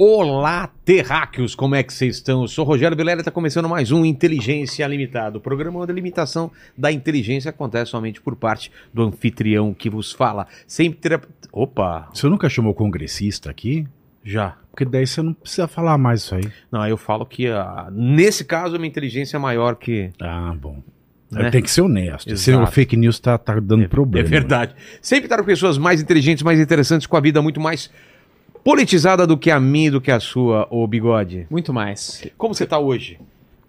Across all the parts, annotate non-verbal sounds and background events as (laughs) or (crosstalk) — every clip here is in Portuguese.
Olá, terráqueos, como é que vocês estão? Eu sou Rogério Vilela e está começando mais um Inteligência Limitada. O programa onde a limitação da inteligência acontece somente por parte do anfitrião que vos fala. Sempre terá... Opa! Você nunca chamou congressista aqui? Já. Porque daí você não precisa falar mais isso aí. Não, eu falo que ah, nesse caso a minha inteligência é maior que... Ah, bom. Né? Tem que ser honesto. Se o fake news tá, tá dando problema. É verdade. Sempre estarão pessoas mais inteligentes, mais interessantes, com a vida muito mais politizada do que a minha e do que a sua, ô bigode. Muito mais. Como você tá hoje?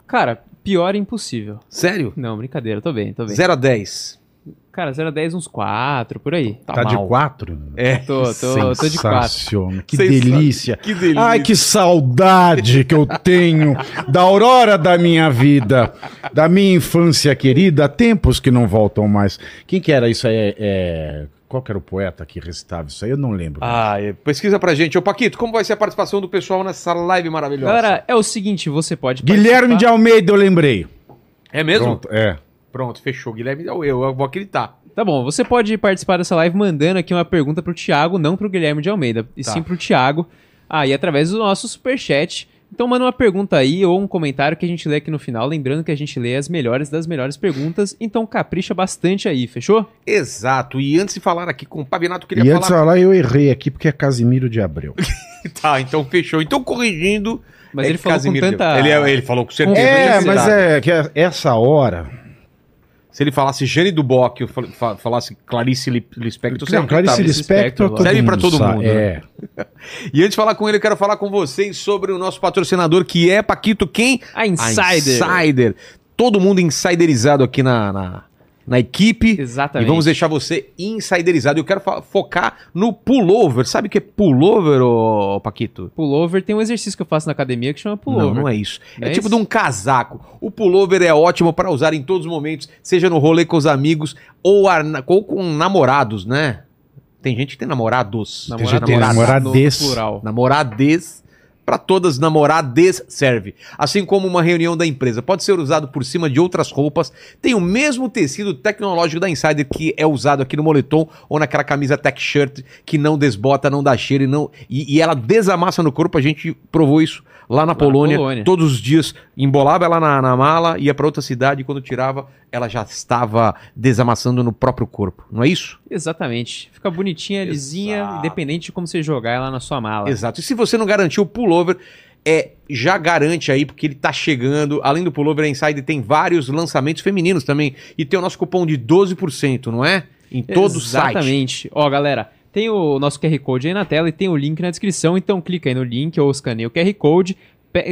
Cara, pior é impossível. Sério? Não, brincadeira, tô bem, tô bem. 0 a 10. Cara, 0 a 10, uns 4, por aí. Tá, de mal. quatro? É. Tô, tô, tô de 4. Sensacional. Que delícia. Que delícia. Ai, que saudade que eu tenho da aurora da minha vida, da minha infância querida, tempos que não voltam mais. Quem que era isso aí? É, é- Qual que era o poeta que recitava isso aí? Eu não lembro. Ah, é. pesquisa pra gente. Ô, Paquito, como vai ser a participação do pessoal nessa live maravilhosa? Galera, é o seguinte, você pode Guilherme de Almeida, eu lembrei. é mesmo? Pronto, é. Pronto, fechou. Guilherme, eu, eu vou acreditar. Tá bom, você pode participar dessa live mandando aqui uma pergunta pro Thiago, não pro Guilherme de Almeida, e Tá. sim pro Thiago, aí através do nosso superchat. Então manda uma pergunta aí ou um comentário que a gente lê aqui no final, lembrando que a gente lê as melhores das melhores perguntas, então capricha bastante aí, fechou? Exato. E antes de falar aqui com o Pavinato, eu queria E antes de falar. falar, eu errei aqui porque é Casimiro de Abreu. (laughs) Tá, então fechou. Então, corrigindo. Mas é ele falou com Casimiro- tanta- Ele, é- ele falou com certeza. É, mas é que essa hora. Se ele falasse Jane Duboc, eu fal- fa- falasse Clarice Li- Lispector, você Não, Clarice. Lispector, serve pra mundo todo mundo, É. (laughs) E antes de falar com ele, eu quero falar com vocês sobre o nosso patrocinador, que é, Paquito, quem? A Insider. A Insider. Todo mundo insiderizado aqui na, na, na equipe. Exatamente. E vamos deixar você insiderizado. Eu quero focar no pullover. Sabe o que é pullover, ô, Paquito? Pullover tem um exercício que eu faço na academia que chama pullover. Não, não é isso. Não é é tipo isso? de um casaco. O pullover é ótimo para usar em todos os momentos, seja no rolê com os amigos ou, a- ou com namorados, né? Tem gente que tem namorados. Que tem namorades. plural. Namorades. Para todas, namorades serve. Assim como uma reunião da empresa. Pode ser usado por cima de outras roupas. Tem o mesmo tecido tecnológico da Insider que é usado aqui no moletom ou naquela camisa tech shirt que não desbota, não dá cheiro e, não, e, e ela desamassa no corpo. A gente provou isso lá na na Polônia. Polônia. Todos os dias embolava ela na, na mala, ia para outra cidade e quando tirava, ela já estava desamassando no próprio corpo. Não é isso? Exatamente. Fica bonitinha, lisinha, Exato. independente de como você jogar ela na sua mala. Exato. E se você não garantiu o pullover, é, já garante aí, porque ele tá chegando. Além do pullover, a Insider tem vários lançamentos femininos também. E tem o nosso cupom de 12%, não é? Em todo o site. Exatamente. Ó, galera, tem o nosso QR Code aí na tela e tem o link na descrição, então clica aí no link ou escaneia o QR Code,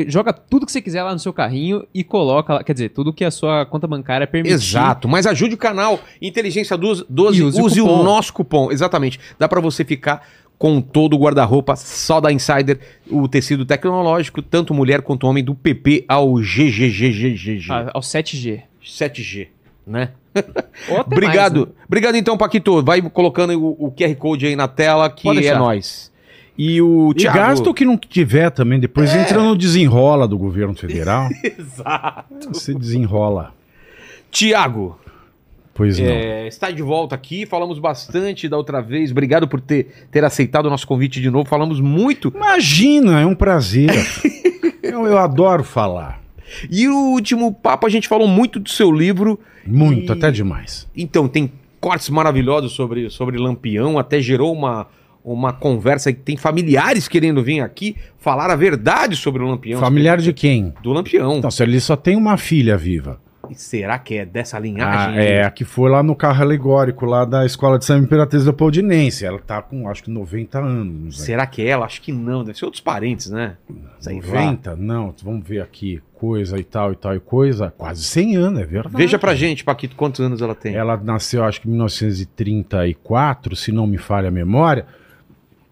joga tudo que você quiser lá no seu carrinho e coloca lá, quer dizer, tudo que a sua conta bancária permitir. Exato, mas ajude o canal Inteligência 12, 12 E use, use o o nosso cupom. Exatamente. Dá pra você ficar com todo o guarda-roupa só da Insider, o tecido tecnológico, tanto mulher quanto homem, do PP ao GGGGGG. Ah, ao 7G. 7G, né? Ou até Obrigado. mais, né? Obrigado então, Paquito. Vai colocando o, o QR Code aí na tela que é nóis. E o E Thiago... gasta o que não tiver também. Depois É. entra no desenrola do governo federal. (laughs) Exato. Você desenrola. Tiago, Pois não. é, está de volta aqui. Falamos bastante da outra vez. Obrigado por ter, ter aceitado o nosso convite de novo. Falamos muito. Imagina, é um prazer. (laughs) eu, eu adoro falar. E o último papo a gente falou muito do seu livro. Muito, E- até demais. Então, tem cortes maravilhosos sobre, sobre Lampião. Até gerou uma, uma conversa que tem familiares querendo vir aqui falar a verdade sobre o Lampião. Familiar de quem? Do Lampião. Então, se ele só tem uma filha viva. Será que é dessa Ah, linhagem? é, a que foi lá no carro alegórico lá da Escola de São Imperatriz Leopoldinense. Ela tá com, acho que 90 anos. né? Será que é ela? Acho que não. Deve ser outros parentes, né? Sei lá. 90? Não, vamos ver aqui. Coisa e tal e tal e coisa. Quase 100 anos, é verdade. Veja pra gente, Paquito, quantos anos ela tem. Ela nasceu, acho que em 1934, se não me falha a memória.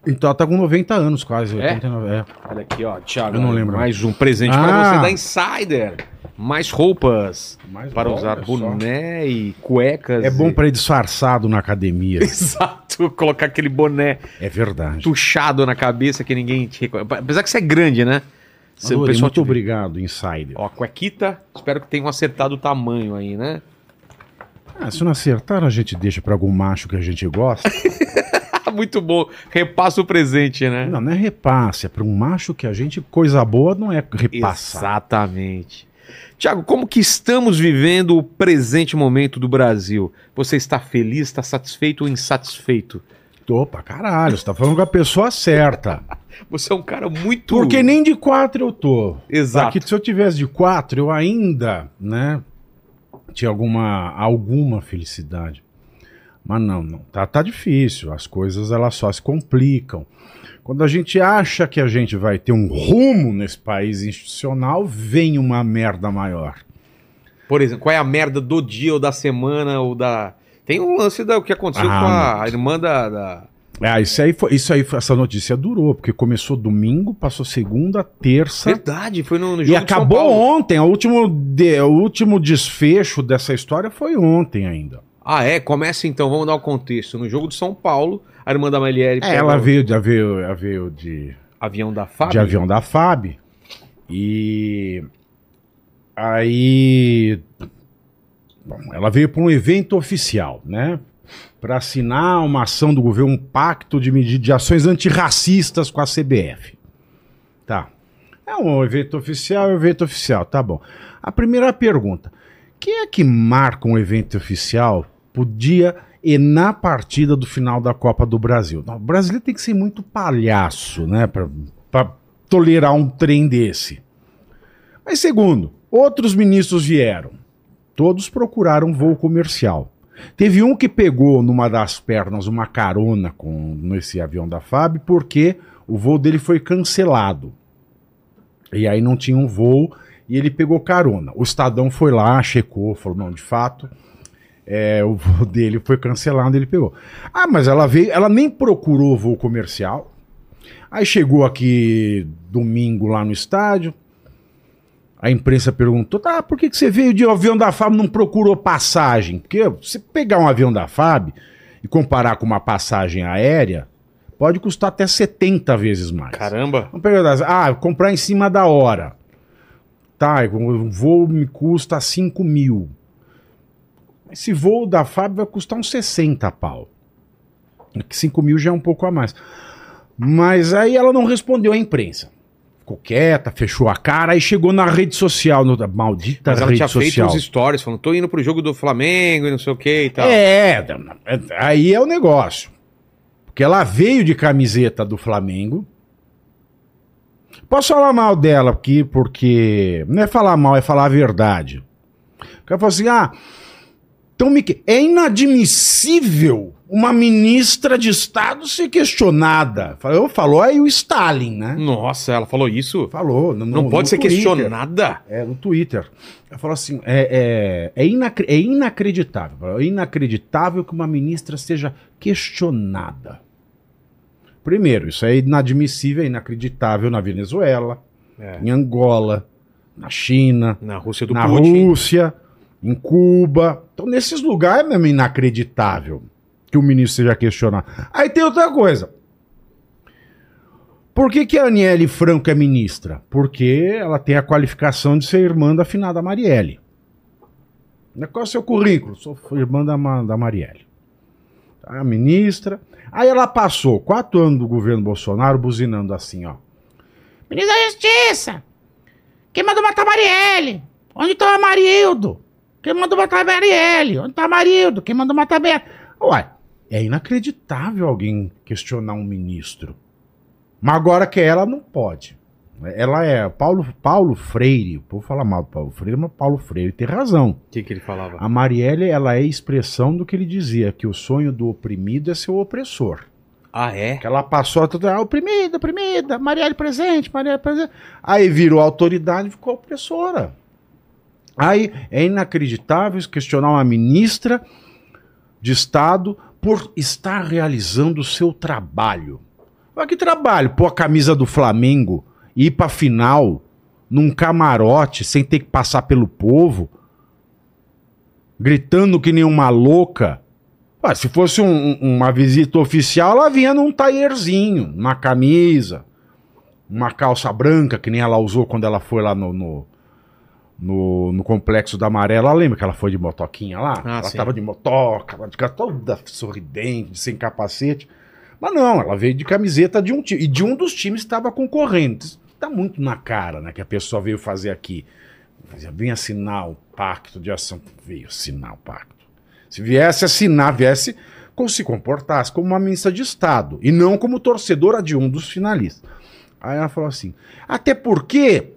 Então ela tá com 90 anos, quase. É? 89, é. Olha aqui, ó, Thiago. Eu não lembro. Mais um presente pra Ah. você da Insider. Mais roupas Mas para olha usar só. boné e cuecas. É bom e... pra ir disfarçado na academia. (laughs) Exato, colocar aquele boné é verdade. tuchado na cabeça que ninguém te reconhece. Apesar que você é grande, né? Você, Adorei, muito te vê. obrigado, Insider. Ó, cuequita, espero que tenham acertado o tamanho aí, né? Ah, se não acertar, a gente deixa pra algum macho que a gente gosta. (laughs) Muito bom. Repassa o presente, né? Não, não é repasse. É para um macho que a gente, coisa boa, não é repassar. Exatamente. Tiago, como que estamos vivendo o presente momento do Brasil? Você está feliz, está satisfeito ou insatisfeito? Pra caralho, você tá falando com a pessoa certa. (laughs) Você é um cara muito. Porque nem de quatro eu tô. Exato. Aqui, se eu tivesse de quatro, eu ainda, né, tinha alguma, alguma felicidade. Mas não, não. Tá, tá difícil. As coisas elas só se complicam. Quando a gente acha que a gente vai ter um rumo nesse país institucional, vem uma merda maior. Por exemplo, qual é a merda do dia ou da semana ou da. Tem um lance do que aconteceu Ah, com a, irmã da. da- Ah, isso aí, foi, isso aí, foi- essa notícia durou, porque começou domingo, passou segunda, terça. Verdade, foi no, no E jogo de São acabou ontem. O último, de- o último desfecho dessa história foi ontem ainda. Ah, é? Começa então, vamos dar o contexto. No jogo de São Paulo, a irmã da Marielle É, ela veio, veio, veio de, avião da FAB. de avião da FAB. E aí. Bom, ela veio para um evento oficial, né? Para assinar uma ação do governo, um pacto de, medi- de ações antirracistas com a CBF. Tá. É um evento oficial, é um evento oficial, tá bom. A primeira pergunta: quem é que marca um evento oficial pro dia e na partida do final da Copa do Brasil? O brasileiro tem que ser muito palhaço, né? Pra tolerar um trem desse. Mas segundo, outros ministros vieram. Todos procuraram voo comercial. Teve um que pegou numa das pernas uma carona com nesse avião da FAB porque o voo dele foi cancelado. E aí não tinha um voo e ele pegou carona. O Estadão foi lá, checou, falou: não, de fato, é, o (laughs) voo dele foi cancelado, ele pegou. Ah, mas ela veio, ela nem procurou voo comercial. Aí chegou aqui domingo lá no estádio. A imprensa perguntou: tá, por que, que você veio de avião da FAB e não procurou passagem? Porque você pegar um avião da FAB e comparar com uma passagem aérea, pode custar até 70 vezes mais. Caramba. Vamos pegar das. Ah, comprar em cima da hora. Tá, o voo me custa 5 mil. Esse voo da FAB vai custar uns 60 pau. 5 mil já é um pouco a mais. Mas aí ela não respondeu à imprensa. Ficou quieta, fechou a cara, aí chegou na rede social, no, da maldita Mas ela rede tinha social. feito uns stories falando, tô indo pro jogo do Flamengo e não sei o que e tal. É, aí é o negócio. Porque ela veio de camiseta do Flamengo. Posso falar mal dela aqui, porque. Não é falar mal, é falar a verdade. O cara falou assim: ah, então me... que- é inadmissível uma ministra de Estado ser questionada. Falou, falou aí o Stalin, né? Nossa, ela falou isso? Falou. no- Não no- pode no ser Twitter. questionada? É, no Twitter. Ela falou assim: é, é, é, inacre- é inacreditável. É inacreditável que uma ministra seja questionada. Primeiro, isso é inadmissível, é inacreditável na Venezuela, É. em Angola, na China, Na Rússia do na Putin. Rússia, em Cuba. Então, nesses lugares é mesmo inacreditável que o ministro seja questionado. Aí tem outra coisa. Por que, que a Aniele Franco é ministra? Porque ela tem a qualificação de ser irmã da finada Marielle. Qual é o seu currículo? Sou irmã da, da Marielle. Tá, ministra. Aí ela passou quatro anos do governo Bolsonaro buzinando assim, ó. Ministro da Justiça! Quem mandou matar Marielle? Onde está a Marildo? Quem mandou matar a Marielle? Onde está a Marildo? Quem mandou matar a Marielle? Ué, é inacreditável alguém questionar um ministro. Mas agora que ela não pode. Ela é Paulo, Paulo Freire. O povo fala mal do Paulo Freire, mas Paulo Freire tem razão. O que, que ele falava? A Marielle, ela é expressão do que ele dizia, que o sonho do oprimido é ser o opressor. Ah, é? Que ela passou tudo, ah, oprimida, oprimida, Marielle presente, Marielle presente. Aí virou autoridade e ficou opressora. Aí é inacreditável questionar uma ministra de Estado por estar realizando o seu trabalho. Mas que trabalho? Pôr a camisa do Flamengo e ir pra final num camarote sem ter que passar pelo povo, gritando que nem uma louca. Ué, se fosse um- um- uma visita oficial, ela vinha num taierzinho, uma camisa, uma calça branca, que nem ela usou quando ela foi lá no, no, no- no Complexo da Amarela. Lembra que ela foi de motoquinha lá? Ah, ela sim. tava de motoca, ela ficava toda sorridente, sem capacete. Mas não, ela veio de camiseta de um time. E de um dos times estava concorrendo. Tá muito na cara, né? Que a pessoa veio fazer aqui. Vem assinar o pacto de ação. Veio assinar o pacto. Se viesse assinar, viesse como se comportasse como uma ministra de Estado. E não como torcedora de um dos finalistas. Aí ela falou assim: até porque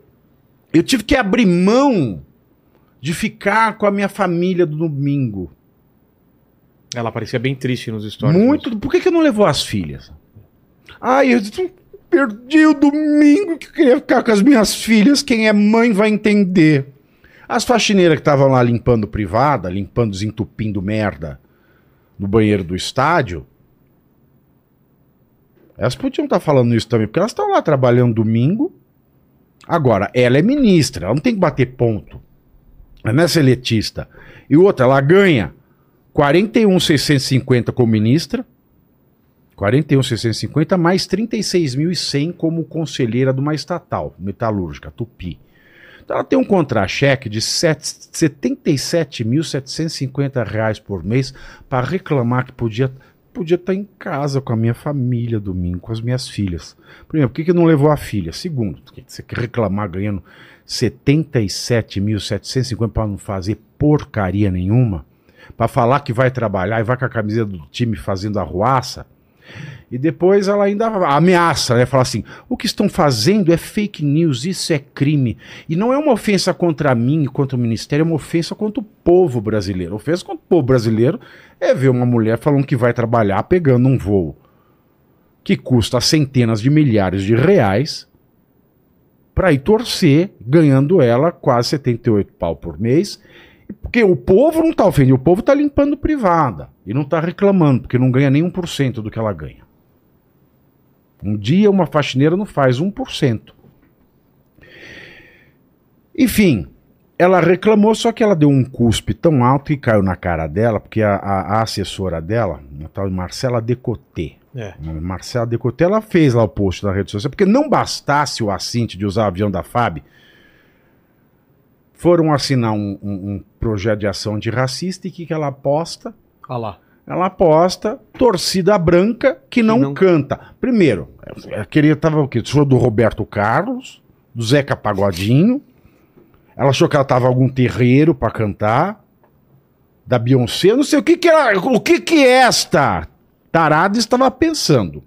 eu tive que abrir mão de ficar com a minha família do domingo. Ela parecia bem triste nos stories. Muito. Por que, que não levou as filhas? Ai, eu perdi o domingo que eu queria ficar com as minhas filhas. Quem é mãe vai entender. As faxineiras que estavam lá limpando privada, limpando, desentupindo merda no banheiro do estádio, elas podiam estar falando isso também, porque elas estão lá trabalhando domingo. Agora, ela é ministra, ela não tem que bater ponto. Ela não é seletista. E outra, ela ganha 41,650 como ministra, 41,650 mais 36.100 como conselheira de uma estatal metalúrgica, Tupi. Então ela tem um contra-cheque de sete- 77.750 reais por mês para reclamar que podia podia estar em casa com a minha família domingo, com as minhas filhas. Primeiro, por que, que não levou a filha? Segundo, você quer reclamar ganhando 77.750 para não fazer porcaria nenhuma? Para falar que vai trabalhar e vai com a camiseta do time fazendo arruaça? E depois ela ainda ameaça, né? Fala assim: o que estão fazendo é fake news, isso é crime. E não é uma ofensa contra mim contra o ministério, é uma ofensa contra o povo brasileiro. Ofensa contra o povo brasileiro é ver uma mulher falando que vai trabalhar pegando um voo que custa centenas de milhares de reais para ir torcer, ganhando ela quase 78 pau por mês. Porque o povo não está ofendendo, o povo está limpando privada. E não está reclamando, porque não ganha nem 1% do que ela ganha. Um dia uma faxineira não faz 1%. Enfim, ela reclamou, só que ela deu um cuspe tão alto que caiu na cara dela, porque a, a- a assessora dela, a tal Marcela Decoté, É. a Marcela Decoté, ela fez lá o post na rede social, porque não bastasse o assinte de usar o avião da FAB, foram assinar um, um- um projeto de ação antirracista e o que, que ela aposta? Olha lá. Ela aposta torcida branca que não, não- canta. Primeiro, ela queria tava o quê? Falou do Roberto Carlos, do Zeca Pagodinho. Ela achou que ela tava algum terreiro para cantar. Da Beyoncé, não sei o que que ela, o que que esta tarada estava pensando.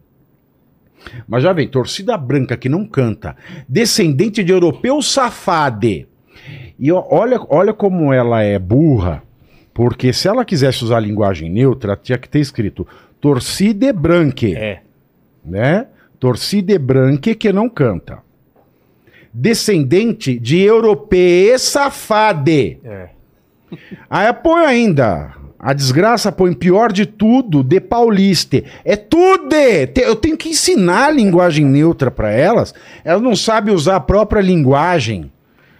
Mas já vem, torcida branca que não canta, descendente de europeu safade. E olha, olha como ela é burra, porque se ela quisesse usar a linguagem neutra, tinha que ter escrito torcida branque, É. né? Torcida branque que não canta. Descendente de europeu safade. É. Aí põe ainda. A desgraça põe pior de tudo, de pauliste. É tudo! Eu tenho que ensinar a linguagem neutra para elas. Elas não sabem usar a própria linguagem.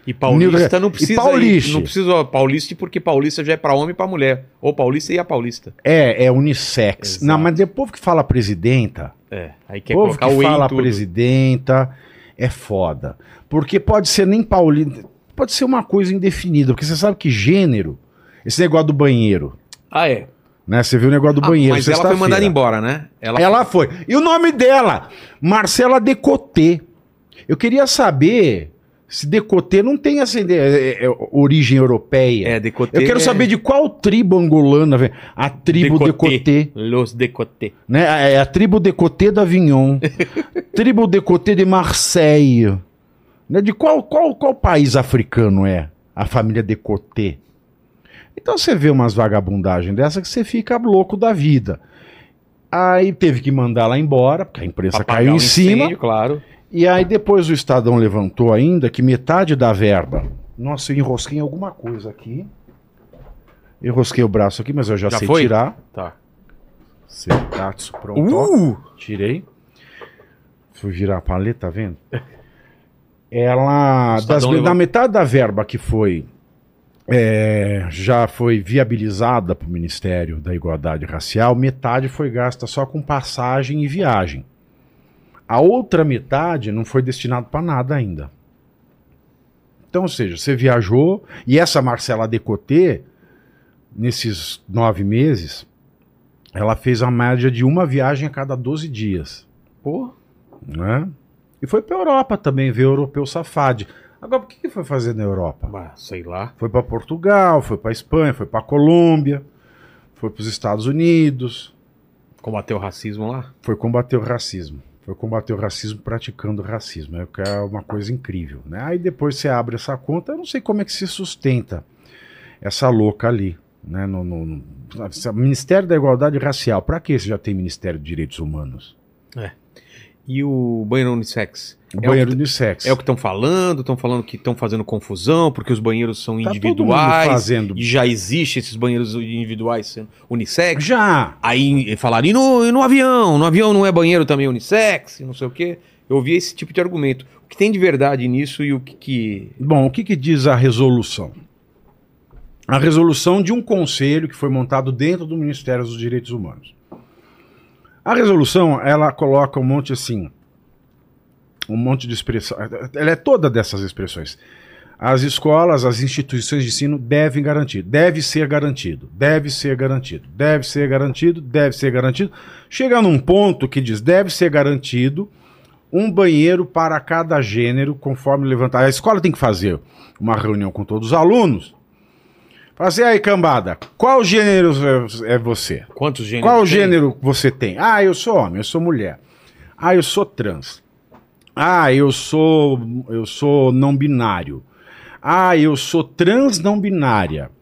E paulista E não precisa. pauliste? Não precisa paulista porque paulista já é pra homem e pra mulher. Ou paulista e a paulista. É, é unissex. Exato. Não, mas depois que fala presidenta, É. Aí quer o povo colocar que o E fala presidenta é foda. Porque pode ser nem paulista, pode ser uma coisa indefinida. Porque você sabe que gênero, esse negócio do banheiro, Ah, é. né? Você viu o negócio do Ah, banheiro. mas ela foi mandada embora, né? Ela, Ela foi. E o nome dela? Marcela Decoté. Eu queria saber se Decoté não tem ascende- é, é, é, origem europeia. É, decoté. Eu quero é... saber de qual tribo angolana vem. A tribo Decoté. Los decoté. né? É a tribo Decoté da Avignon. (laughs) tribo Decoté de Marseille. Né? De qual, qual, qual país africano é a família Decoté? Então você vê umas vagabundagens dessa que você fica louco da vida. Aí teve que mandar lá embora, porque a imprensa caiu em o cima. incêndio, claro. E aí depois o Estadão levantou ainda que metade da verba. Nossa, eu enrosquei em alguma coisa aqui. Enrosquei o braço aqui, mas eu já, Já sei foi? tirar. Tá. Cetatsu, pronto. ó. Uh! Tirei. Fui virar a paleta, tá vendo? Ela, das, da metade da verba que foi é, já foi viabilizada para o Ministério da Igualdade Racial, metade foi gasta só com passagem e viagem. A outra metade não foi destinado para nada ainda. Então, ou seja, você viajou e essa Marcela Decoté, nesses nove meses, ela fez a média de uma viagem a cada 12 dias. Pô. Né? E foi pra Europa também, ver o europeu safade. Agora, o que que foi fazer na Europa? Bah, sei lá. Foi para Portugal, foi para Espanha, foi para Colômbia, foi para os Estados Unidos, Combater o racismo lá. foi combater o racismo. Foi combater o racismo praticando racismo, é é uma coisa incrível. Né? Aí depois você abre essa conta, eu não sei como é que se sustenta essa louca ali. Né? No, no- no- Ministério da Igualdade Racial, para que você já tem Ministério de Direitos Humanos? E o banheiro unissex? O É banheiro o que- unissex. É o que estão falando, estão falando que estão fazendo confusão, porque os banheiros são Tá todo mundo individuais. fazendo. E já existe esses banheiros individuais sendo unissex. Já! Aí falaram, e no, e no avião? No avião não é banheiro também unissex? Não sei o quê. Eu ouvi esse tipo de argumento. O que tem de verdade nisso e o que. que... Bom, o que, que diz a resolução? A resolução de um conselho que foi montado dentro do Ministério dos Direitos Humanos. A resolução, ela coloca um monte assim, um monte de expressão, ela é toda dessas expressões. As escolas, as instituições de ensino devem garantir, deve ser garantido, deve ser garantido, deve ser garantido, deve ser garantido. Chega num ponto que diz deve ser garantido um banheiro para cada gênero, conforme levantar. A escola tem que fazer uma reunião com todos os alunos. Fala assim, aí, cambada, qual gênero é você? Quantos gêneros? Qual tem? gênero você tem? Ah, eu sou homem, eu sou mulher. Ah, eu sou trans. Ah, eu sou eu sou não binário. Ah, eu sou trans não binária.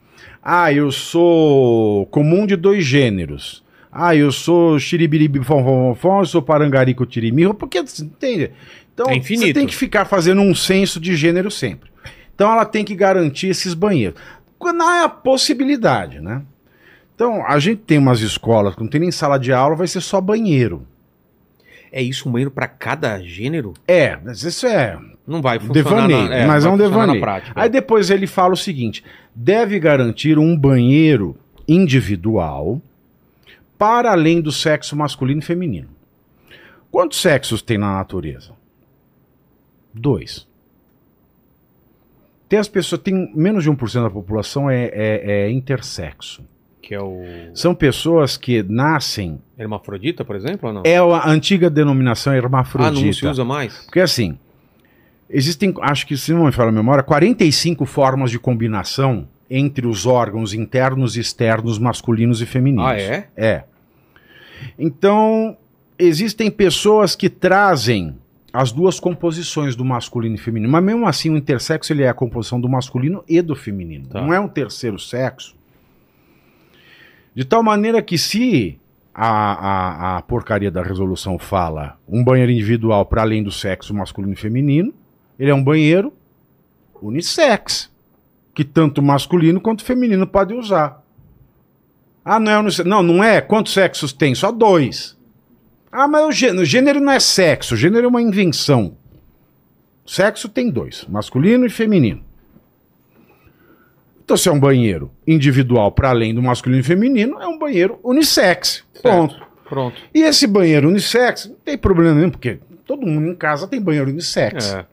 Ah, eu sou comum de dois gêneros. Ah, eu sou xiribiribi fom, fom, fom, eu sou parangarico tirimi, porque entende? Então, É você tem que ficar fazendo um censo de gênero sempre. Então ela tem que garantir esses banheiros. Quando há a possibilidade, né? Então, a gente tem umas escolas que não tem nem sala de aula, vai ser só banheiro. É isso, um banheiro para cada gênero? É, mas isso é Não vai funcionar devaneio, na, mas é um devaneio. na prática. Aí depois ele fala o seguinte: deve garantir um banheiro individual para além do sexo masculino e feminino. Quantos sexos tem na natureza? Dois. Tem as pessoas, tem menos de 1% da população é, é, é intersexo. Que é o São pessoas que nascem. hermafrodita, por exemplo, ou não? É a antiga denominação ah, hermafrodita. não se usa mais? Porque assim, existem, acho que se não me falha a memória, 45 formas de combinação entre os órgãos internos e externos masculinos e femininos. Ah, é? É. Então, existem pessoas que trazem as duas composições do masculino e feminino, mas mesmo assim o intersexo ele é a composição do masculino e do feminino. Tá. Não é um terceiro sexo. De tal maneira que se a, a, a porcaria da resolução fala um banheiro individual para além do sexo masculino e feminino, ele é um banheiro unissex, que tanto masculino quanto feminino pode usar. Ah, não é unissex. Não, não é. Quantos sexos tem? Só dois. Ah, mas o gênero, gênero não é sexo, gênero é uma invenção. Sexo tem dois, masculino e feminino. Então, se é um banheiro individual para além do masculino e feminino, é um banheiro unissex. Ponto. Pronto. E esse banheiro unissex, não tem problema nenhum, porque todo mundo em casa tem banheiro unissex. É.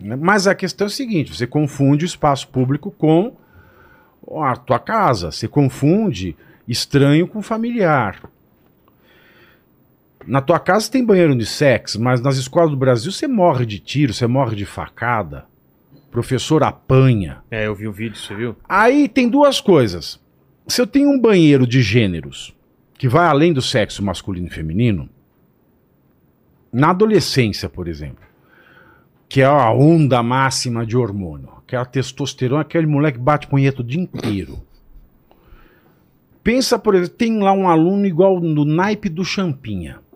né? Mas a questão é a seguinte: você confunde o espaço público com a tua casa. Você confunde estranho com familiar. Na tua casa tem banheiro unissex, mas nas escolas do Brasil você morre de tiro, você morre de facada. Professor apanha. É, eu vi o vídeo, você viu? Aí tem duas coisas. Se eu tenho um banheiro de gêneros que vai além do sexo masculino e feminino, na adolescência, por exemplo, que é a onda máxima de hormônio, que é a testosterona, aquele moleque bate punheta o dia inteiro. Pensa, por exemplo, tem lá um aluno igual no naipe do Champinha.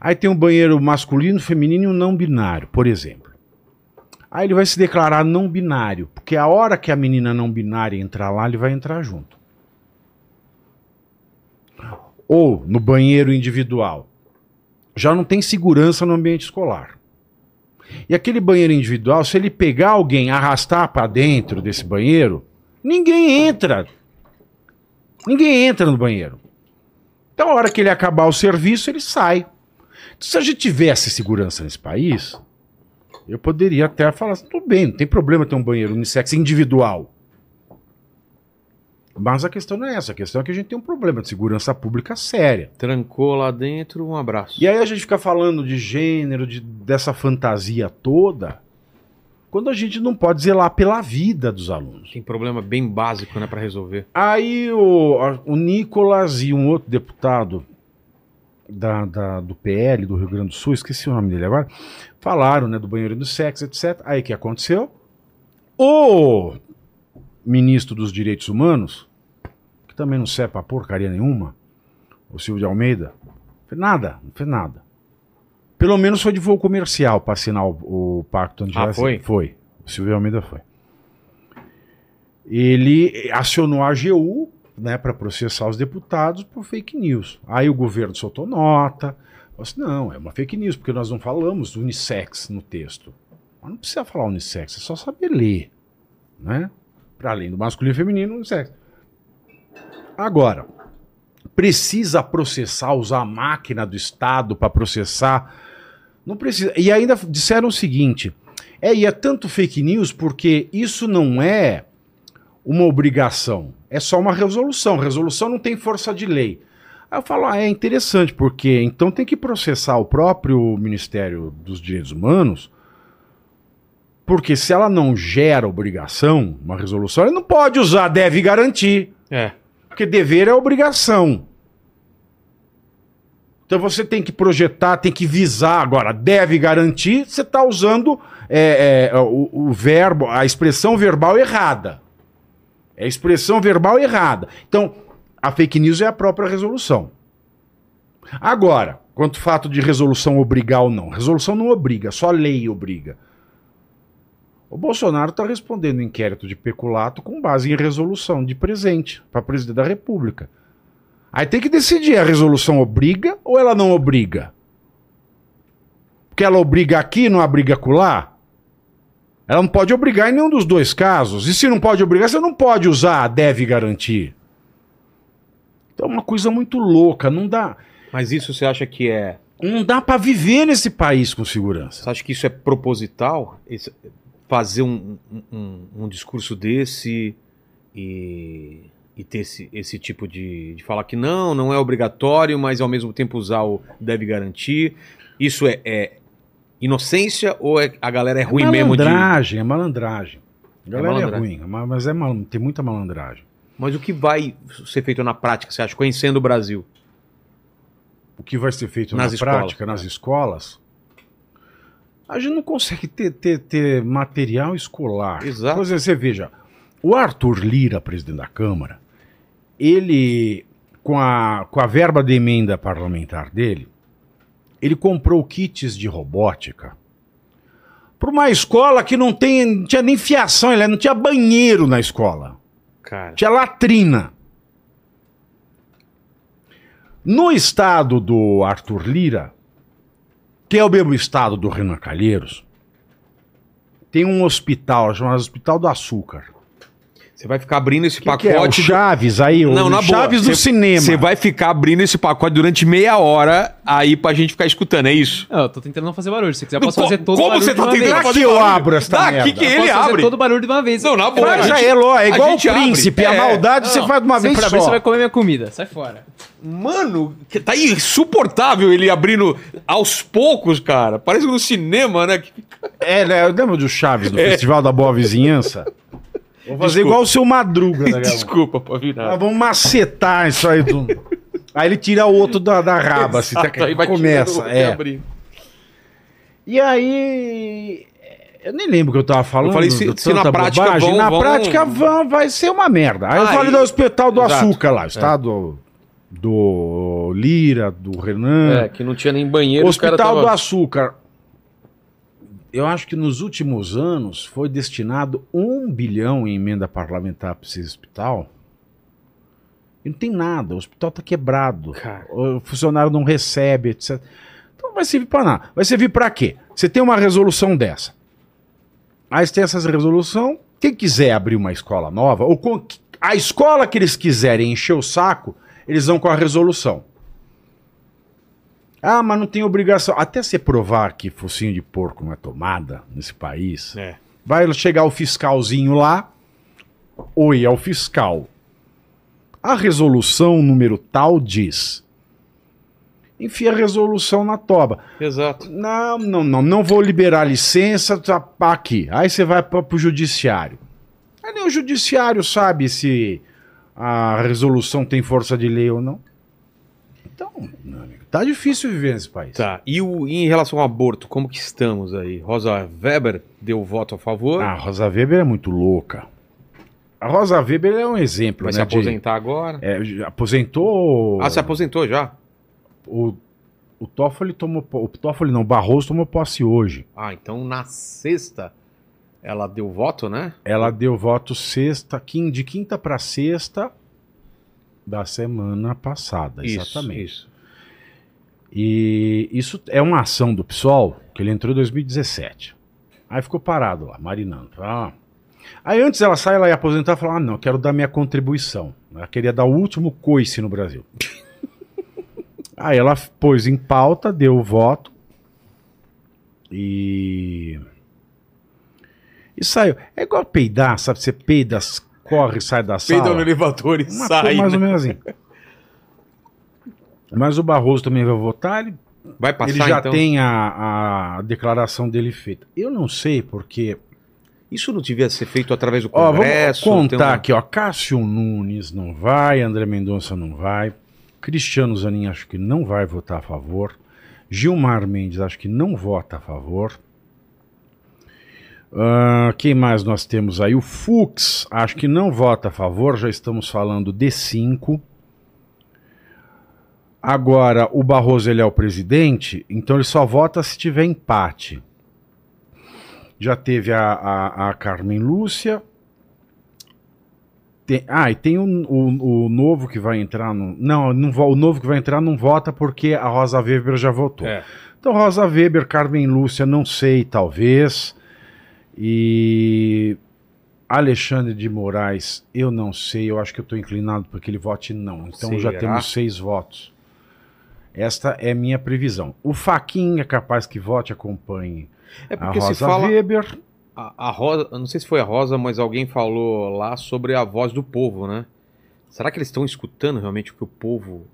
Aí tem um banheiro masculino, feminino e um não binário, por exemplo. Aí ele vai se declarar não binário, porque a hora que a menina não binária entrar lá, ele vai entrar junto. Ou no banheiro individual. Já não tem segurança no ambiente escolar. E aquele banheiro individual, se ele pegar alguém, arrastar para dentro desse banheiro, ninguém entra. Ninguém entra no banheiro. Então, a hora que ele acabar o serviço, ele sai. Se a gente tivesse segurança nesse país, eu poderia até falar assim, tudo bem, não tem problema ter um banheiro unissex individual. Mas a questão não é essa, a questão é que a gente tem um problema de segurança pública séria. Trancou lá dentro, um abraço. E aí a gente fica falando de gênero, de, dessa fantasia toda, quando a gente não pode zelar pela vida dos alunos. Tem problema bem básico, né, pra resolver. Aí o, o Nicolas e um outro deputado da, da- do PL do Rio Grande do Sul, esqueci o nome dele agora, falaram né, do banheiro do sexo, etc. Aí o que aconteceu? O ministro dos Direitos Humanos, que também não serve pra porcaria nenhuma, o Silvio de Almeida, fez nada, não fez nada. Pelo menos foi de voo comercial para assinar o, o pacto anti Ah, foi? Foi. O Silvio Almeida foi. Ele acionou a AGU né, para processar os deputados por fake news. Aí o governo soltou nota. Falou assim, não, é uma fake news, porque nós não falamos unissex no texto. Mas não precisa falar unissex, é só saber ler. Né? Para além do masculino e feminino, unissex. Agora, precisa processar, usar a máquina do Estado para processar. Não precisa. E ainda disseram o seguinte: é, e é tanto fake news porque isso não é uma obrigação, é só uma resolução. Resolução não tem força de lei. Aí eu falo, ah, é interessante, porque então tem que processar o próprio Ministério dos Direitos Humanos, porque se ela não gera obrigação, uma resolução, ela não pode usar, deve garantir. É. Porque dever é obrigação. Então você tem que projetar, tem que visar. Agora, deve garantir, você está usando é, é, o, o verbo, a expressão verbal errada. É a expressão verbal errada. Então, a fake news é a própria resolução. Agora, quanto ao fato de resolução obrigar ou não, resolução não obriga, só lei obriga. O Bolsonaro está respondendo inquérito de peculato com base em resolução de presente para presidente da República. Aí tem que decidir, a resolução obriga ou ela não obriga? Porque ela obriga aqui e não obriga acolá? Ela não pode obrigar em nenhum dos dois casos. E se não pode obrigar, você não pode usar deve garantir. Então é uma coisa muito louca, não dá, Mas isso você acha que é. não dá para viver nesse país com segurança. Você acha que isso é proposital? Esse- fazer um, um- um, um discurso desse e, e ter esse, esse tipo de, de falar que não, não é obrigatório, mas ao mesmo tempo usar o deve garantir. Isso é, é inocência ou é, a galera é ruim mesmo de. malandragem, é malandragem. A galera é, ruim, ma- mas é mal, tem muita malandragem. Mas o que vai ser feito na prática, você acha, conhecendo o Brasil? O que vai ser feito Nas na escolas, prática, nas é. escolas, a gente não consegue ter, ter, ter material escolar. Exato. Por exemplo, você veja, o Arthur Lira, presidente da Câmara, ele, com a, com a verba de emenda parlamentar dele, ele comprou kits de robótica para uma escola que não, tem, não tinha nem fiação, ele não tinha banheiro na escola. Cara. Tinha latrina. No estado do Arthur Lira, que é o mesmo estado do Renan Calheiros, tem um hospital chamado Hospital do Açúcar. Você vai ficar abrindo esse Que que é? O pacote. Chaves aí, o Não, na boa. Chaves do Cê- cinema. Você vai ficar abrindo esse pacote durante meia hora aí pra gente ficar escutando, é isso? Não, eu tô tentando não fazer barulho. Se você quiser, eu posso fazer todo o como barulho você de tá tentando fazer eu barulho? abro essa Daqui merda. que Eu ele posso fazer abre. todo o barulho de uma vez. Não, na boa. Já é, ló, é igual o príncipe, a É. maldade você faz de uma vez for abrir, só. você vai comer minha comida. Sai fora. Mano, que tá insuportável ele abrindo aos poucos, cara. Parece no cinema, né? É, né? Lembra do Chaves, do Festival da Boa Vizinhança? Vou fazer Desculpa. igual o seu Madruga. Né, (laughs) Desculpa, pô, virar. vamos macetar isso aí. Do... (laughs) Aí ele tira o outro da, da raba, assim, que Aí vai começa. tirando É. abrir. E aí. Eu nem lembro o que eu tava falando. Eu falei se- se na tanta prática bobagem. vão- Na vão- prática vão, vai ser uma merda. Aí eu falei do Hospital do Exato. Açúcar lá, o estado do Lira, do Renan. É, que não tinha nem banheiro. Hospital tava- do Açúcar. Eu acho que nos últimos anos foi destinado um bilhão em emenda parlamentar para esse hospital. E não tem nada, o hospital está quebrado. Cara. O funcionário não recebe, etc. Então não vai servir para nada. Vai servir para quê? Você tem uma resolução dessa. Aí você tem essa resolução. Quem quiser abrir uma escola nova, ou com a escola que eles quiserem encher o saco, eles vão com a resolução. Ah, mas não tem obrigação. Até você provar que focinho de porco não é tomada nesse país, É. vai chegar o fiscalzinho lá. Oi, é o fiscal. A resolução número tal diz. Enfia a resolução na toba. Exato. Não, não, não, não vou liberar licença, tá aqui. Aí você vai para o judiciário. Aí nem o judiciário sabe se a resolução tem força de lei ou não. Então, tá difícil viver nesse país. Tá. E, o, e em relação ao aborto, como que estamos aí? Rosa Weber deu voto a favor. Ah, a Rosa Weber é muito louca. A Rosa Weber é um exemplo, vai né? se de- aposentar agora. é, aposentou. Ah, se aposentou já? O, o Toffoli tomou. O Toffoli não, o Barroso tomou posse hoje. Ah, então na sexta ela deu voto, né? Ela deu voto sexta, de quinta para sexta da semana passada, exatamente. Isso, isso. E isso é uma ação do PSOL que ele entrou em 2017. Aí ficou parado lá, marinando. Ah. Aí antes ela sai, ela ia aposentar e falar: ah, não, quero dar minha contribuição. Ela queria dar o último coice no Brasil. (laughs) Aí ela pôs em pauta, deu o voto e. E saiu. É igual peidar, sabe? Você peida, corre, sai da sala. Peida no elevador e Uma sai. mais ou né? menos assim. (laughs) Mas o Barroso também vai votar, ele, Vai passar ele já então? tem a, a declaração dele feita. Eu não sei porque. Isso não devia ser feito através do Ó, Congresso? vamos tem contar uma- aqui, ó. Cássio Nunes não vai, André Mendonça não vai, Cristiano Zanin acho que não vai votar a favor, Gilmar Mendes acho que não vota a favor. Ah, quem mais nós temos aí? O Fux acho que não vota a favor, já estamos falando de cinco. Agora, o Barroso ele é o presidente, então ele só vota se tiver empate. Já teve a, a, a Carmen Lúcia. Tem- ah, e tem o, o, o novo que vai entrar no. Não, não, o novo que vai entrar não vota porque a Rosa Weber já votou. É. Então, Rosa Weber, Carmen Lúcia, não sei, talvez. E Alexandre de Moraes, eu não sei, eu acho que eu estou inclinado para que ele vote não. Então já Será? temos seis votos. Esta é minha previsão. O Faquin é capaz que vote, acompanhe É a porque Rosa se fala. Weber. A, a Rosa, não sei se foi a Rosa, mas alguém falou lá sobre a voz do povo, né? Será que eles estão escutando realmente o que o povo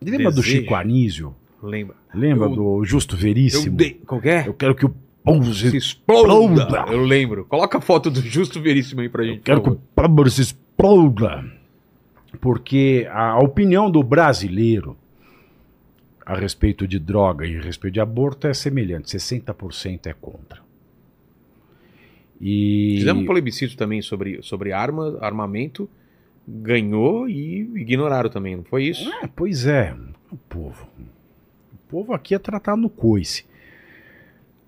Lembra do Desejo. Chico Anísio? lembra? Lembra Eu- do Justo Veríssimo? Como que é? Eu quero que o povo Se se exploda. exploda. Eu lembro. Coloca a foto do Justo Veríssimo aí pra gente. Eu quero que o povo se exploda. Porque a opinião do brasileiro a respeito de droga e a respeito de aborto é semelhante. 60% é contra. E Fizemos um plebiscito também sobre, sobre arma, armamento, ganhou e ignoraram também, não foi isso? É, pois é, o povo. O povo aqui é tratado no coice.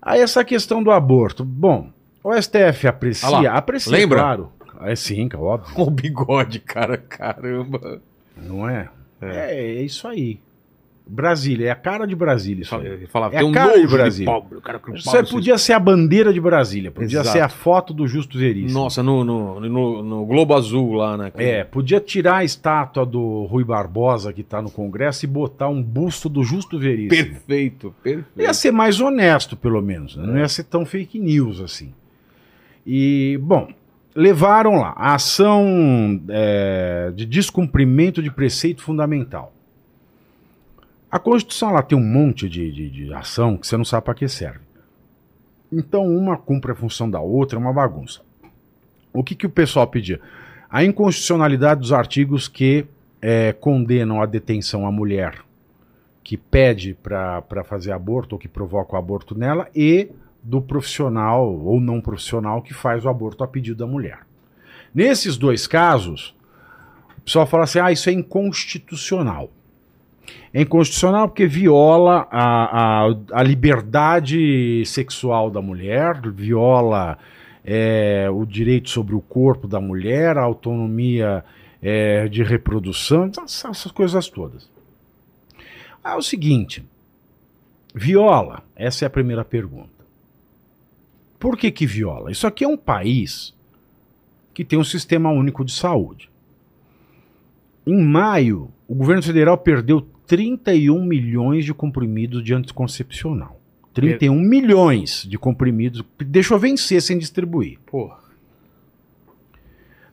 Aí essa questão do aborto. Bom, o STF Ah aprecia, lá, aprecia, lembra? claro. É sim, é óbvio. O bigode, cara, caramba. Não é? é? É, isso aí. Brasília, é a cara de Brasília isso aí. Ele falava, É tem a um cara de nojo de Brasília. pobre, cara Isso aí podia ser a bandeira de Brasília, podia Exato. ser a foto do Justo Veríssimo. Nossa, no, no, no, no Globo Azul lá, né? É, podia tirar a estátua do Rui Barbosa que está no Congresso e botar um busto do Justo Veríssimo. Perfeito, perfeito. Ia ser mais honesto, pelo menos. né? Não É. ia ser tão fake news assim. E, bom, levaram lá a ação é, de descumprimento de preceito fundamental. A Constituição ela tem um monte de, de, de ação que você não sabe para que serve. Então, uma cumpre a função da outra, é uma bagunça. O que, que o pessoal pedia? A inconstitucionalidade dos artigos que é, condenam a detenção à mulher que pede para fazer aborto ou que provoca o aborto nela e do profissional ou não profissional que faz o aborto a pedido da mulher. Nesses dois casos, o pessoal fala assim: ah, isso é inconstitucional. É inconstitucional porque viola a, a, a liberdade sexual da mulher, viola é, o direito sobre o corpo da mulher, a autonomia é, de reprodução, essas, essas coisas todas. É o seguinte: viola? Essa é a primeira pergunta. Por que, que viola? Isso aqui é um país que tem um sistema único de saúde. Em maio, o governo federal perdeu 31 milhões de comprimidos de anticoncepcional. 31 milhões de comprimidos. Deixou vencer sem distribuir. Porra.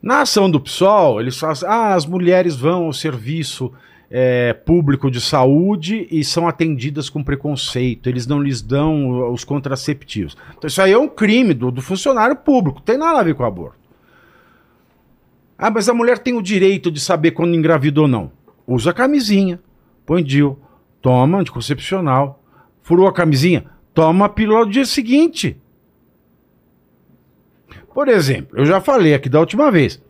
Na ação do PSOL, eles falam assim, ah, as mulheres vão ao serviço é, público de saúde e são atendidas com preconceito, eles não lhes dão os contraceptivos. Então isso aí é um crime do, do funcionário público, tem nada a ver com aborto. Ah, mas a mulher tem o direito de saber quando engravida ou não. Usa a camisinha, põe DIL, toma anticoncepcional, furou a camisinha, toma a pílula no dia seguinte. Por exemplo, eu já falei aqui da última vez.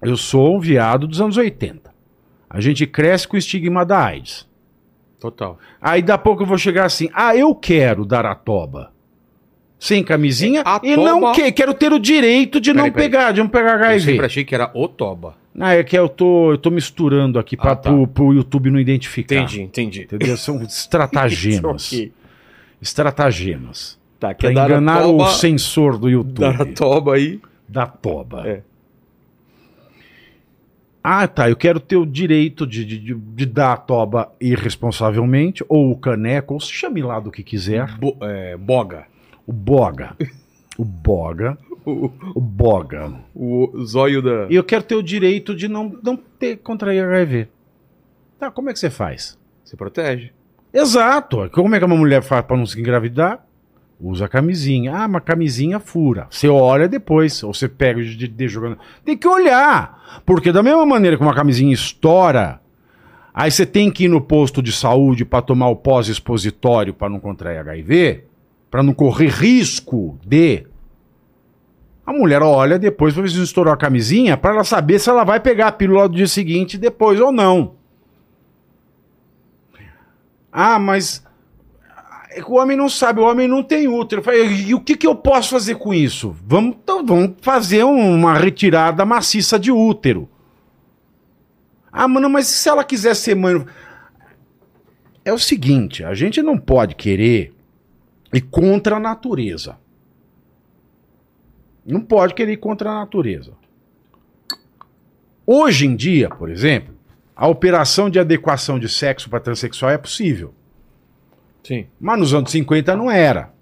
Eu sou um viado dos anos 80. A gente cresce com o estigma da AIDS. Total. Aí da pouco eu vou chegar assim: ah, eu quero dar a toba. Sem camisinha A e não que, quero ter o direito de Peraí, não peraí. pegar, de não pegar Eu HIV. sempre achei que era o Toba. Ah, é que eu tô, eu tô misturando aqui pra, Ah, tá. pro, pro YouTube não identificar. Entendi, entendi. Entendeu? (laughs) São estratagemas. Estratagemas. Tá, Pra quer dar a enganar toba, o sensor do YouTube. dar a toba aí. Da toba. É. Ah, tá. Eu quero ter o direito de, de, de- de dar a toba irresponsavelmente, ou o caneco, ou se chame lá do que quiser. Bo- é, boga. O boga. O boga. (laughs) O, O boga. o zóio da. E eu quero ter o direito de não, não ter contrair HIV. Tá, como é que você faz? Se protege. Exato. Como é que uma mulher faz para não se engravidar? Usa camisinha. Ah, mas camisinha fura. Você olha depois, ou você pega de, de jogando. Tem que olhar. Porque da mesma maneira que uma camisinha estoura, aí você tem que ir no posto de saúde para tomar o pós-expositório para não contrair HIV, para não correr risco de. A mulher olha depois para ver se estourou a camisinha, para ela saber se ela vai pegar a pílula do dia seguinte depois ou não. Ah, mas o homem não sabe, o homem não tem útero. E o que, que eu posso fazer com isso? Vamos, então, vamos fazer um- uma retirada maciça de útero. Ah, mano, mas se ela quiser ser mãe. É o seguinte: a gente não pode querer ir contra a natureza. Não pode querer ir contra a natureza. Hoje em dia, por exemplo, a operação de adequação de sexo para transexual é possível. Sim. Mas nos anos 50 não era.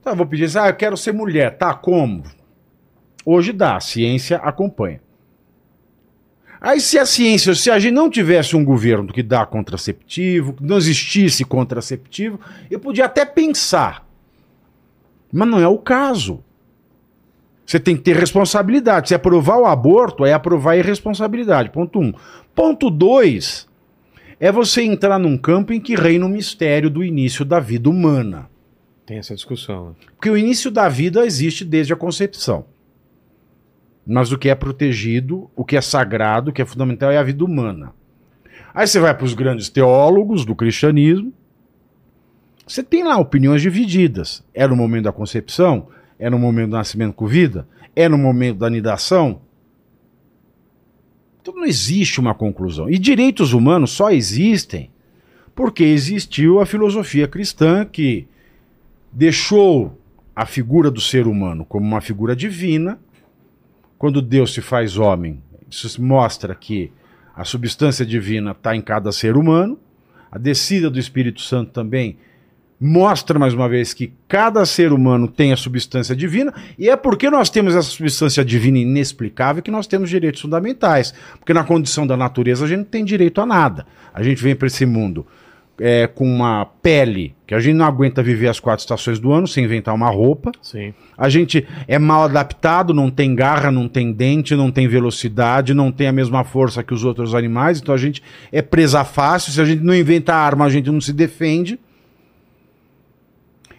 Então eu vou pedir assim, ah, eu quero ser mulher, tá? Como? Hoje dá, a ciência acompanha. Aí se a ciência, se a gente não tivesse um governo que dá contraceptivo, que não existisse contraceptivo, eu podia até pensar. Mas não é o caso. Você tem que ter responsabilidade. Se aprovar o aborto, é aprovar a irresponsabilidade. Ponto um. Ponto dois é você entrar num campo em que reina o mistério do início da vida humana. Tem essa discussão. Porque o início da vida existe desde a concepção. Mas o que é protegido, o que é sagrado, o que é fundamental é a vida humana. Aí você vai para os grandes teólogos do cristianismo. Você tem lá opiniões divididas. É no momento da concepção? É no momento do nascimento com vida? É no momento da anidação? Então não existe uma conclusão. E direitos humanos só existem porque existiu a filosofia cristã que deixou a figura do ser humano como uma figura divina. Quando Deus se faz homem, isso mostra que a substância divina está em cada ser humano. A descida do Espírito Santo também mostra mais uma vez que cada ser humano tem a substância divina, e é porque nós temos essa substância divina inexplicável que nós temos direitos fundamentais. Porque na condição da natureza a gente não tem direito a nada. A gente vem para esse mundo é, com uma pele que a gente não aguenta viver as quatro estações do ano sem inventar uma roupa. Sim. A gente é mal adaptado, não tem garra, não tem dente, não tem velocidade, não tem a mesma força que os outros animais, então a gente é presa fácil. Se a gente não inventa arma, a gente não se defende.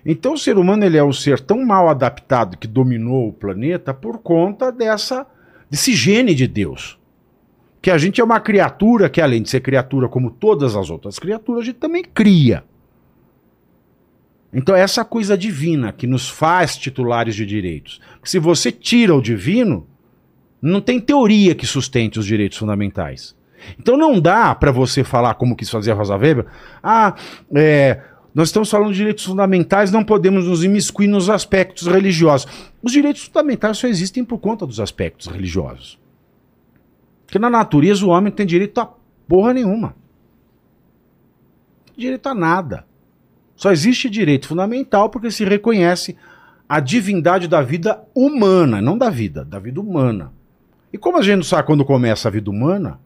Então o ser humano ele é um ser tão mal adaptado que dominou o planeta por conta dessa desse gene de Deus. Que a gente é uma criatura que além de ser criatura como todas as outras criaturas, a gente também cria. Então essa coisa divina que nos faz titulares de direitos. Se você tira o divino, não tem teoria que sustente os direitos fundamentais. Então não dá para você falar como quis fazer a Rosa Weber, ah, é, nós estamos falando de direitos fundamentais, não podemos nos imiscuir nos aspectos religiosos. Os direitos fundamentais só existem por conta dos aspectos religiosos. Porque na natureza o homem não tem direito a porra nenhuma. Não tem direito a nada. Só existe direito fundamental porque se reconhece a divindade da vida humana, não da vida, da vida humana. E como a gente não sabe quando começa a vida humana,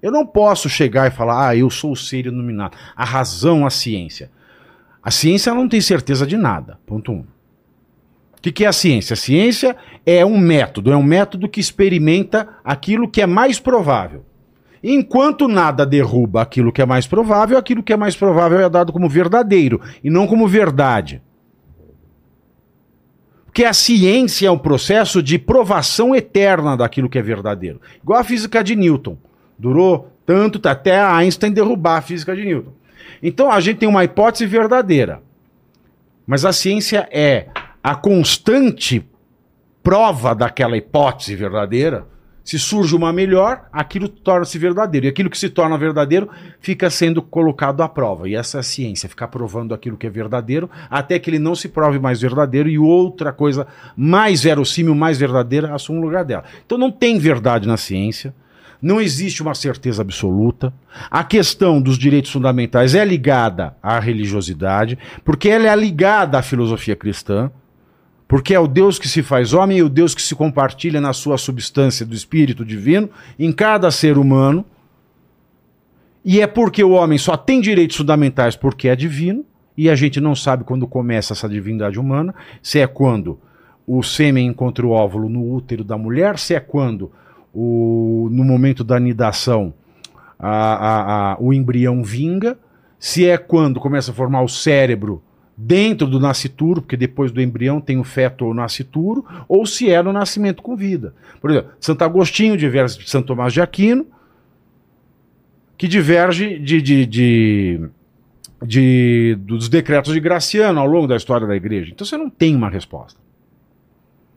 eu não posso chegar e falar, ah, eu sou o ser iluminado. A razão, a ciência. A ciência não tem certeza de nada. Ponto um. Que, que é a ciência? A ciência é um método, é um método que experimenta aquilo que é mais provável. Enquanto nada derruba aquilo que é mais provável, aquilo que é mais provável é dado como verdadeiro e não como verdade. Porque a ciência é um processo de provação eterna daquilo que é verdadeiro. Igual a física de Newton. Durou tanto até Einstein derrubar a física de Newton. Então a gente tem uma hipótese verdadeira. Mas a ciência é a constante prova daquela hipótese verdadeira. Se surge uma melhor, aquilo torna-se verdadeiro. E aquilo que se torna verdadeiro fica sendo colocado à prova. E essa é a ciência, ficar provando aquilo que é verdadeiro, até que ele não se prove mais verdadeiro e outra coisa mais verossímil, mais verdadeira, assuma o lugar dela. Então não tem verdade na ciência. Não existe uma certeza absoluta. A questão dos direitos fundamentais é ligada à religiosidade, porque ela é ligada à filosofia cristã, porque é o Deus que se faz homem e o Deus que se compartilha na sua substância do Espírito Divino em cada ser humano. E é porque o homem só tem direitos fundamentais porque é divino, e a gente não sabe quando começa essa divindade humana, se é quando o sêmen encontra o óvulo no útero da mulher, se é quando o, no momento da anidação a, a, a, o embrião vinga, se é quando começa a formar o cérebro dentro do nascituro, porque depois do embrião tem o feto ou nascituro, ou se é no nascimento com vida. Por exemplo, Santo Agostinho diverge de Santo Tomás de Aquino, que diverge de, de, de, de, dos decretos de Graciano ao longo da história da igreja. Então você não tem uma resposta.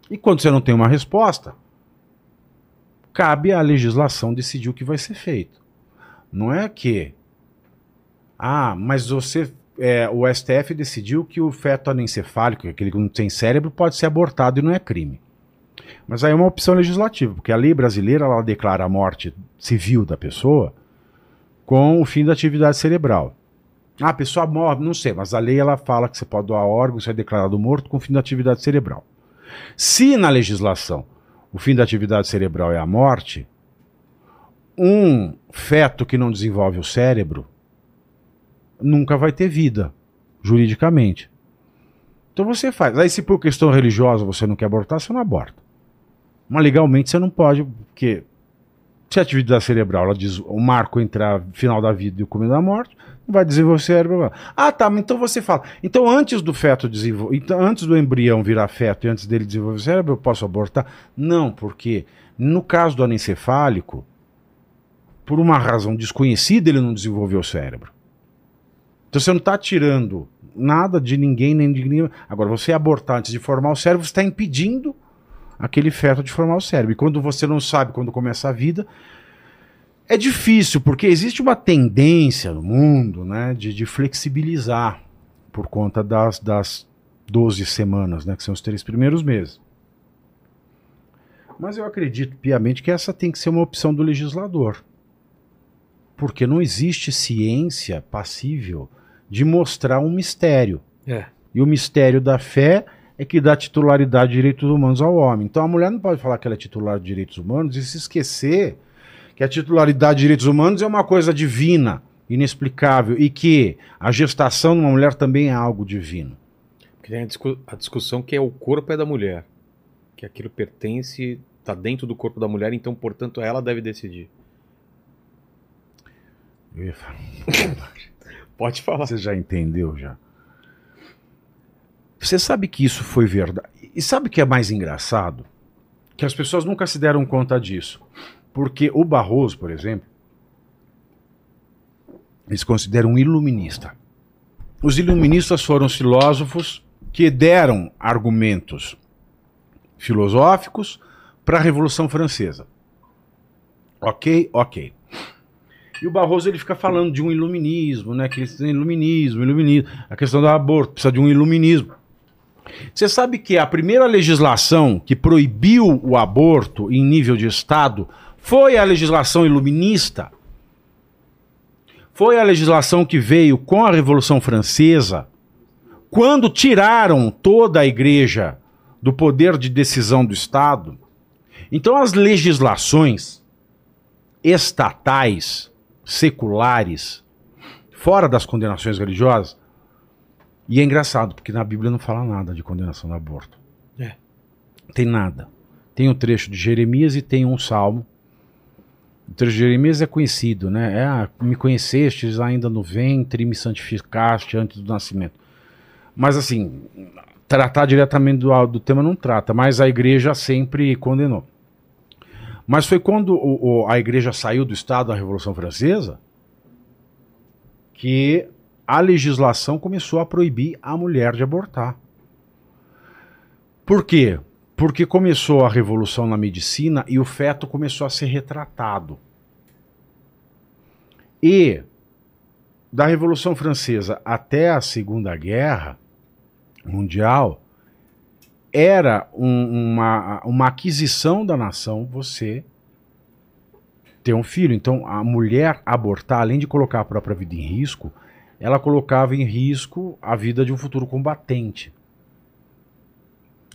E quando você não tem uma resposta, cabe à legislação decidir o que vai ser feito. Não é que, ah, mas você, é, o STF decidiu que o feto anencefálico, aquele que não tem cérebro, pode ser abortado e não é crime. Mas aí é uma opção legislativa, porque a lei brasileira ela declara a morte civil da pessoa com o fim da atividade cerebral. Ah, a pessoa morre, não sei, mas a lei ela fala que você pode doar órgãos, você é declarado morto com o fim da atividade cerebral. Se na legislação o fim da atividade cerebral é a morte, um feto que não desenvolve o cérebro nunca vai ter vida, juridicamente. Então você faz. Aí, se por questão religiosa você não quer abortar, você não aborta. Mas legalmente você não pode, porque se a atividade cerebral ela diz o marco entre o final da vida e o começo da morte, vai desenvolver o cérebro. Ah, tá, mas então você fala. Então, antes do feto desenvolver, então, antes do embrião virar feto e antes dele desenvolver o cérebro, eu posso abortar? Não, porque no caso do anencefálico, por uma razão desconhecida, ele não desenvolveu o cérebro. Então você não está tirando nada de ninguém, nem de ninguém. Agora, você abortar antes de formar o cérebro, está impedindo aquele feto de formar o cérebro. E quando você não sabe quando começa a vida, é difícil, porque existe uma tendência no mundo né, de, de flexibilizar por conta das, das 12 semanas, né, que são os três primeiros meses. Mas eu acredito piamente que essa tem que ser uma opção do legislador. Porque não existe ciência passível de mostrar um mistério. É. E o mistério da fé é que dá titularidade de direitos humanos ao homem. Então a mulher não pode falar que ela é titular de direitos humanos e se esquecer que a titularidade de direitos humanos é uma coisa divina, inexplicável, e que a gestação de uma mulher também é algo divino. Porque tem a, discu a discussão que é o corpo é da mulher, que aquilo pertence, está dentro do corpo da mulher, então, portanto, ela deve decidir. Eu ia falar. (laughs) Pode falar. Você já entendeu já? Você sabe que isso foi verdade. E sabe o que é mais engraçado? Que as pessoas nunca se deram conta disso. Porque o Barroso, por exemplo, eles consideram um iluminista. Os iluministas foram os filósofos que deram argumentos filosóficos para a Revolução Francesa. Ok? Ok. E o Barroso ele fica falando de um iluminismo, né? Que eles têm iluminismo, iluminismo. A questão do aborto precisa de um iluminismo. Você sabe que a primeira legislação que proibiu o aborto em nível de Estado foi a legislação iluminista. Foi a legislação que veio com a Revolução Francesa, quando tiraram toda a igreja do poder de decisão do Estado, então as legislações estatais, seculares, fora das condenações religiosas, e é engraçado, porque na Bíblia não fala nada de condenação do aborto. É. Tem nada. Tem o trecho de Jeremias e tem um salmo. O trecho de Jeremias é conhecido, né? É, ah, me conhecestes ainda no ventre, me santificaste antes do nascimento. Mas assim, tratar diretamente do, do tema não trata, mas a igreja sempre condenou. Mas foi quando o- o- a igreja saiu do Estado da Revolução Francesa que a legislação começou a proibir a mulher de abortar. Por quê? Porque começou a revolução na medicina e o feto começou a ser retratado. E da Revolução Francesa até a Segunda Guerra Mundial era um- uma, uma aquisição da nação você ter um filho. Então a mulher abortar, além de colocar a própria vida em risco, ela colocava em risco a vida de um futuro combatente.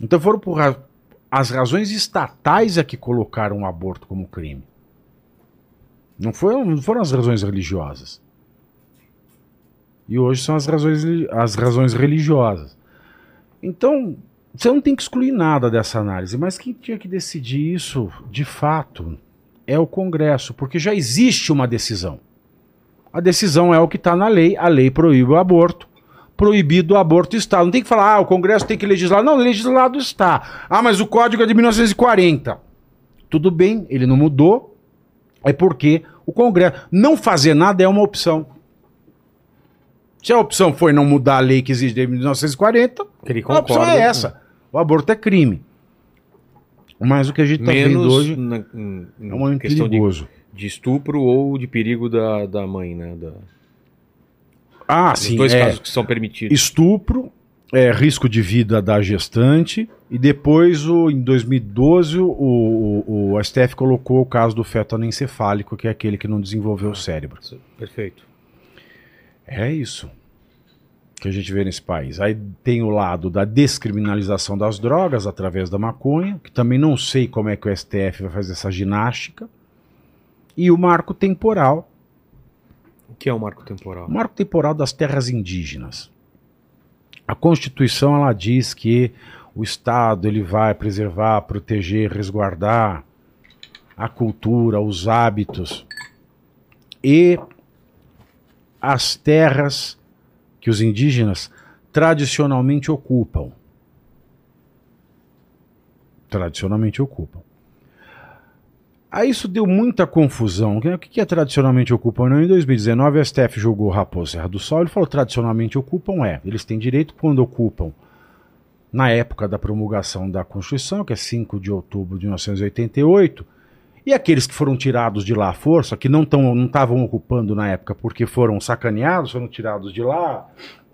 Então foram por ra- as razões estatais é que colocaram o aborto como crime. Não foram, não foram as razões religiosas. E hoje são as razões, as razões religiosas. Então, você não tem que excluir nada dessa análise, mas quem tinha que decidir isso, de fato, é o Congresso, porque já existe uma decisão. A decisão é o que está na lei, a lei proíbe o aborto. Proibido o aborto está. Não tem que falar, ah, o Congresso tem que legislar. Não, legislado está. Ah, mas o código é de 1940. Tudo bem, ele não mudou. É porque o Congresso. Não fazer nada é uma opção. Se a opção foi não mudar a lei que existe desde 1940, Ele a opção é essa. O aborto é crime. Mas o que a gente está vendo hoje na, em, é muito questão de, perigoso. de estupro ou de perigo da, da mãe, né? Da, Ah, os sim. dois é. casos que são permitidos. estupro, é, risco de vida da gestante, e depois, o, em 2012, o, o, o STF colocou o caso do feto anencefálico, que é aquele que não desenvolveu o cérebro. Perfeito. É isso que a gente vê nesse país. Aí tem o lado da descriminalização das drogas através da maconha, que também não sei como é que o STF vai fazer essa ginástica, e o marco temporal, O que é o marco temporal? O marco temporal das terras indígenas. A Constituição ela diz que o Estado ele vai preservar, proteger, resguardar a cultura, os hábitos e as terras que os indígenas tradicionalmente ocupam. Tradicionalmente ocupam. Aí isso deu muita confusão. O que é tradicionalmente ocupam? Em 2019, o STF julgou Raposo Serra do Sol. Ele falou tradicionalmente ocupam é. Eles têm direito quando ocupam na época da promulgação da Constituição, que é 5 de outubro de 1988. E aqueles que foram tirados de lá à força, que não estavam não ocupando na época porque foram sacaneados, foram tirados de lá,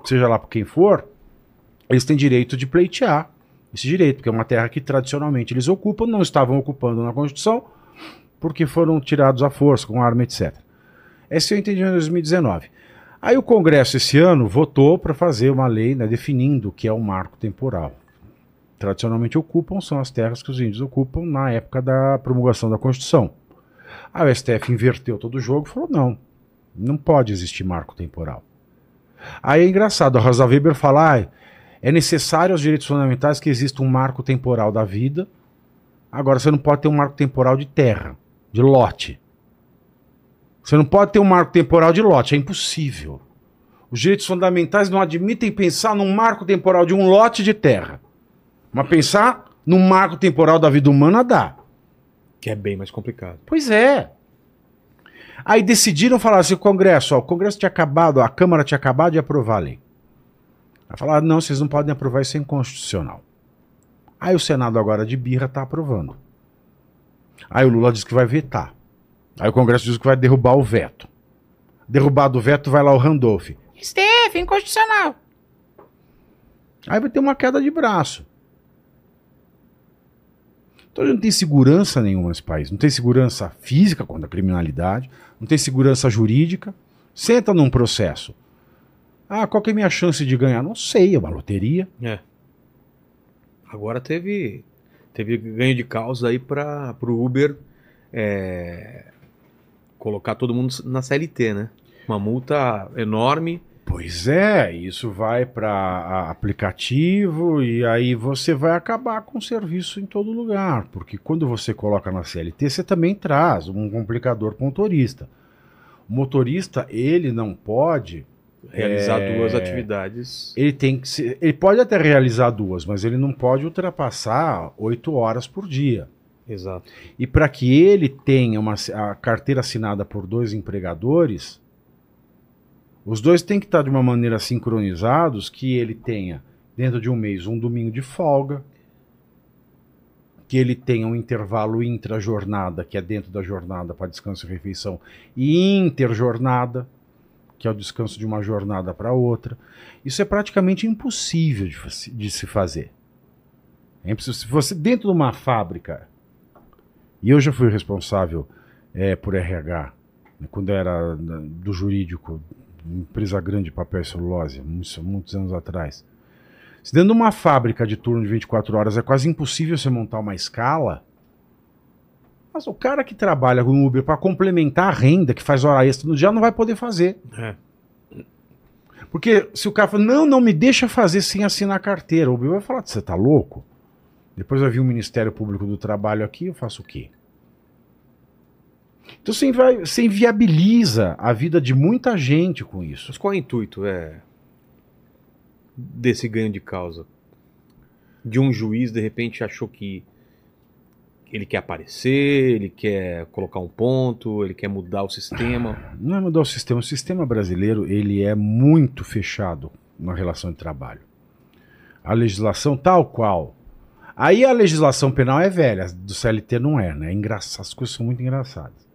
seja lá por quem for, eles têm direito de pleitear esse direito, porque é uma terra que tradicionalmente eles ocupam, não estavam ocupando na Constituição, porque foram tirados à força, com arma, etc. Esse eu entendi em 2019. Aí o Congresso esse ano votou para fazer uma lei né, definindo o que é o marco temporal. Tradicionalmente ocupam são as terras que os índios ocupam na época da promulgação da Constituição. O STF inverteu todo o jogo e falou: não, não pode existir marco temporal. Aí é engraçado, a Rosa Weber fala: ah, é necessário aos direitos fundamentais que exista um marco temporal da vida. Agora você não pode ter um marco temporal de terra, de lote. Você não pode ter um marco temporal de lote, é impossível. Os direitos fundamentais não admitem pensar num marco temporal de um lote de terra. Mas pensar num marco temporal da vida humana dá. Que é bem mais complicado. Pois é. Aí decidiram falar assim: o Congresso, ó, o Congresso tinha acabado, a Câmara tinha acabado de aprovar a lei. Aí falaram: não, vocês não podem aprovar isso é inconstitucional. Aí o Senado agora de birra está aprovando. Aí o Lula diz que vai vetar. Aí o Congresso diz que vai derrubar o veto. Derrubado o veto, vai lá o Randolph. STF, inconstitucional. Aí vai ter uma queda de braço. Então a gente não tem segurança nenhuma nesse país. Não tem segurança física contra a criminalidade, não tem segurança jurídica. Senta num processo Ah, qual que é a minha chance de ganhar? Não sei, é uma loteria. É. Agora teve teve ganho de causa aí para o Uber é, colocar todo mundo na CLT, né? Uma multa enorme. Pois é, isso vai para aplicativo e aí você vai acabar com o serviço em todo lugar, porque quando você coloca na CLT, você também traz um complicador para o motorista. O motorista, ele não pode Realizar É, duas atividades. ele tem que ser, ele pode até realizar duas, mas ele não pode ultrapassar oito horas por dia. Exato. E para que ele tenha uma, a carteira assinada por dois empregadores, os dois têm que estar de uma maneira sincronizados que ele tenha, dentro de um mês, um domingo de folga, que ele tenha um intervalo intra-jornada, que é dentro da jornada para descanso e refeição, e interjornada, que é o descanso de uma jornada para outra. Isso é praticamente impossível de, de se fazer. É. Se você, dentro de uma fábrica, e eu já fui responsável é, por RH, quando era do jurídico, empresa grande de papel e celulose, muitos, muitos anos atrás. Se dentro de uma fábrica de turno de 24 horas é quase impossível você montar uma escala, mas o cara que trabalha com Uber para complementar a renda, que faz hora extra no dia, não vai poder fazer. É. Porque se o cara fala, não, não me deixa fazer sem assinar carteira, o Uber vai falar, você tá louco? Depois vai vir o Ministério Público do Trabalho aqui, eu faço o quê? Então você, vai, você inviabiliza a vida de muita gente com isso. Mas qual é o intuito é, desse ganho de causa? De um juiz, de repente, achou que ele quer aparecer, ele quer colocar um ponto, ele quer mudar o sistema. (clears throat) Não é mudar o sistema. O sistema brasileiro ele é muito fechado na relação de trabalho. A legislação tal qual. Aí a legislação penal é velha, do CLT não é, né? É engraçado, as coisas são muito engraçadas.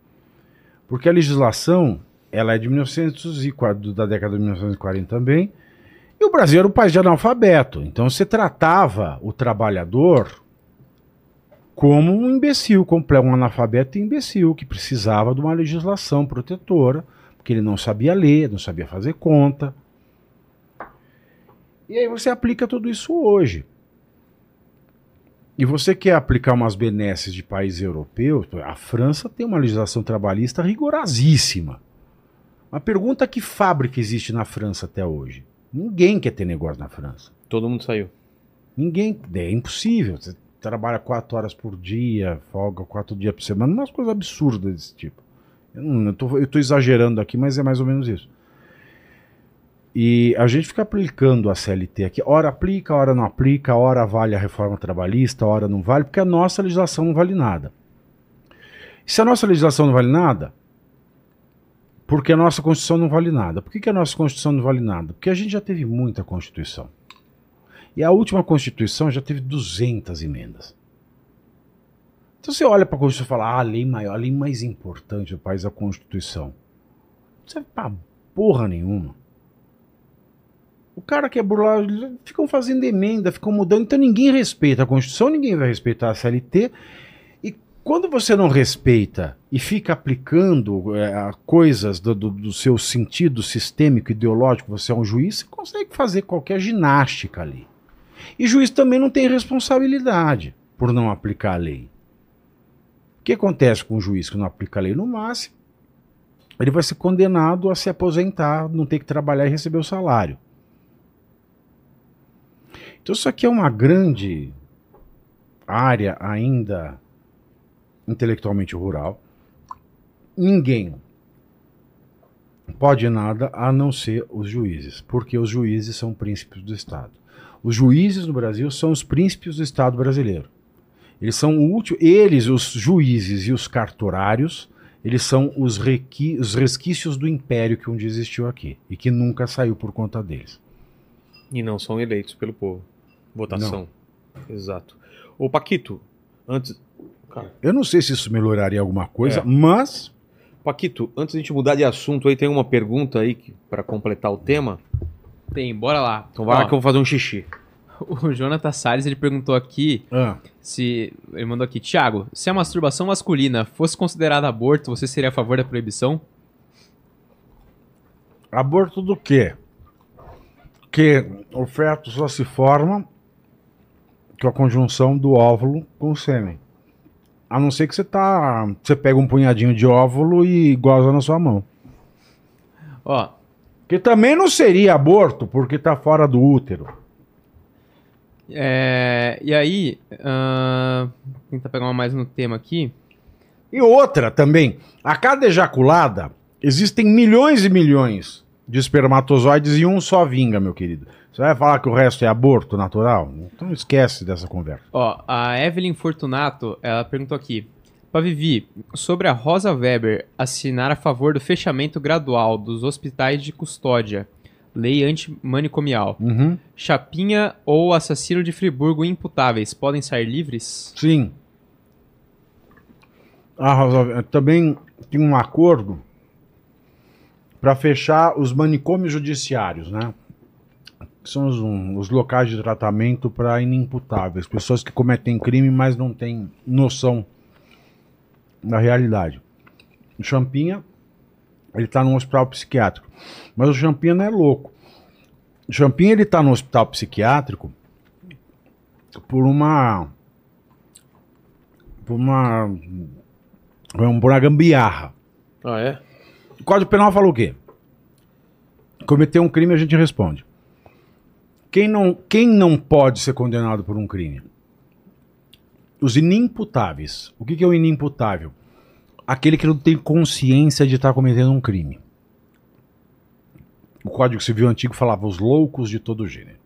Porque a legislação, ela é de 1904, da década de 1940 também, e o Brasil era um país de analfabeto. Então você tratava o trabalhador como um imbecil, como um analfabeto imbecil, que precisava de uma legislação protetora, porque ele não sabia ler, não sabia fazer conta. E aí você aplica tudo isso hoje. E você quer aplicar umas benesses de países europeus, a França tem uma legislação trabalhista rigorosíssima. Uma pergunta que fábrica existe na França até hoje? Ninguém quer ter negócio na França. Todo mundo saiu. Ninguém. É impossível. Você trabalha quatro horas por dia, folga quatro dias por semana, umas coisas absurdas desse tipo. Eu, tô exagerando aqui, mas é mais ou menos isso. E a gente fica aplicando a CLT aqui. Hora aplica, hora não aplica, hora vale a reforma trabalhista, hora não vale, porque a nossa legislação não vale nada. Se a nossa legislação não vale nada, porque a nossa Constituição não vale nada. Por que, que a nossa Constituição não vale nada? Porque a gente já teve muita Constituição. E a última Constituição já teve 200 emendas. Então você olha para a Constituição e fala, ah, a lei maior, a lei mais importante do país é a Constituição. Não serve pra porra nenhuma. O cara quer burlar, eles ficam fazendo emenda, ficam mudando, então ninguém respeita a Constituição, ninguém vai respeitar a CLT. E quando você não respeita e fica aplicando é, coisas do, do, do seu sentido sistêmico, ideológico, você é um juiz, você consegue fazer qualquer ginástica ali. E juiz também não tem responsabilidade por não aplicar a lei. O que acontece com o juiz que não aplica a lei? No máximo, ele vai ser condenado a se aposentar, não ter que trabalhar e receber o salário. Então isso aqui é uma grande área ainda intelectualmente rural. Ninguém pode nada a não ser os juízes, porque os juízes são príncipes do Estado. Os juízes no Brasil são os príncipes do Estado brasileiro. Eles são o último, eles, os juízes e os cartorários, eles são os, requi, os resquícios do império que um dia existiu aqui e que nunca saiu por conta deles. E não são eleitos pelo povo. Votação. Exato. Ô, Paquito, antes. Cara, Eu não sei se isso melhoraria alguma coisa, É. mas Paquito, antes de a gente mudar de assunto aí, tem uma pergunta aí que- pra completar o tema. Tem, bora lá. Então vai lá Ó, que eu vou fazer um xixi. (laughs) O Jonathan Salles, ele perguntou aqui ah, se... Ele mandou aqui, Thiago, se a masturbação masculina fosse considerada aborto, você seria a favor da proibição? aborto do quê? que o feto só se forma com a conjunção do óvulo com o sêmen. A não ser que você tá. Você pega um punhadinho de óvulo e goza na sua mão. Ó, Que também não seria aborto, porque tá fora do útero. é, e aí, ah, tentar pegar uma mais no tema aqui. E outra também, a cada ejaculada existem milhões e milhões de espermatozoides e um só vinga, meu querido. Você vai falar que o resto é aborto natural? Então esquece dessa conversa. Ó, a Evelyn Fortunato, ela perguntou aqui. Pra Vivi, sobre a Rosa Weber assinar a favor do fechamento gradual dos hospitais de custódia, lei antimanicomial, Uhum. Chapinha ou assassino de Friburgo imputáveis podem sair livres? Sim. A Rosa- também tem um acordo para fechar os manicômios judiciários, né? Que são os, um, os locais de tratamento para inimputáveis, pessoas que cometem crime, mas não têm noção da realidade. O Champinha, ele está num hospital psiquiátrico, mas o Champinha não é louco. O Champinha ele está no hospital psiquiátrico por uma por uma por uma gambiarra. Ah, é? O Código Penal falou o quê? Cometer um crime a gente responde. Quem não, quem não pode ser condenado por um crime? Os inimputáveis. O que, que é o inimputável? Aquele que não tem consciência de estar cometendo um crime. O Código Civil Antigo falava os loucos de todo gênero.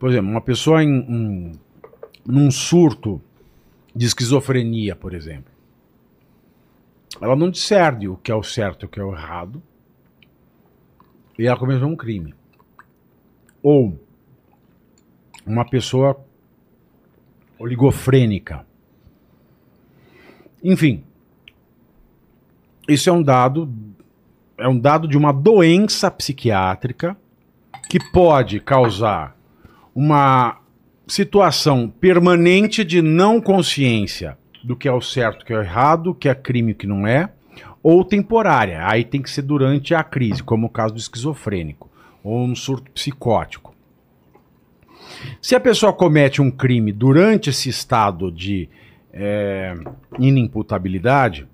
Por exemplo, uma pessoa em, em num surto de esquizofrenia, por exemplo ela não discerne o que é o certo e o que é o errado. E ela cometeu um crime. Ou uma pessoa oligofrênica. Enfim, isso é um dado é um dado de uma doença psiquiátrica que pode causar uma situação permanente de não consciência do que é o certo, que é o errado, que é crime, que não é, ou temporária. Aí tem que ser durante a crise, como o caso do esquizofrênico, ou um surto psicótico. Se a pessoa comete um crime durante esse estado de é, inimputabilidade,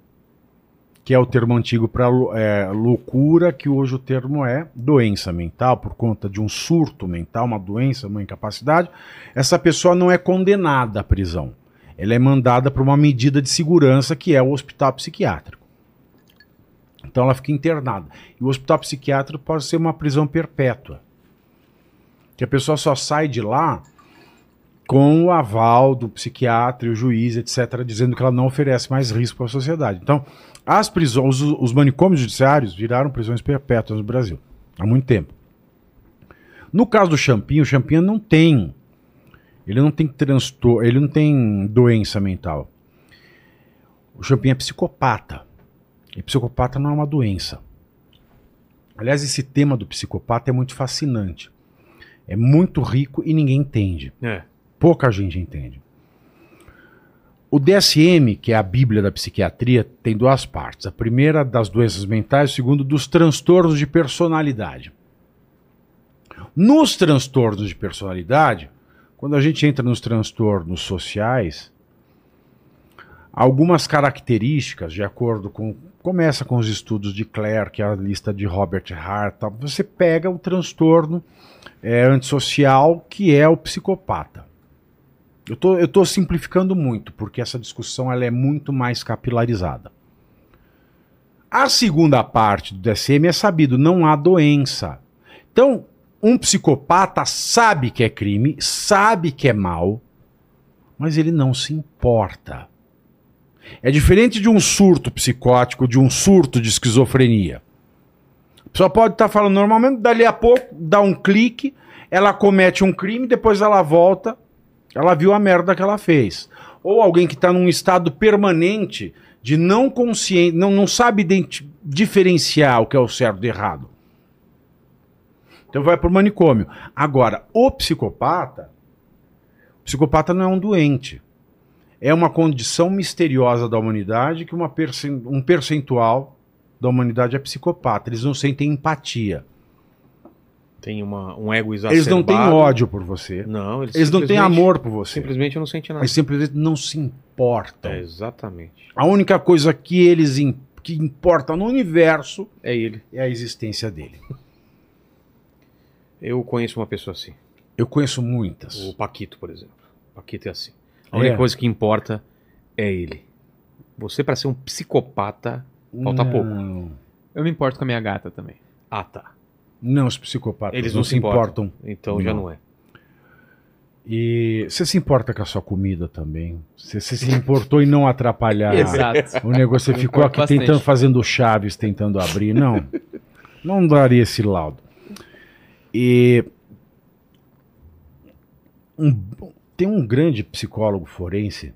que é o termo antigo para é, loucura, que hoje o termo é doença mental, por conta de um surto mental, uma doença, uma incapacidade, essa pessoa não é condenada à prisão ela é mandada para uma medida de segurança que é o hospital psiquiátrico. Então ela fica internada. E o hospital psiquiátrico pode ser uma prisão perpétua. Que a pessoa só sai de lá com o aval do psiquiatra e o juiz, etc., dizendo que ela não oferece mais risco para a sociedade. Então, as prisões, os, os manicômios judiciários viraram prisões perpétuas no Brasil há muito tempo. No caso do Champinho, o Champinho não tem ele não tem transtorno, ele não tem doença mental. O Champinho é psicopata. E psicopata não é uma doença. Aliás, esse tema do psicopata é muito fascinante. É muito rico e ninguém entende. É. Pouca gente entende. O DSM, que é a Bíblia da psiquiatria, tem duas partes. A primeira das doenças mentais, a segunda dos transtornos de personalidade. Nos transtornos de personalidade, quando a gente entra nos transtornos sociais, algumas características, de acordo com. Começa com os estudos de Clare, que é a lista de Robert Hart, você pega o transtorno é, antissocial, que é o psicopata. Eu tô, tô simplificando muito, porque essa discussão ela é muito mais capilarizada. A segunda parte do DSM é sabido, não há doença. Então, um psicopata sabe que é crime, sabe que é mal, mas ele não se importa. É diferente de um surto psicótico, de um surto de esquizofrenia. Pessoa pode estar falando normalmente, dali a pouco dá um clique, ela comete um crime, depois ela volta, ela viu a merda que ela fez. Ou alguém que está num estado permanente de não consciente, não, não sabe diferenciar o que é o certo e errado. Então vai para o manicômio. Agora, o psicopata, o psicopata não é um doente. É uma condição misteriosa da humanidade que uma percent um percentual da humanidade é psicopata. Eles não sentem empatia. Tem uma, um ego Eles exacerbado. não têm ódio por você. Não, eles, Eles não têm amor por você. Simplesmente não sentem nada. Eles simplesmente não se importam. É, exatamente. A única coisa que eles que importa no universo É ele. é a existência dele. Eu conheço uma pessoa assim. Eu conheço muitas. O Paquito, por exemplo. O Paquito é assim. A É. única coisa que importa é ele. Você, pra ser um psicopata. Falta pouco. não. Eu me importo com a minha gata também. Ah, tá. Não, os psicopatas Eles não, não se importam. importam. Então já Não. não é. E você se importa com a sua comida também. Você, você se importou em não atrapalhar. (laughs) Exato. O negócio, você ficou aqui bastante. tentando, fazendo chaves, tentando abrir. Não. Não daria esse laudo. E. um- tem um grande psicólogo forense,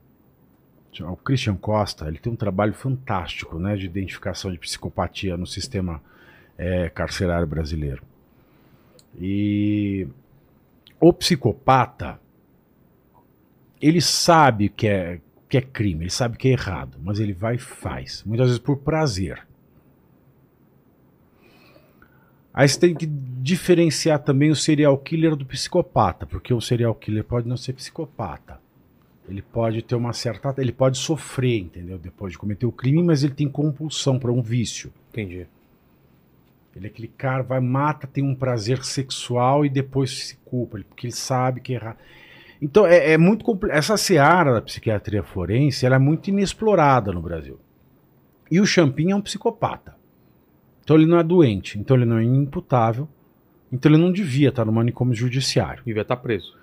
o Christian Costa, ele tem um trabalho fantástico né, de identificação de psicopatia no sistema eh, carcerário brasileiro. E o psicopata, ele sabe que é, que é crime, ele sabe que é errado, mas ele vai e faz, muitas vezes por prazer. Aí você tem que diferenciar também o serial killer do psicopata, porque o serial killer pode não ser psicopata. Ele pode ter uma certa. Ele pode sofrer, entendeu? Depois de cometer o crime, mas ele tem compulsão para um vício. Entendi. Ele é aquele cara, vai, mata, tem um prazer sexual e depois se culpa, porque ele sabe que errado. Então, é, é muito complexo. Essa seara da psiquiatria forense ela é muito inexplorada no Brasil. E o Champin é um psicopata. Então, ele não é doente, então, ele não é imputável, então, ele não devia estar no manicômio judiciário. Devia estar preso.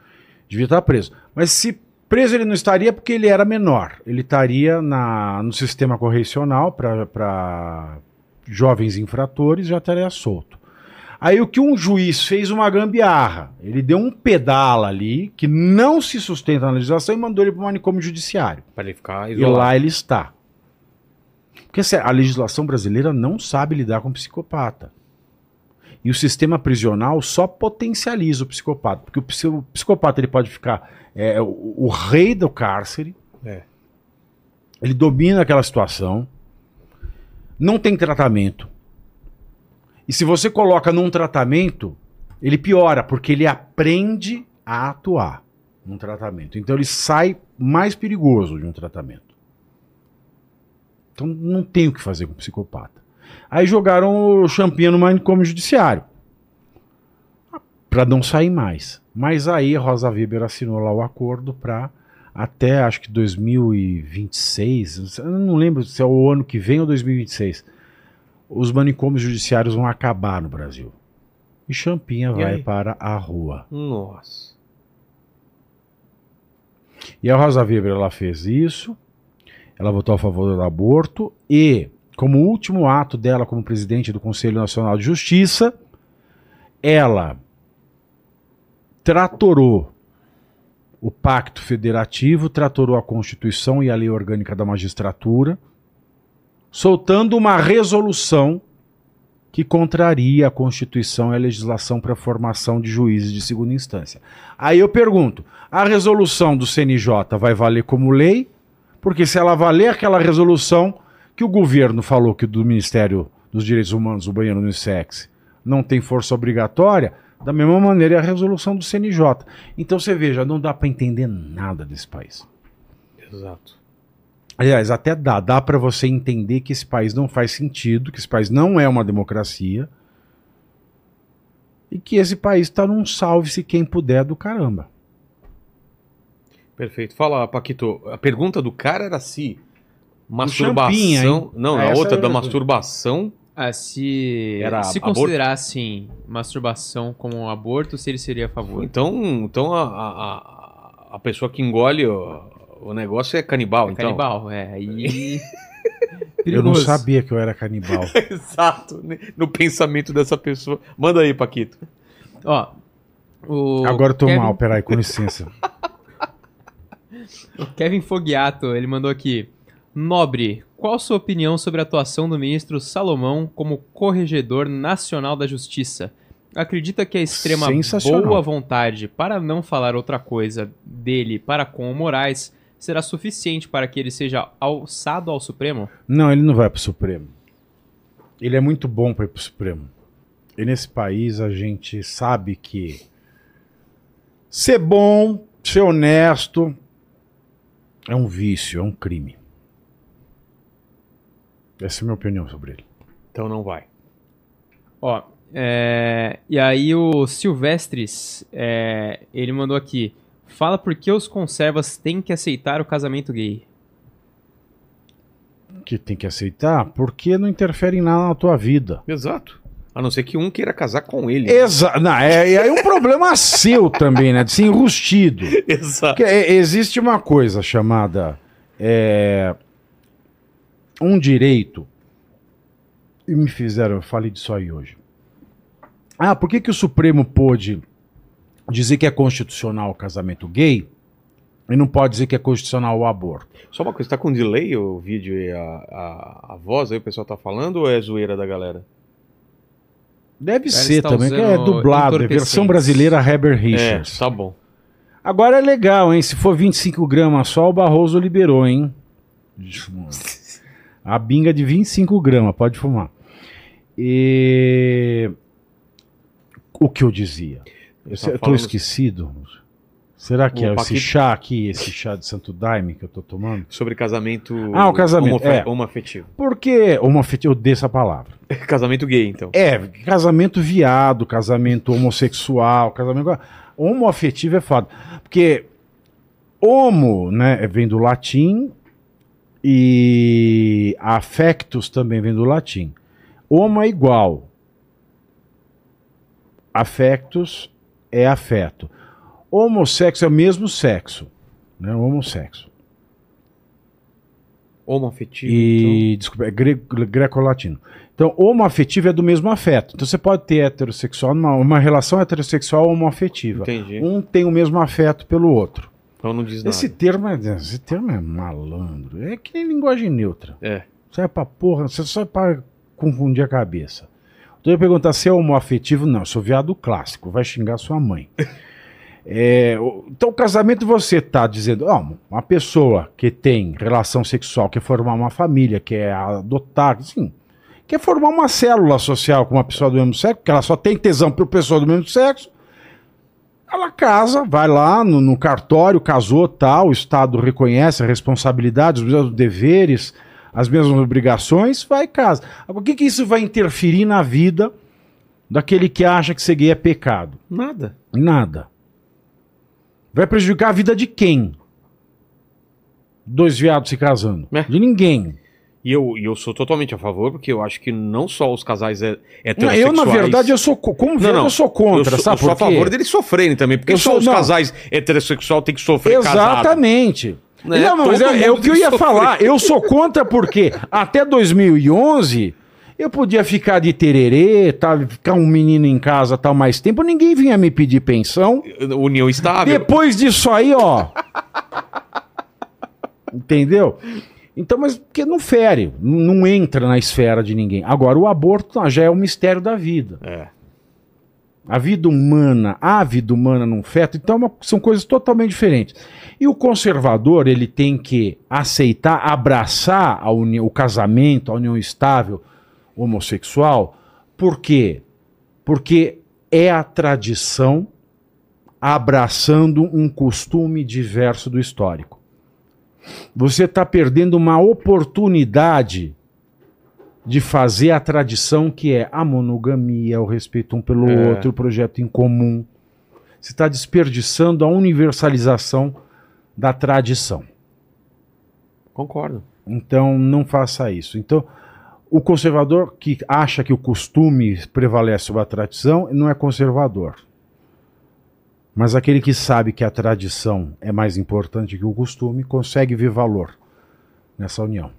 Devia estar preso. Mas se preso ele não estaria porque ele era menor. Ele estaria na, no sistema correcional para jovens infratores já estaria solto. Aí o que um juiz fez uma gambiarra. Ele deu um pedala ali que não se sustenta na legislação e mandou ele para o manicômio judiciário. Pra ele ficar E isolado. lá ele está. Porque assim, a legislação brasileira não sabe lidar com psicopata. E o sistema prisional só potencializa o psicopata. Porque o, psi- o psicopata ele pode ficar é, o, o rei do cárcere. É. Ele domina aquela situação. Não tem tratamento. E se você coloca num tratamento, ele piora, porque ele aprende a atuar num tratamento. Então ele sai mais perigoso de um tratamento. Então não tem o que fazer com o psicopata. Aí jogaram o Champinha no manicômio judiciário. Para não sair mais. Mas aí a Rosa Weber assinou lá o acordo para até acho que 2026, eu não lembro se é o ano que vem ou 2026. Os manicômios judiciários vão acabar no Brasil. E Champinha vai aí? para a rua. Nossa. E a Rosa Weber ela fez isso, ela votou a favor do aborto e, como último ato dela como presidente do Conselho Nacional de Justiça, ela tratorou o Pacto Federativo, tratorou a Constituição e a Lei Orgânica da Magistratura, soltando uma resolução que contraria a Constituição e a legislação para a formação de juízes de segunda instância. Aí eu pergunto: a resolução do CNJ vai valer como lei? Porque se ela valer aquela resolução que o governo falou que do Ministério dos Direitos Humanos, o banheiro Unissex, não tem força obrigatória, da mesma maneira é a resolução do CNJ. Então você veja, não dá para entender nada desse país. Exato. Aliás, até dá, dá para você entender que esse país não faz sentido, que esse país não é uma democracia e que esse país está num salve-se quem puder do caramba. Perfeito. Fala, Paquito. A pergunta do cara era se masturbação. não, Ah, a outra da masturbação. Ah, se, Era se aborto? considerassem masturbação como um aborto, se ele seria a favor. Então, então a, a, a- pessoa que engole o, o negócio é canibal, É então. canibal, é. Aí. (laughs) Eu não sabia que eu era canibal. (laughs) Exato. né? No pensamento dessa pessoa. Manda aí, Paquito. Ó. O Agora eu tô Kevin, mal, peraí, com licença. (laughs) o Kevin Fogiato, ele mandou aqui. Nobre, qual sua opinião sobre a atuação do ministro Salomão como corregedor nacional da justiça? Acredita que a extrema Sensacional. boa vontade, para não falar outra coisa, dele para com o Moraes será suficiente para que ele seja alçado ao Supremo? Não, ele não vai pro Supremo. Ele é muito bom para ir pro Supremo. E nesse país a gente sabe que ser bom, ser honesto é um vício, é um crime. Essa é a minha opinião sobre ele. Então não vai. Ó, é, e aí o Silvestres, é, ele mandou aqui. Fala por que os conservas têm que aceitar o casamento gay. Que tem que aceitar porque não interfere em nada na tua vida. Exato. A não ser que um queira casar com ele. Exato. É, é um problema (laughs) seu também, né? De ser enrustido. Exato. Porque, é, existe uma coisa chamada é, um direito. E me fizeram, eu falei disso aí hoje. Ah, por que, que o Supremo pôde dizer que é constitucional o casamento gay e não pode dizer que é constitucional o aborto? Só uma coisa, tá com delay o vídeo e a, a, a voz aí o pessoal tá falando ou é zoeira da galera? Deve Ele ser também, que é dublado, é versão brasileira Heber É, Richards. tá bom. Agora é legal, hein? Se for 25 gramas só, o Barroso liberou, hein? A binga de 25 gramas, pode fumar. E... O que eu dizia? Eu, Tá eu tô falando- esquecido. Será que O é esse Paquito- chá aqui, esse chá de Santo Daime que eu tô tomando? Sobre casamento. Ah, o casamento, homofe- é. homoafetivo. Porque uma eu odeio essa palavra. (laughs) casamento gay, então. É, casamento viado, casamento homossexual, casamento. Homoafetivo é foda. Porque homo, né, vem do latim e affectus também vem do latim. Homo é igual. Affectus é afeto. Homossexo é o mesmo sexo. Né, homossexo. Homoafetivo. E, desculpa, é gre- greco-latino. Então, homoafetivo é do mesmo afeto. Então, você pode ter heterossexual, uma, uma relação heterossexual homoafetiva. Então, Entendi. Um tem o mesmo afeto pelo outro. Então não diz nada. Esse termo, é, esse termo é malandro. É que nem linguagem neutra. É. Sai pra porra, você só é pra confundir a cabeça. Então eu ia perguntar se é homoafetivo. Não, eu sou viado clássico, vai xingar sua mãe. (laughs) É, então, o casamento você tá dizendo, ó, uma pessoa que tem relação sexual, quer formar uma família, quer adotar, assim, quer formar uma célula social com uma pessoa do mesmo sexo, porque ela só tem tesão por pessoa do mesmo sexo, ela casa, vai lá no, no cartório, casou, tal, o Estado reconhece a responsabilidade, os mesmos deveres, as mesmas obrigações, vai e casa. Agora, o que, que isso vai interferir na vida daquele que acha que ser gay é pecado? Nada. Nada. Vai prejudicar a vida de quem? Dois viados se casando. É. De ninguém. E eu, eu sou totalmente a favor, porque eu acho que não só os casais é, Não, heterossexuais... eu, na verdade, eu sou. co- Como Não, não. eu sou contra, eu sou, sabe eu sou a favor deles sofrerem também, porque Eu só sou- os não. casais heterossexuais têm que sofrer casado. Exatamente. Né? Não, mas é, é o que eu ia sofrer. falar. Eu sou contra porque até 2011 eu podia ficar de tererê, tá, ficar um menino em casa tal mais tempo, ninguém vinha me pedir pensão. União estável. Depois disso aí, ó. Entendeu? Então, mas porque não fere, não entra na esfera de ninguém. Agora, o aborto ah, já é o mistério da vida. É. A vida humana, a vida humana num feto, então é uma- são coisas totalmente diferentes. E o conservador, ele tem que aceitar, abraçar a o casamento, a união estável homossexual, por quê? Porque é a tradição abraçando um costume diverso do histórico. Você está perdendo uma oportunidade de fazer a tradição que é a monogamia, o respeito um pelo É. outro, o projeto em comum. Você está desperdiçando a universalização da tradição. Concordo. Então não faça isso. Então, o conservador que acha que o costume prevalece sobre a tradição não é conservador. Mas aquele que sabe que a tradição é mais importante que o costume consegue ver valor nessa união.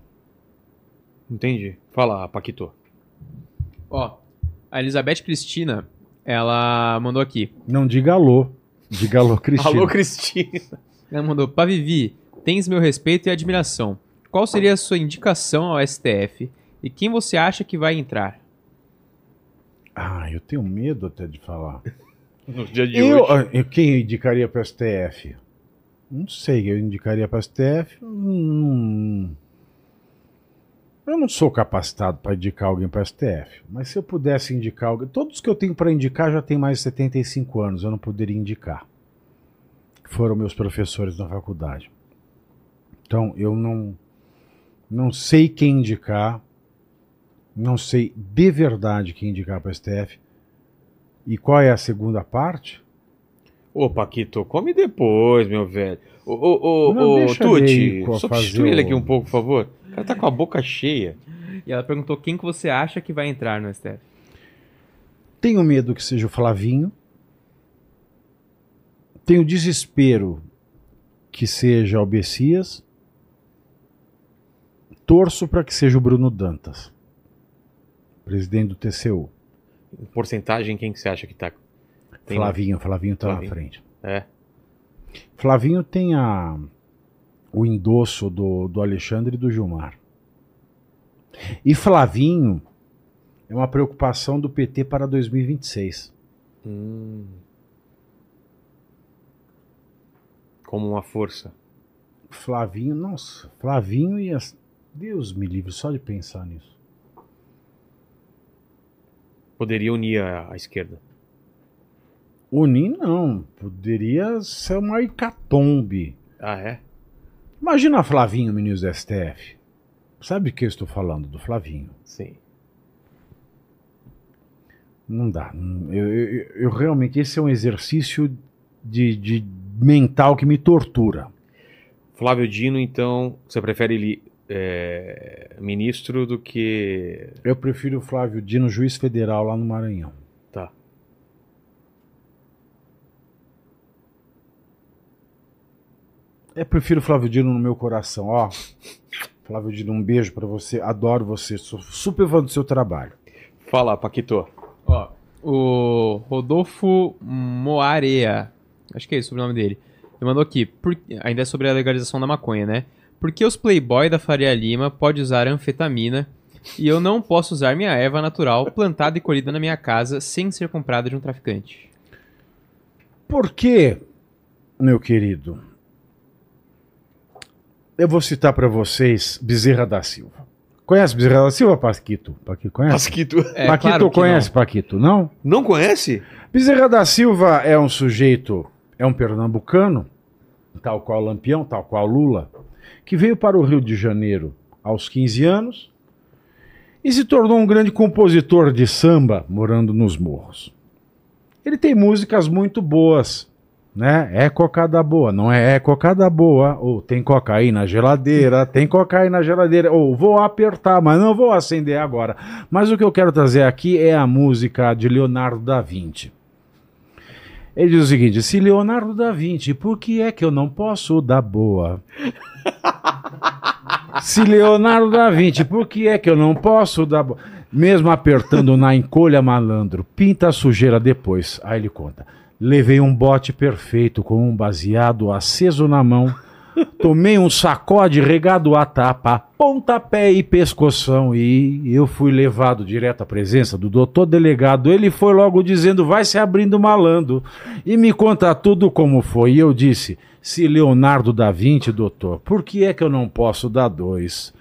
Entendi. Fala, Paquito. Ó, a Elizabeth Cristina, ela mandou aqui. Não diga alô, diga alô, (laughs) Cristina. Alô, Cristina. Ela mandou, pra Vivi, tens meu respeito e admiração. Qual seria a sua indicação ao STF? E quem você acha que vai entrar? Ah, eu tenho medo até de falar. (laughs) No dia de Eu, hoje. ah, eu- quem eu indicaria para STF? Não sei, eu indicaria para STF. Hum, Eu não sou capacitado para indicar alguém para STF, mas se eu pudesse indicar alguém, todos que eu tenho para indicar já têm mais de 75 anos, eu não poderia indicar. Foram meus professores na faculdade. Então, eu não não sei quem indicar, não sei de verdade quem indicar para STF. E qual é a segunda parte? Ô, Paquito, come depois, meu velho. Ô, ô, ô, Não, ô, Tuti, substitui ele o- aqui um pouco, por favor. O cara tá com a boca cheia. (laughs) E ela perguntou quem que você acha que vai entrar no STF. Tenho medo que seja o Flavinho. Tenho desespero que seja o Bessias. Torço para que seja o Bruno Dantas, presidente do TCU. Em porcentagem, quem que você acha que tá? Tem- Flavinho, Flavinho tá Flavinho. na frente. É. Flavinho tem a, o endosso do, do Alexandre e do Gilmar. E Flavinho é uma preocupação do PT para 2026. Hum. Como uma força. Flavinho, nossa, Flavinho e as. Deus me livre, só de pensar nisso. Poderia unir a, a esquerda. Unir não, poderia ser uma hecatombe. Ah, é? Imagina Flavinho, ministro do STF. Sabe o que eu estou falando do Flavinho? Sim. Não dá. Eu, eu- eu realmente, esse é um exercício de, de mental que me tortura. Flávio Dino, então, você prefere ele é, ministro do que. Eu prefiro o Flávio Dino, juiz federal lá no Maranhão. Tá. Eu prefiro o Flávio Dino no meu coração. Ó, Flávio Dino, um beijo pra você. Adoro você. Sou super fã do seu trabalho. Fala, Paquito. Ó, o Rodolfo Moarea, acho que é esse o sobrenome dele, ele mandou aqui, por- ainda é sobre a legalização da maconha, né? Por que os playboy da Faria Lima pode usar anfetamina e eu não posso usar minha erva natural plantada e colhida na minha casa sem ser comprada de um traficante? Por que, meu querido? Eu vou citar pra vocês Bezerra da Silva. Conhece Bezerra da Silva, Paquito? Paquito conhece? Paquito. É, Paquito claro conhece Paquito, não? Não conhece? Bezerra da Silva é um sujeito, é um pernambucano, tal qual Lampião, tal qual Lula, que veio para o Rio de Janeiro aos 15 anos e se tornou um grande compositor de samba morando nos morros. Ele tem músicas muito boas, né? É cocada boa, não é, é cocada boa, ou tem cocaína na geladeira, tem cocaína na geladeira, ou vou apertar, mas não vou acender agora. Mas o que eu quero trazer aqui é a música de Leonardo da Vinci. Ele diz o seguinte: se Leonardo da Vinci, por que é que eu não posso dar boa? Se Leonardo da Vinci, por que é que eu não posso dar? Mesmo apertando na encolha malandro, pinta a sujeira depois. Aí ele conta. Levei um bote perfeito com um baseado aceso na mão. Tomei um sacode regado a tapa, pontapé e pescoção e eu fui levado direto à presença do doutor delegado. Ele foi logo dizendo, vai se abrindo malandro e me conta tudo como foi. E eu disse, se Leonardo da Vinci, doutor, por que é que eu não posso dar dois?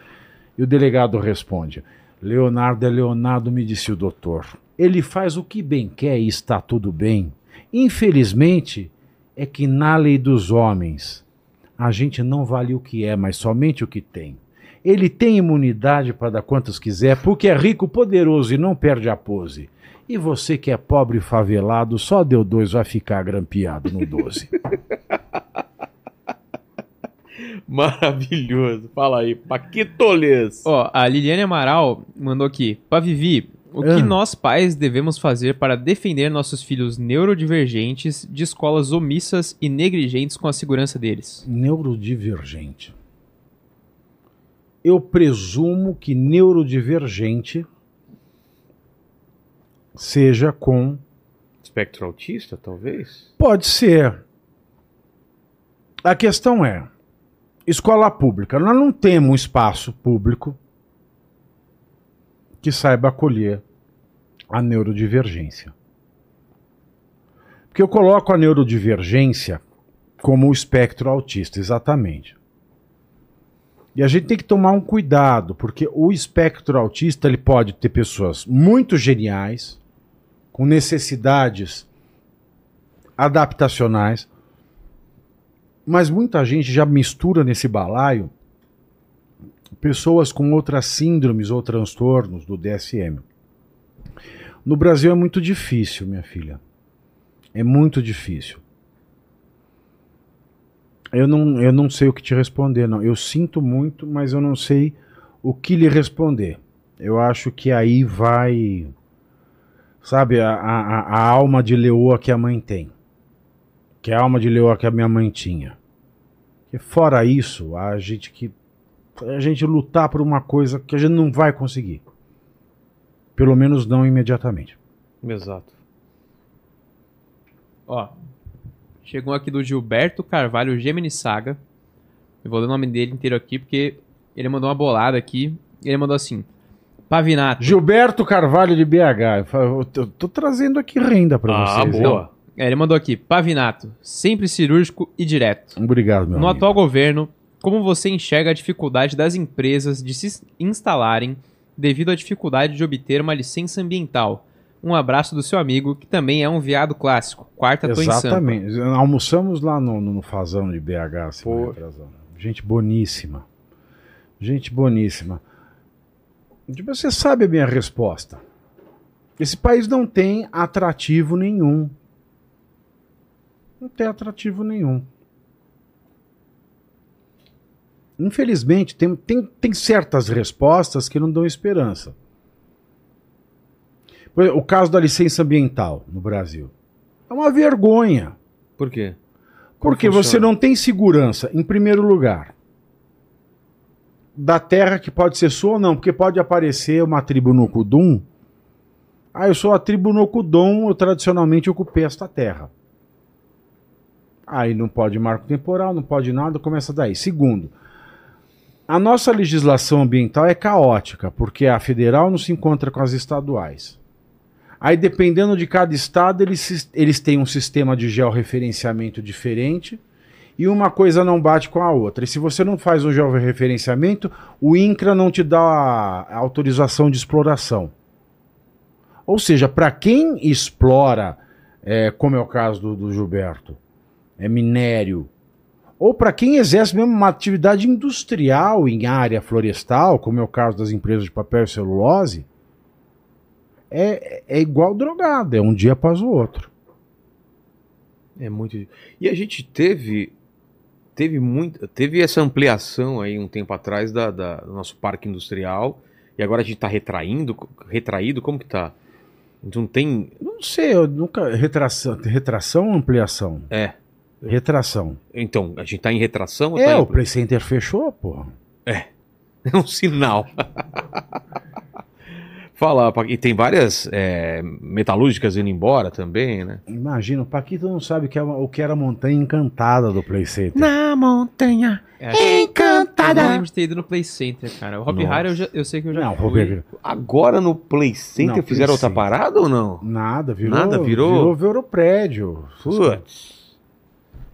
E o delegado responde, Leonardo é Leonardo, me disse o doutor. Ele faz o que bem quer e está tudo bem. Infelizmente, é que na lei dos homens a gente não vale o que é, mas somente o que tem. Ele tem imunidade para dar quantos quiser, porque é rico, poderoso e não perde a pose. E você que é pobre e favelado, só deu dois, vai ficar grampeado no 12. (laughs) Maravilhoso. Fala aí, Paquitoles. Ó, a Liliane Amaral mandou aqui. Pra Vivi, o que Ah. nós pais devemos fazer para defender nossos filhos neurodivergentes de escolas omissas e negligentes com a segurança deles? Neurodivergente. Eu presumo que neurodivergente seja com Espectro autista, talvez? Pode ser. A questão é: escola pública. Nós não temos um espaço público que saiba acolher a neurodivergência. Porque eu coloco a neurodivergência como o espectro autista, exatamente. E a gente tem que tomar um cuidado, porque o espectro autista ele pode ter pessoas muito geniais, com necessidades adaptacionais, mas muita gente já mistura nesse balaio pessoas com outras síndromes ou transtornos do DSM. No Brasil é muito difícil, minha filha. É muito difícil. Eu não, eu não sei o que te responder, não. Eu sinto muito, mas eu não sei o que lhe responder. Eu acho que aí vai. Sabe, a, a, a alma de leoa que a mãe tem. Que é a alma de leoa que a minha mãe tinha. E fora isso, a gente que. A gente lutar por uma coisa que a gente não vai conseguir. Pelo menos não imediatamente. Exato. Ó, chegou aqui do Gilberto Carvalho Gemini Saga. Eu vou ler o nome dele inteiro aqui porque ele mandou uma bolada aqui. Ele mandou assim: Pavinato. Gilberto Carvalho de BH. Eu tô, tô trazendo aqui renda pra Ah, vocês. boa. É, ele mandou aqui: Pavinato, sempre cirúrgico e direto. Obrigado, meu No amigo. atual governo, como você enxerga a dificuldade das empresas de se instalarem devido à dificuldade de obter uma licença ambiental? Um abraço do seu amigo, que também é um viado clássico. Quarta tô em Sampa. Exatamente. Almoçamos lá no, no, Fazão de BH. semana atrasada. Gente boníssima. Gente boníssima. Tipo, Você sabe a minha resposta. Esse país não tem atrativo nenhum. Não tem atrativo nenhum. Infelizmente, tem, tem, tem certas respostas que não dão esperança. O caso da licença ambiental no Brasil. É uma vergonha. Por quê? Como Porque você funciona? não tem segurança, em primeiro lugar, da terra que pode ser sua ou não, porque pode aparecer uma tribo Nokudum. Ah, eu sou a tribo Nokudum, eu tradicionalmente ocupei esta terra. Aí não pode marco temporal, não pode nada, começa daí. Segundo, a nossa legislação ambiental é caótica, porque a federal não se encontra com as estaduais. Aí, dependendo de cada estado, eles, eles têm um sistema de georreferenciamento diferente e uma coisa não bate com a outra. E se você não faz o georreferenciamento, o INCRA não te dá a autorização de exploração. Ou seja, para quem explora, é, como é o caso do, do Gilberto, é minério, ou para quem exerce mesmo uma atividade industrial em área florestal, como é o caso das empresas de papel e celulose, é, é igual drogado, é um dia após o outro. É muito. E a gente teve. Teve muito. Teve essa ampliação aí um tempo atrás da, da- do nosso parque industrial. E agora a gente tá retraindo, retraído, como que tá? Não tem. Não sei, eu nunca. Retração, retração ou ampliação? É. Retração. Então, a gente tá em retração ou É, tá em- o Play Center fechou, porra. (laughs) É um sinal. Fala, e tem várias é, metalúrgicas indo embora também, né? Imagina, o Paquito não sabe o que, é, o que era a montanha encantada do Play Center. Na montanha É, acho- Eu não encantada. lembro de ter ido no Play Center, cara. O Hobby Nossa. Harry eu, já- eu sei que eu já Não, fui. Robert, Agora no Play Center Não, fizeram Play outra Center. parada ou não? nada, virou. Nada, virou? Virou, virou prédio. Putz.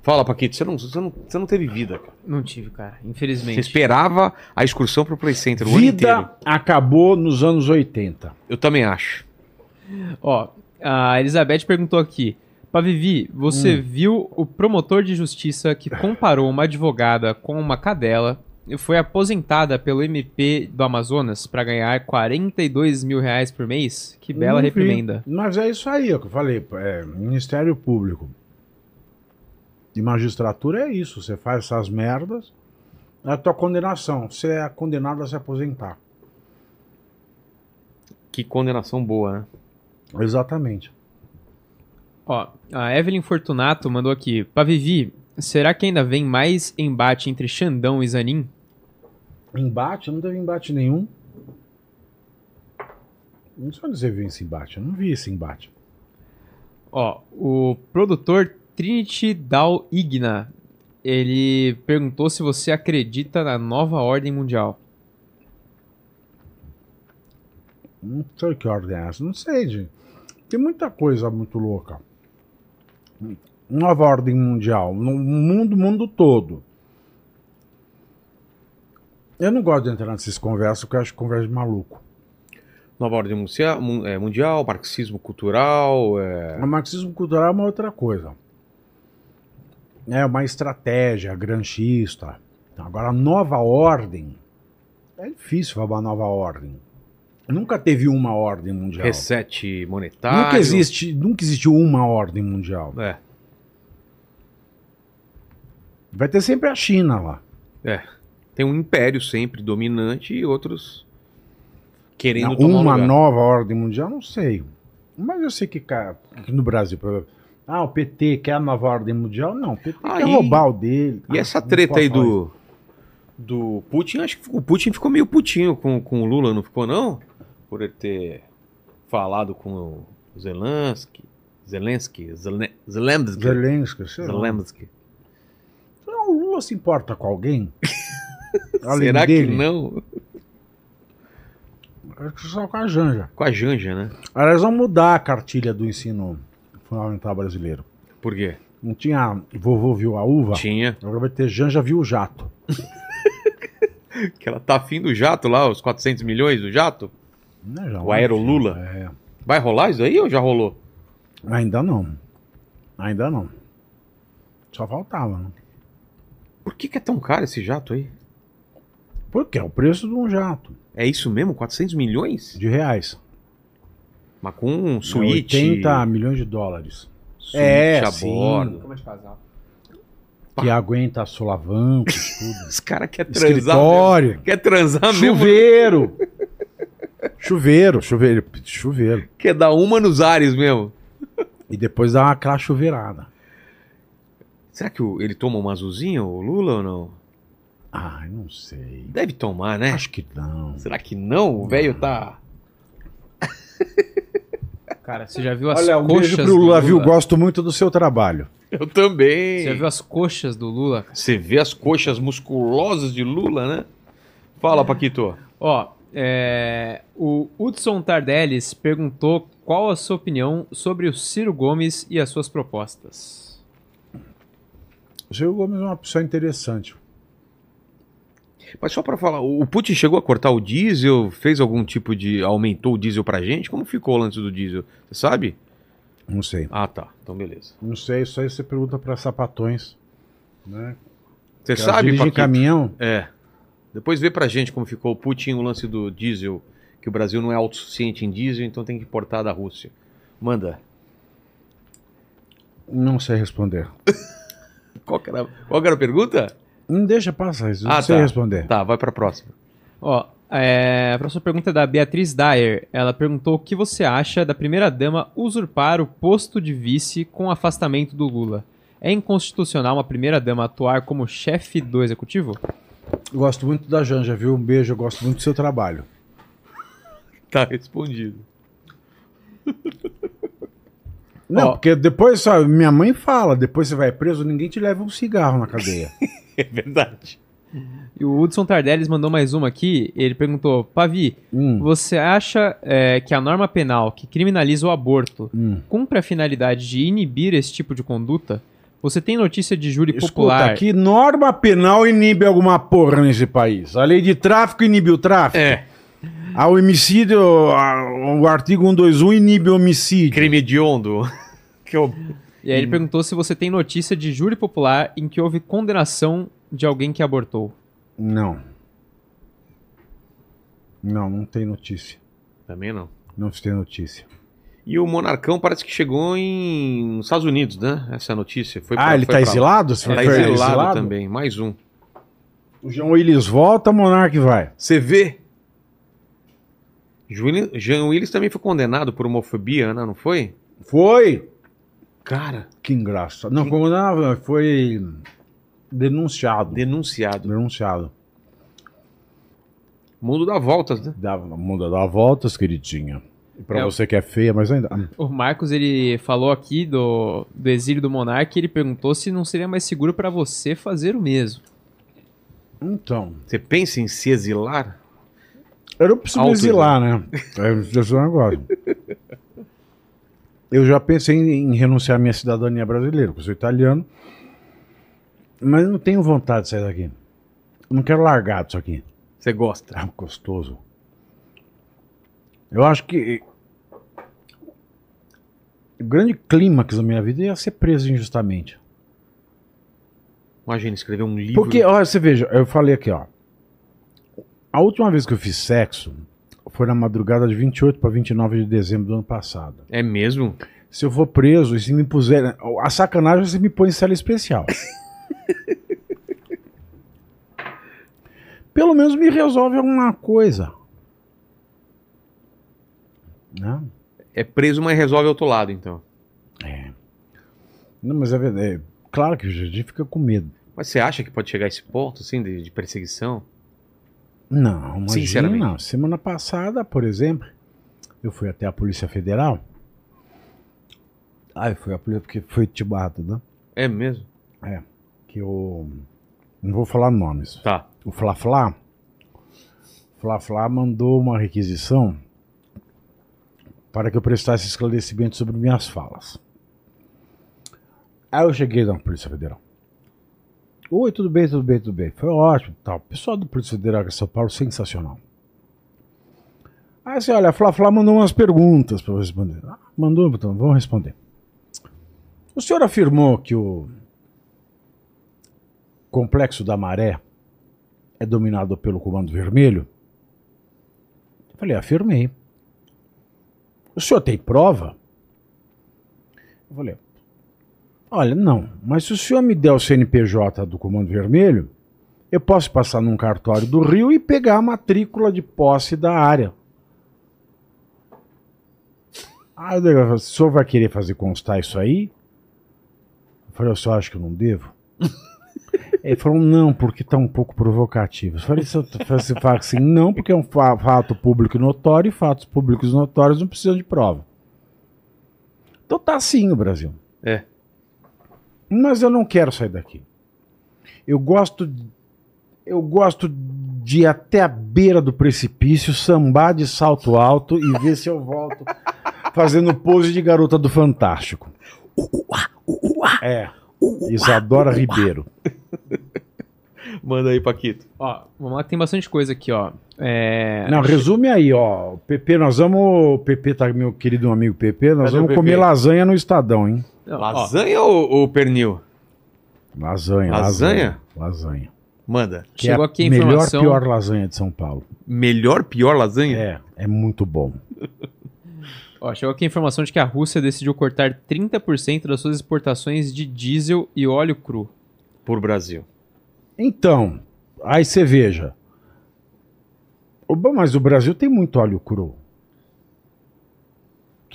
Fala, Paquito, você não, você, não, você não teve vida, cara. Não tive, cara. Você Infelizmente. esperava a excursão pro Play Center o ano inteiro. Vida acabou nos anos 80. Eu também acho. Ó, a Elizabeth perguntou aqui. Pra Vivi, você Hum. viu o promotor de justiça que comparou uma advogada com uma cadela e foi aposentada pelo MP do Amazonas pra ganhar 42 mil reais por mês? Que bela reprimenda. Mas é isso aí, é o que eu falei. É, Ministério Público de magistratura é isso. Você faz essas merdas, é a tua condenação. Você é condenado a se aposentar. Que condenação boa, né? Exatamente. Ó, a Evelyn Fortunato mandou aqui. Pra Vivi, será que ainda vem mais embate entre Xandão e Zanin? Embate? Não teve embate nenhum. Não sei onde você viu esse embate. Eu não vi esse embate. Ó, o produtor Trinity Dal Igna, ele perguntou se você acredita na nova ordem mundial. Não sei que ordem é essa. Não sei, gente. Tem muita coisa muito louca. Nova ordem mundial. No mundo, mundo todo. Eu não gosto de entrar nessas conversas, porque eu acho conversa de maluco. Nova ordem mundial, é, mundial marxismo cultural. é, O marxismo cultural é uma outra coisa. É uma estratégia granchista. Agora, a nova ordem. É difícil falar nova ordem. Nunca teve uma ordem mundial. reset monetário. Nunca, existe, nunca existiu uma ordem mundial. É, Vai ter sempre a China lá. é. Tem um império sempre dominante e outros querendo Não, tomar uma lugar. nova ordem mundial, não sei. Mas eu sei que, cara, que no Brasil, por exemplo, ah, o PT quer a nova ordem mundial? Não, o PT Aí- quer roubar o dele. E Ah, essa treta aí do, do Putin, acho que o Putin ficou meio putinho com, com o Lula, não ficou não? Por ele ter falado com o Zelensky, Zelensky, Zelen- Zelensky, Zelensky. Zelensky. Não, o Lula se importa com alguém? (laughs) Será dele? que não? Acho que só com a Janja. Com a Janja, né? Aliás, vão mudar a cartilha do ensino fundamental brasileiro. Por quê? Não tinha vovô viu a uva? Tinha. Agora vai ter Janja viu o jato. (laughs) Que ela tá afim do jato lá, os 400 milhões do jato. Né, já, O Aero Lula. É. Vai rolar isso aí ou já rolou? Ainda não. Ainda não. Só faltava, né? Por que, que é tão caro esse jato aí? Porque é o preço de um jato. É isso mesmo? 400 milhões? De reais. Mas com um É suíte. 80 milhões de dólares. suíte É, a sim. bordo. De casal. Que aguenta solavancos, tudo. (laughs) Os caras querem transar. mesmo. Escritório. Quer transar mesmo. Chuveiro. chuveiro, chuveiro, chuveiro. Quer dar uma nos ares mesmo. E depois dá aquela chuveirada. Será que o- ele toma uma azulzinha, o Lula, ou não? Ai, não sei. Deve tomar, né? Acho que não. Será que não? O velho tá. (laughs) Cara, você já viu as Olha, um coxas beijo pro do Lula, viu? Gosto muito do seu trabalho. Eu também. Você já viu as coxas do Lula? cara? Você vê as coxas musculosas de Lula, né? Fala, Paquito. Ó, é, o Hudson Tardellis perguntou qual a sua opinião sobre o Ciro Gomes e as suas propostas. O Ciro Gomes é uma pessoa interessante. Mas só pra falar, o Putin chegou a cortar o diesel, fez algum tipo de. aumentou o diesel pra gente? Como ficou o lance do diesel? Você sabe? Não sei. Ah, tá. Então beleza. Não sei, isso aí você pergunta para sapatões. Né? Você Que sabe, dirigem Paquito? caminhão. É. Depois vê pra gente como ficou o Putin o lance do diesel, que o Brasil não é autossuficiente em diesel, então tem que importar da Rússia. Manda. Não sei responder. (laughs) Qual era, qual era a pergunta? Não deixa passar isso. Ah, não sei tá. responder. Tá, vai pra próxima. Ó, é, a próxima pergunta é da Beatriz Dyer. Ela perguntou o que você acha da primeira-dama usurpar o posto de vice com o afastamento do Lula. É inconstitucional uma primeira-dama atuar como chefe do executivo? Gosto muito da Janja, viu? Um beijo, eu gosto muito do seu trabalho. Tá respondido. (laughs) Não, Ó. porque depois, sabe, minha mãe fala, depois você vai preso, ninguém te leva um cigarro na cadeia. (laughs) É verdade. E o Hudson Tardellis mandou mais uma aqui. Ele perguntou: Pavi, Hum, você acha é, que a norma penal que criminaliza o aborto hum. cumpre a finalidade de inibir esse tipo de conduta? Você tem notícia de júri Escuta, popular? que norma penal inibe alguma porra nesse país? A lei de tráfico inibe o tráfico? É. Ah, o homicídio, ah, o artigo 121 inibe o homicídio. Crime hediondo. (laughs) que eu... E aí ele perguntou se você tem notícia de júri popular em que houve condenação de alguém que abortou. Não. Não, não tem notícia. Também não. Não tem notícia. E o Monarcão parece que chegou em... nos Estados Unidos, né? Essa é a notícia. Foi ah, pra- ele foi tá lá. exilado? Você Tá foi exilado, também. Mais um. O João Willis volta, Monark vai. Você vê? Jean Willis também foi condenado por homofobia, né? Não foi? Foi. Cara, Que engraçado. Não, como não, foi denunciado. denunciado. Denunciado. Mundo dá voltas, né? Dá, muda dá voltas, queridinha. E pra É, você que é feia, mas ainda. O Marcos ele falou aqui do, do exílio do monarca e ele perguntou se não seria mais seguro pra você fazer o mesmo. Então. Você pensa em se exilar? Eu não preciso exilar, né? É esse é o negócio. Eu já pensei em, em renunciar à minha cidadania brasileira, porque eu sou italiano. Mas não tenho vontade de sair daqui. Eu não quero largar disso aqui. Você gosta. É gostoso. Eu acho que o grande clímax da minha vida ia ser preso injustamente. Imagina escrever um livro. Porque, olha, você veja, eu falei aqui, ó. A última vez que eu fiz sexo foi na madrugada de 28 para 29 de dezembro do ano passado. É mesmo? Se eu for preso e se me puser. A sacanagem é se me põe em cela especial. Pelo menos me resolve alguma coisa. Não? É preso, mas resolve outro lado, então. É. Não, mas é verdade. É, claro que o Jardim fica com medo. Mas você acha que pode chegar a esse ponto, assim, de, de perseguição? Não, imagina. Sinceramente. Semana passada, por exemplo, eu fui até a Polícia Federal. Ah, eu fui a polícia porque foi tibado, né? É mesmo? É. Que eu. Não vou falar nomes. Tá. O Fla Fla. Fla Fla mandou uma requisição para que eu prestasse esclarecimento sobre minhas falas. Aí eu cheguei na Polícia Federal. Oi, tudo bem, tudo bem, tudo bem. Foi ótimo, tal. Pessoal do Polícia Federal de São Paulo, sensacional. Aí assim, olha, a Flá mandou umas perguntas para responder. Ah, mandou, então, vamos responder. O senhor afirmou que o Complexo da Maré é dominado pelo Comando Vermelho? Eu falei, afirmei. O senhor tem prova? Eu falei, olha, não, mas se o senhor me der o CNPJ do Comando Vermelho, eu posso passar num cartório do Rio e pegar a matrícula de posse da área. Aí o falou, o senhor vai querer fazer constar isso aí? Eu falei, o senhor acha que eu não devo? (laughs) Ele falou, não, porque está um pouco provocativo. Eu falei, se você fala assim, não, porque é um fa- fato público notório e fatos públicos notórios não precisam de prova. Então tá assim o Brasil. É. Mas eu não quero sair daqui. Eu gosto, eu gosto de ir até a beira do precipício, sambar de salto alto e ver se eu volto fazendo pose de garota do Fantástico. É. Isadora Ribeiro. (laughs) Manda aí, Paquito. Ó, vamos lá que tem bastante coisa aqui, ó. É... Não, resume aí, ó. O PP, nós vamos. PP tá meu querido amigo PP, nós Cadê vamos comer lasanha no Estadão, hein? Não, ó, Lasanha ou, ou pernil? Lasanha. Lasanha? Lasanha. Manda. Que Chegou é aqui a a melhor, informação- pior lasanha de São Paulo. Melhor, pior lasanha? É, é muito bom. (laughs) Ó, chegou aqui a informação de que a Rússia decidiu cortar 30% das suas exportações de diesel e óleo cru. Por Brasil. Então, aí você veja. Mas o Brasil tem muito óleo cru.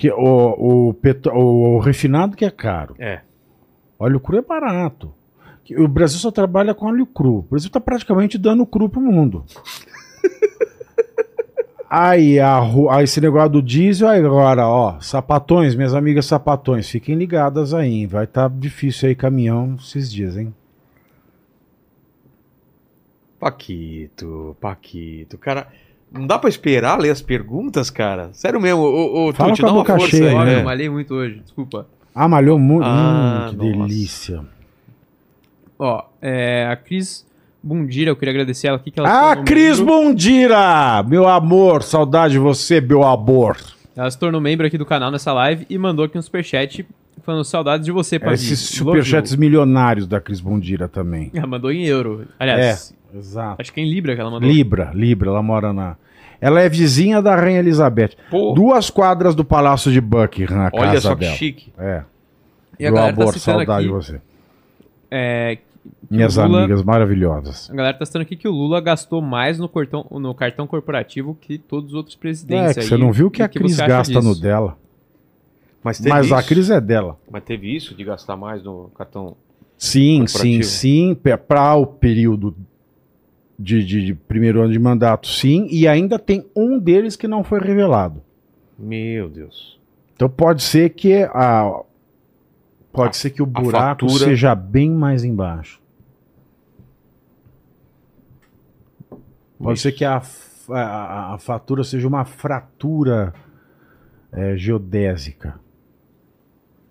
Que o, o, petro- o refinado que é caro. É. Óleo cru é barato. O Brasil só trabalha com óleo cru. O Brasil está praticamente dando cru pro mundo. (laughs) Aí, a, aí esse negócio do diesel, aí agora, ó, sapatões, minhas amigas sapatões, fiquem ligadas aí, hein? vai estar difícil aí caminhão esses dias, hein? Paquito, Paquito. Cara, não dá pra esperar ler as perguntas, cara? Sério mesmo, ô, ô, Fala com a dá uma força cheia, aí. Né? eu malhei muito hoje, desculpa. Ah, malhou muito. Ah, hum, que nossa. delícia. Ó, é, a Cris Bundira, eu queria agradecer ela aqui que ela Ah, Cris membro- Bondira! Meu amor, saudade de você, meu amor. Ela se tornou membro aqui do canal nessa live e mandou aqui um superchat falando saudades de você, Pavi. Esses superchats milionários da Cris Bondira também. (laughs) Ela mandou em euro. Aliás, Exato. acho que é em Libra que ela mandou. Libra, Libra, ela mora na. Ela é vizinha da Rainha Elizabeth. Pô, Duas quadras do Palácio de Buckingham, a olha casa só que dela. chique. É. E a Meu galera tá amor, citando saudade aqui, de você. é, Minhas Lula- amigas maravilhosas. A galera tá citando aqui que o Lula gastou mais no cartão, no cartão corporativo que todos os outros É, presidentes. que aí. você não viu que a Cris você acha gasta disso? no dela. Mas teve Mas isso? a Cris é dela. Mas teve isso de gastar mais no cartão. Sim, sim, sim. Para o período de, de- de primeiro ano de mandato, sim. E ainda tem um deles que não foi revelado. Meu Deus. Então pode ser que a. Pode A- ser que o buraco fatura- seja bem mais embaixo. Pode Isso. ser que a- a- a fatura seja uma fratura é, geodésica.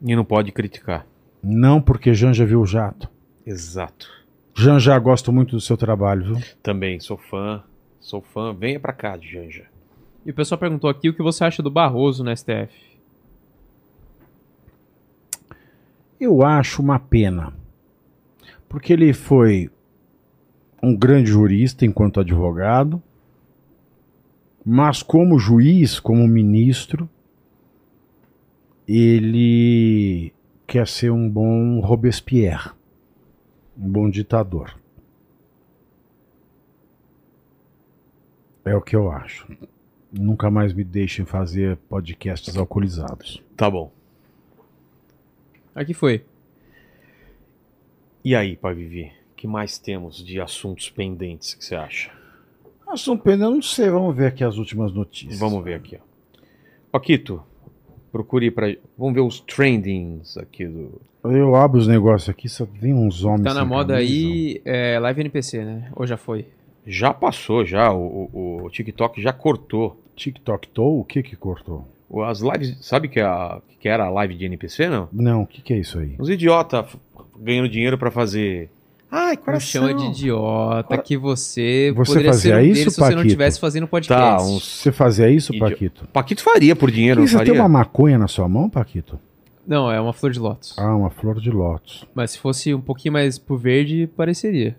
E não pode criticar. Não porque Janja viu o jato. Exato. Janja, gosto muito do seu trabalho, viu? Também sou fã. Sou fã. Venha pra cá, Janja. E o pessoal perguntou aqui o que você acha do Barroso no STF. Eu acho uma pena. Porque ele foi um grande jurista enquanto advogado, mas como juiz, como ministro, ele quer ser um bom Robespierre, um bom ditador. É o que eu acho. Nunca mais me deixem fazer podcasts alcoolizados. Tá bom. Aqui foi. E aí, Pai Vivi? O que mais temos de assuntos pendentes que você acha? Assunto pena, eu não sei. Vamos ver aqui as últimas notícias. Vamos ver aqui, ó. Paquito, procure para. Vamos ver os trendings aqui do. Eu abro os negócios aqui, só vem uns homens. Tá na moda camisa. aí é, Live NPC, né? Ou já foi? Já passou, já. O, o- o TikTok já cortou. TikTok Tou, o que que cortou? O- As lives. Sabe que, a, que era a live de NPC, não? Não, o que que é isso aí? Os idiotas f- ganhando dinheiro pra fazer. Ai, Não coração. chama de idiota Cora- que você, Você poderia fazia ser um isso, se você não estivesse fazendo podcast. Tá, uns- Você fazia isso, Paquito? Paquito faria por dinheiro, Que você faria? tem uma maconha na sua mão, Paquito? Não, é uma flor de lótus. Ah, uma flor de lótus. Mas se fosse um pouquinho mais pro verde, pareceria.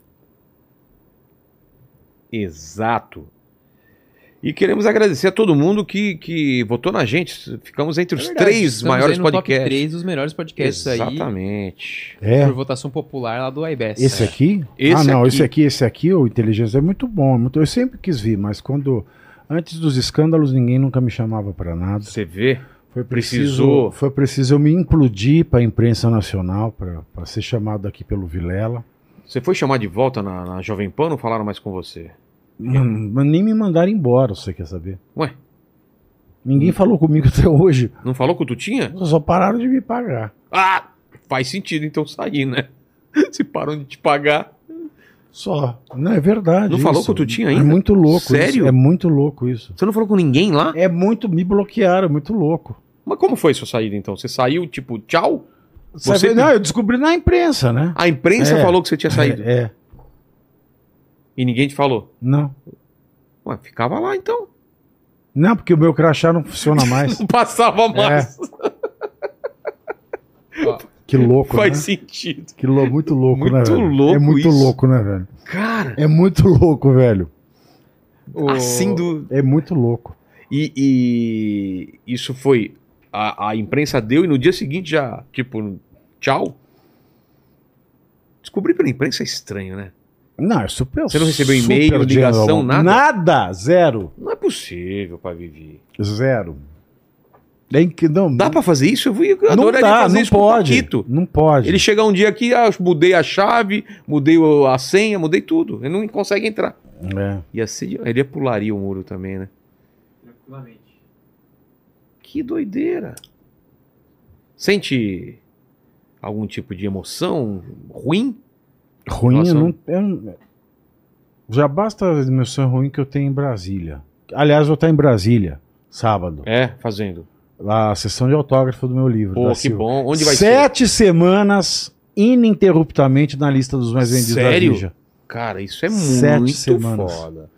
Exato. E queremos agradecer a todo mundo que, que votou na gente. Ficamos entre os É verdade, três maiores aí no top podcasts. 3 dos melhores podcasts aí. Exatamente. É. Por votação popular lá do iBest. Esse aqui? Esse ah, não, aqui. esse aqui, esse aqui, o Inteligência é muito bom. é muito- Eu sempre quis vir, mas quando. Antes dos escândalos, ninguém nunca me chamava pra nada. Você vê? Foi preciso, Precisou. foi preciso eu me implodir pra imprensa nacional, pra ser chamado aqui pelo Vilela. Você foi chamar de volta na, na Jovem Pan ou não falaram mais com você? (laughs) Mas nem me mandaram embora, você quer saber? Ué, Ninguém falou comigo até hoje. não falou com o Tutinha? Só pararam de me pagar. Ah, faz sentido então sair, né? (laughs) Se param de te pagar. Só. Não, é verdade. Não falou isso. com o Tutinha É ainda? muito louco Sério? isso. É muito louco isso. Você não falou com ninguém lá? É muito. Me bloquearam, é muito louco. Mas como foi sua saída então? Você saiu, tipo, tchau? Você... Você- Não, eu descobri na imprensa, né? A imprensa É. falou que você tinha saído. É, é. E ninguém te falou. Não. Ué, ficava lá então. Não, porque o meu crachá não funciona mais. (laughs) Não passava mais. Ó, Que louco, Faz né? sentido. Que lou... Muito louco, né, Muito velho? louco É muito isso. louco, né, velho? Cara, É muito louco, velho. o- assim do. É muito louco. E, e isso foi. A, a imprensa deu e no dia seguinte já, tipo, tchau. Descobrir pela imprensa é estranho, né? Não, é super. Você não recebeu e-mail, ligação, general. nada? Nada, zero. Não é possível, pai Vivi. Zero. Nem que não. Dá pra fazer isso? Eu, vou- eu não dá, fazer não isso com o pode. Não pode. Ele chega um dia aqui, ah, eu mudei a chave, mudei a senha, mudei tudo. Ele não consegue entrar. É. Ia ser, ele pularia o muro também, né? Que doideira. Sente algum tipo de emoção ruim? Ruim, eu não, eu Já basta a emoção ruim que eu tenho em Brasília. Aliás, eu vou estar em Brasília, sábado. É, fazendo. Lá, a sessão de autógrafo do meu livro. Pô, da que Silva. bom. Onde vai ser? Sete semanas ininterruptamente na lista dos mais vendidos Sério? da Veja. Cara, isso é Sete muito semanas. foda.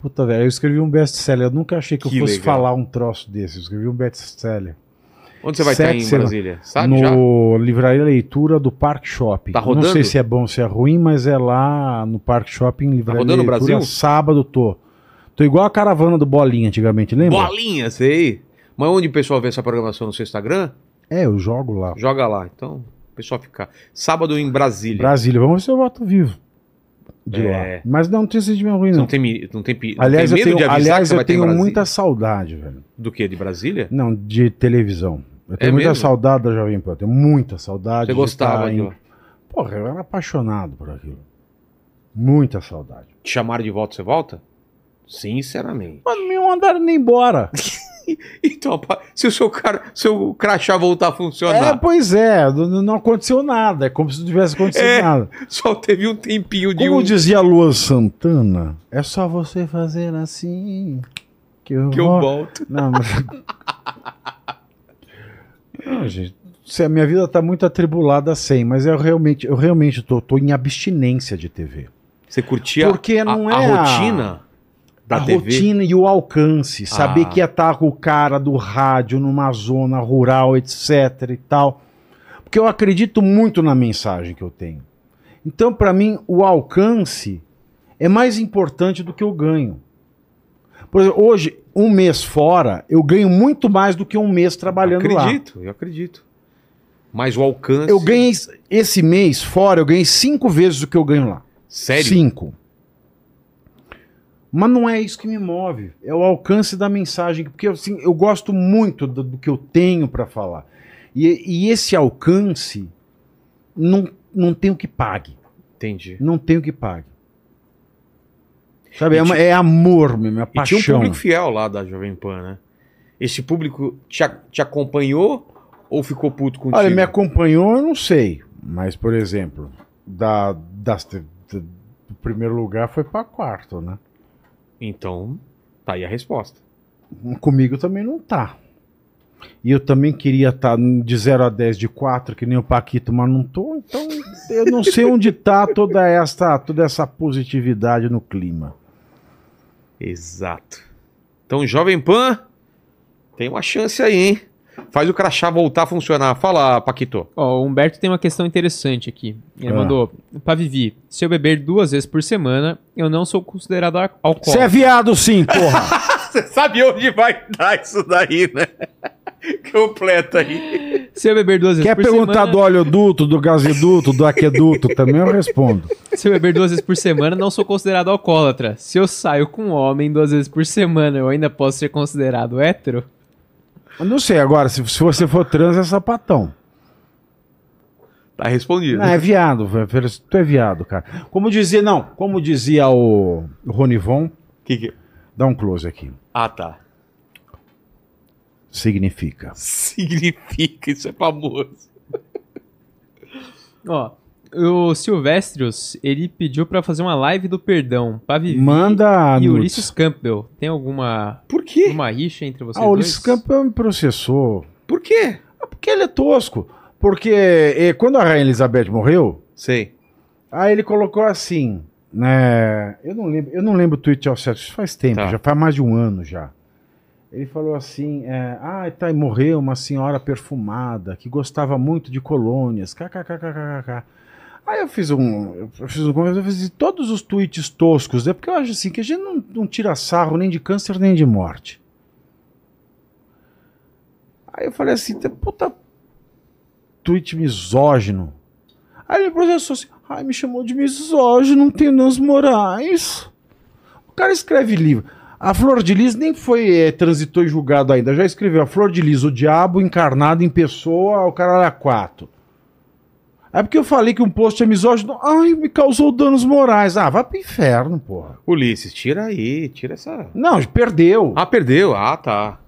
Puta, velho, eu escrevi um best-seller. Eu nunca achei que, Que eu fosse legal. falar um troço desse. Eu escrevi um best-seller. Onde você vai Sete estar em. Brasília? Sabe já? no Livraria Leitura do Park Shopping. Tá Não rodando? sei se é bom, se é ruim, mas é lá no Park Shopping, Livraria rodando no Leitura. Brasil? Sábado tô. Tô igual a caravana do Bolinha antigamente, lembra? Bolinha, sei. Mas onde o pessoal vê essa programação no seu Instagram? É, eu jogo lá. Joga lá. Então, o pessoal fica. Sábado em Brasília. Brasília, vamos ver se eu voto vivo. De É. lá. Mas não tem sentimento ruim, não. não tem, não tem, não Aliás, tem eu medo tenho, de avisar aliás, eu tenho muita saudade, velho. Do que? De Brasília? Não, de televisão. Eu tenho É muita mesmo? saudade da Jovem Pan. Eu tenho muita saudade. Você gostava de em-? Porra, eu era apaixonado por aquilo. Muita saudade. Te chamaram de volta, você volta? Sinceramente. Mas não me mandaram nem embora. (laughs) Então, se o seu, cara, seu crachá voltar a É, funcionar, pois é, não, aconteceu nada. É como se não tivesse acontecido É. nada. só teve um tempinho de Como um dizia a Lua Santana, é só você fazer assim que eu, que eu volto. Não, mas... (laughs) não, gente. se A minha vida tá muito atribulada sem, mas eu realmente, eu realmente tô, tô em abstinência de TV. Você curtia Porque a- não a, é a- rotina pra a TV. rotina e o alcance. Saber Ah. que ia estar com o cara do rádio numa zona rural, etc e tal. Porque eu acredito muito na mensagem que eu tenho. Então, para mim, o alcance é mais importante do que o ganho. Por exemplo, hoje, um mês fora, eu ganho muito mais do que um mês trabalhando lá. acredito, eu acredito. Mas o alcance. Eu ganhei esse mês fora, eu ganhei cinco vezes o que eu ganho lá. Sério? Cinco. Mas não é isso que me move. É o alcance da mensagem. Porque assim, eu gosto muito do, do que eu tenho para falar. E, e esse alcance não, não tem o que pague. Entendi. Não tem o que pague. Sabe? E É, uma- é amor mesmo, é E paixão. tinha um público fiel lá da Jovem Pan, né? Esse público te, te acompanhou ou ficou puto contigo? Olha, me acompanhou, eu não sei. Mas, por exemplo, da, das- da- do primeiro lugar foi para quarto, né? Então, tá aí a resposta. Comigo também não tá. E eu também queria estar de 0 a 10 de 4, que nem o Paquito, mas não tô. Então eu não sei onde tá toda essa, toda essa positividade no clima. Exato. Então, Jovem Pan, tem uma chance aí, hein? Faz o crachá voltar a funcionar. Fala, Paquito. Ó, o Humberto tem uma questão interessante aqui. Ele Ah. mandou: Pra Vivi, se eu beber duas vezes por semana, eu não sou considerado al- Você alcoólatra. é viado sim, porra! (laughs) Você sabe onde vai dar isso daí, né? (laughs) Completa aí. Se eu beber duas vezes Quer por perguntar semana. do oleoduto, do gasoduto, do aqueduto? Também eu respondo. Se eu beber duas vezes por semana, não sou considerado alcoólatra. Se eu saio com um homem duas vezes por semana, eu ainda posso ser considerado hétero? Eu não sei, agora, se, se você for trans, é sapatão. Tá respondido. Não, é viado, velho. tu é viado, cara. Como dizia, não, como dizia o Ronivon, Que que... dá um close aqui. Ah, tá. Significa. Significa, isso é famoso. Ó, o Silvestrios, ele pediu pra fazer uma live do perdão pra Vivi Manda e nudes. Ulisses Campbell. Tem alguma Por quê? uma rixa entre vocês Ah, o dois? Ulisses Campbell me processou. Por quê? Ah, Porque ele é tosco. Porque eh, quando a Rainha Elizabeth morreu, Sei. aí ele colocou assim, né? Eu não lembro, eu não lembro o tweet ao certo, isso faz tempo, Tá. já faz mais de um ano já. Ele falou assim, é, ah, tá, e morreu uma senhora perfumada que gostava muito de colônias, kkkkkk. Aí eu fiz um, eu fiz um, eu fiz todos os tweets toscos, né? Porque eu acho assim que a gente não, não tira sarro nem de câncer nem de morte. Aí eu falei assim, puta tweet misógino. Aí ele processou assim, ai, me chamou de misógino, não tem nos morais. O cara escreve livro. A Flor de Lis nem foi, eh, transitou em julgado ainda, já escreveu a Flor de Lis, o diabo encarnado em pessoa, o cara era quatro. É porque eu falei que um post é misógino, ai, me causou danos morais. Ah, vai pro inferno, porra. Ulisses, tira aí, tira essa. Não, perdeu. Ah, perdeu. Ah, tá.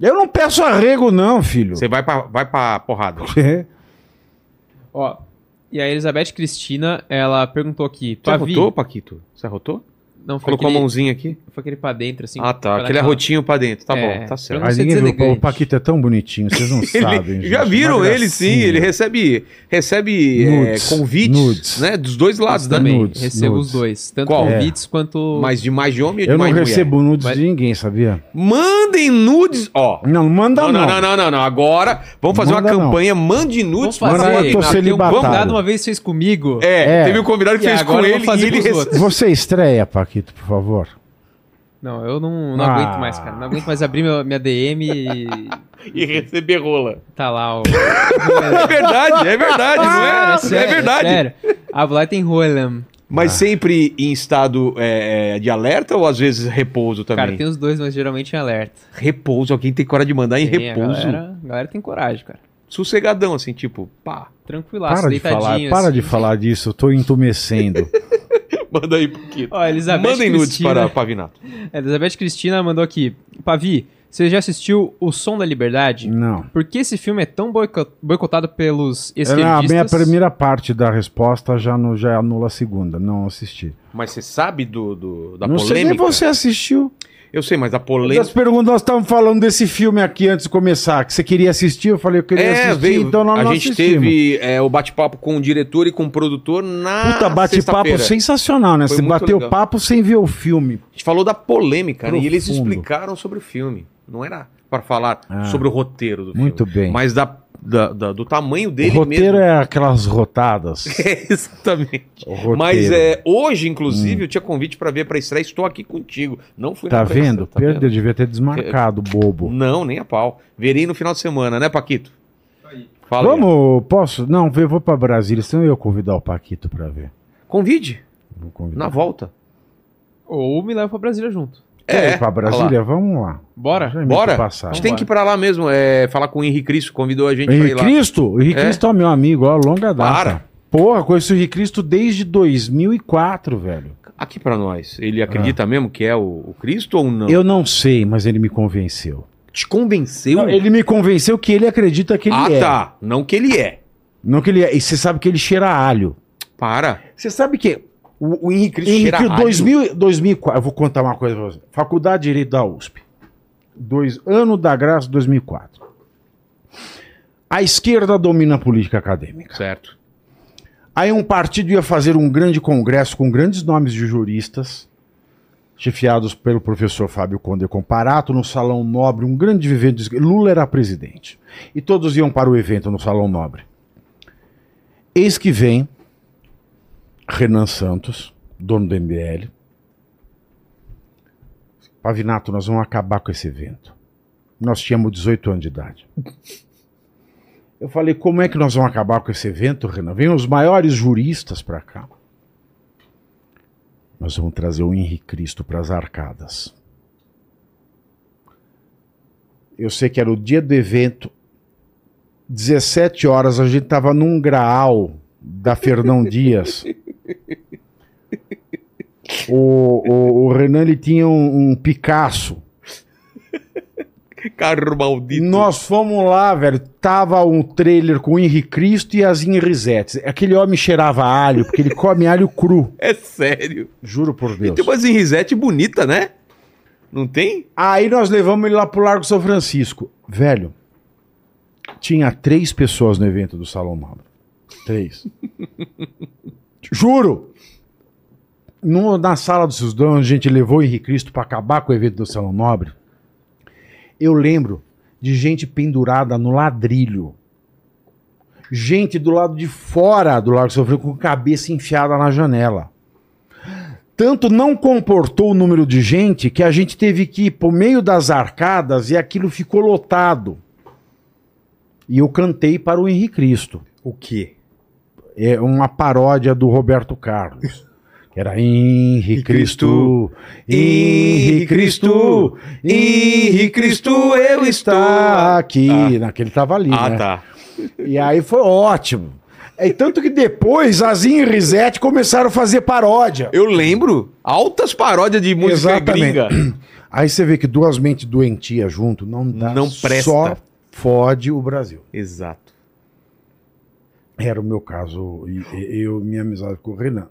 Eu não peço arrego não, filho. Você vai pra, vai pra porrada. (laughs) Ó, e a Elizabeth Cristina, ela perguntou aqui, Você arrotou, Paquito? Você arrotou? Não foi Colocou aquele, a mãozinha aqui? foi aquele pra dentro, assim. ah, tá. Aquele aquela- arrotinho pra dentro. Tá É, bom, tá certo. não Mas ninguém viu, o Paquito é tão bonitinho, vocês não (laughs) sabem. Ele, já gente, viram ele sim, ele recebe, recebe é, Nudes. convites, Nudes. né? Dos dois lados, né? Também, Nudes, recebo nudes. os dois. Tanto Qual? convites quanto... Mas de mais de homem ou de Eu não mais mulher? recebo nudes Mas- de ninguém, sabia? Mandem nudes, ó. Não, não manda Não, não. não, não, não, não, não. Agora vamos fazer Manda uma não. campanha Mande nudes Vamos fazer. Manda, eu tô um celibatário. convidado uma vez fez comigo. É, É. teve um convidado que E fez com ele fazer e ele pros rece- outros. Você estreia, Paquito, por favor. Não, eu não, não Ah. aguento mais, cara. Não aguento mais abrir meu- minha DM e (laughs) e receber rola. tá lá o... (laughs) É verdade, é verdade, não é? É, sério, verdade. Sério. A Vlad tem Rolam. Mas sempre em estado é, de alerta ou às vezes repouso também? Cara, tem os dois, mas geralmente em alerta. Repouso, alguém tem coragem de mandar em Tem, a repouso. galera, a galera tem coragem, cara. Sossegadão, assim, tipo, pá, Tranquilaço, Para de falar, deitadinho. para assim. de falar disso, eu tô entumecendo. (laughs) manda aí Paquito. Ó, Elizabeth Mandem nudes para Pavinato. (laughs) Elizabeth Cristina mandou aqui. Pavi, você já assistiu O Som da Liberdade? não. Por que esse filme é tão boico- boicotado pelos É, a esquerdistas? minha primeira parte da resposta já, no, já anula a segunda, não assisti. Mas você sabe do, do- da não sei nem polêmica? você assistiu. Eu sei, mas a polêmica. perguntas, nós estávamos falando desse filme aqui antes de começar, que você queria assistir, eu falei, eu queria É, assistir, veio. então nós a não gente assistimos. teve é, o bate-papo com o diretor e com o produtor na. Puta, bate-papo sensacional, né? Foi Você bateu legal. papo sem ver o filme. A gente falou da polêmica, né? E eles explicaram sobre o filme. Não era para falar Ah, sobre o roteiro do filme. muito bem. Mas da, da- da- do tamanho dele o roteiro mesmo. é aquelas rotadas. (laughs) É, exatamente. Mas é, hoje, inclusive, eu tinha convite para ver para estreia. Estou aqui contigo. Não fui Tá na vendo? tá Perdeu, devia ter desmarcado, bobo. Não, nem a pau. Verei no final de semana, né, Paquito? Fala aí. Vamos, posso? Não, eu vou pra Brasília, senão eu ia convidar o Paquito pra ver. Convide, Vou convidar. na volta. Ou me leva pra Brasília junto. Quer É, ir pra olha lá. Brasília? Vamos lá. Bora? Bora? A passagem. gente tem que ir pra lá mesmo, é, falar com o Henrique Cristo, convidou a gente pra ir Henrique lá. Cristo? O Henrique É. Cristo é meu amigo, ó, longa data. Para. Porra, conheço o Henrique Cristo desde 2004, velho. Aqui pra nós. Ele acredita mesmo que é o, o Cristo ou não? Eu não sei, mas ele me convenceu. Te convenceu? Não, ele me convenceu que ele acredita que ele ah, é. tá. Não que ele é. Não que ele é. E você sabe que ele cheira a alho. Para. Você sabe que O, o Henrique Cristo Henrique, cheira alho. 2000, 2004, eu vou contar uma coisa pra você. Faculdade de Direito da USP. Dois, ano da graça 2004. A esquerda domina a política acadêmica. Certo. Aí um partido ia fazer um grande congresso com grandes nomes de juristas, chefiados pelo professor Fábio Conde Comparato, no Salão Nobre, um grande evento. Lula era presidente. E todos iam para o evento no Salão Nobre. Eis que vem Renan Santos, dono do MBL. Pavinato, nós vamos acabar com esse evento. Nós tínhamos 18 anos de idade. Eu falei, como é que nós vamos acabar com esse evento, Renan? Vem os maiores juristas para cá. Nós vamos trazer o Henrique Cristo para as arcadas. Eu sei que era o dia do evento, 17 horas, a gente estava num graal da Fernão Dias. (laughs) O, o, o Renan ele tinha um, um Picasso. (laughs) Carro maldito. Nós fomos lá, velho. Tava um trailer com o Henrique Cristo e as Henrisettes. Aquele homem cheirava alho, porque ele come alho cru. (laughs) É sério. Juro por E Deus. tem umas Henrisete bonita, né? Não tem? Aí nós levamos ele lá pro Largo São Francisco. Velho, tinha três pessoas no evento do Salão Nobre. Três. (laughs) Juro! No- na sala dos seus donos, a gente levou o Henrique Cristo pra acabar com o evento do Salão Nobre. Eu lembro de gente pendurada no ladrilho. Gente do lado de fora do Largo Francisco com cabeça enfiada na janela. Tanto não comportou o número de gente que a gente teve que ir pro meio das arcadas e aquilo ficou lotado. E eu cantei para o Henrique Cristo. O quê? É uma paródia do Roberto Carlos. Era Henrique Cristo, Henrique Cristo, Henrique Cristo, eu está aqui. Naquele tava ali, Ah, né? tá. E aí foi ótimo. É tanto que depois as Henrisette começaram a fazer paródia. Eu lembro. Altas paródias de música gringa. (clears throat) Aí você vê que duas mentes doentias junto não dá, Não presta. só fode o Brasil. Exato. Era o meu caso e, e- eu minha amizade com o Renan.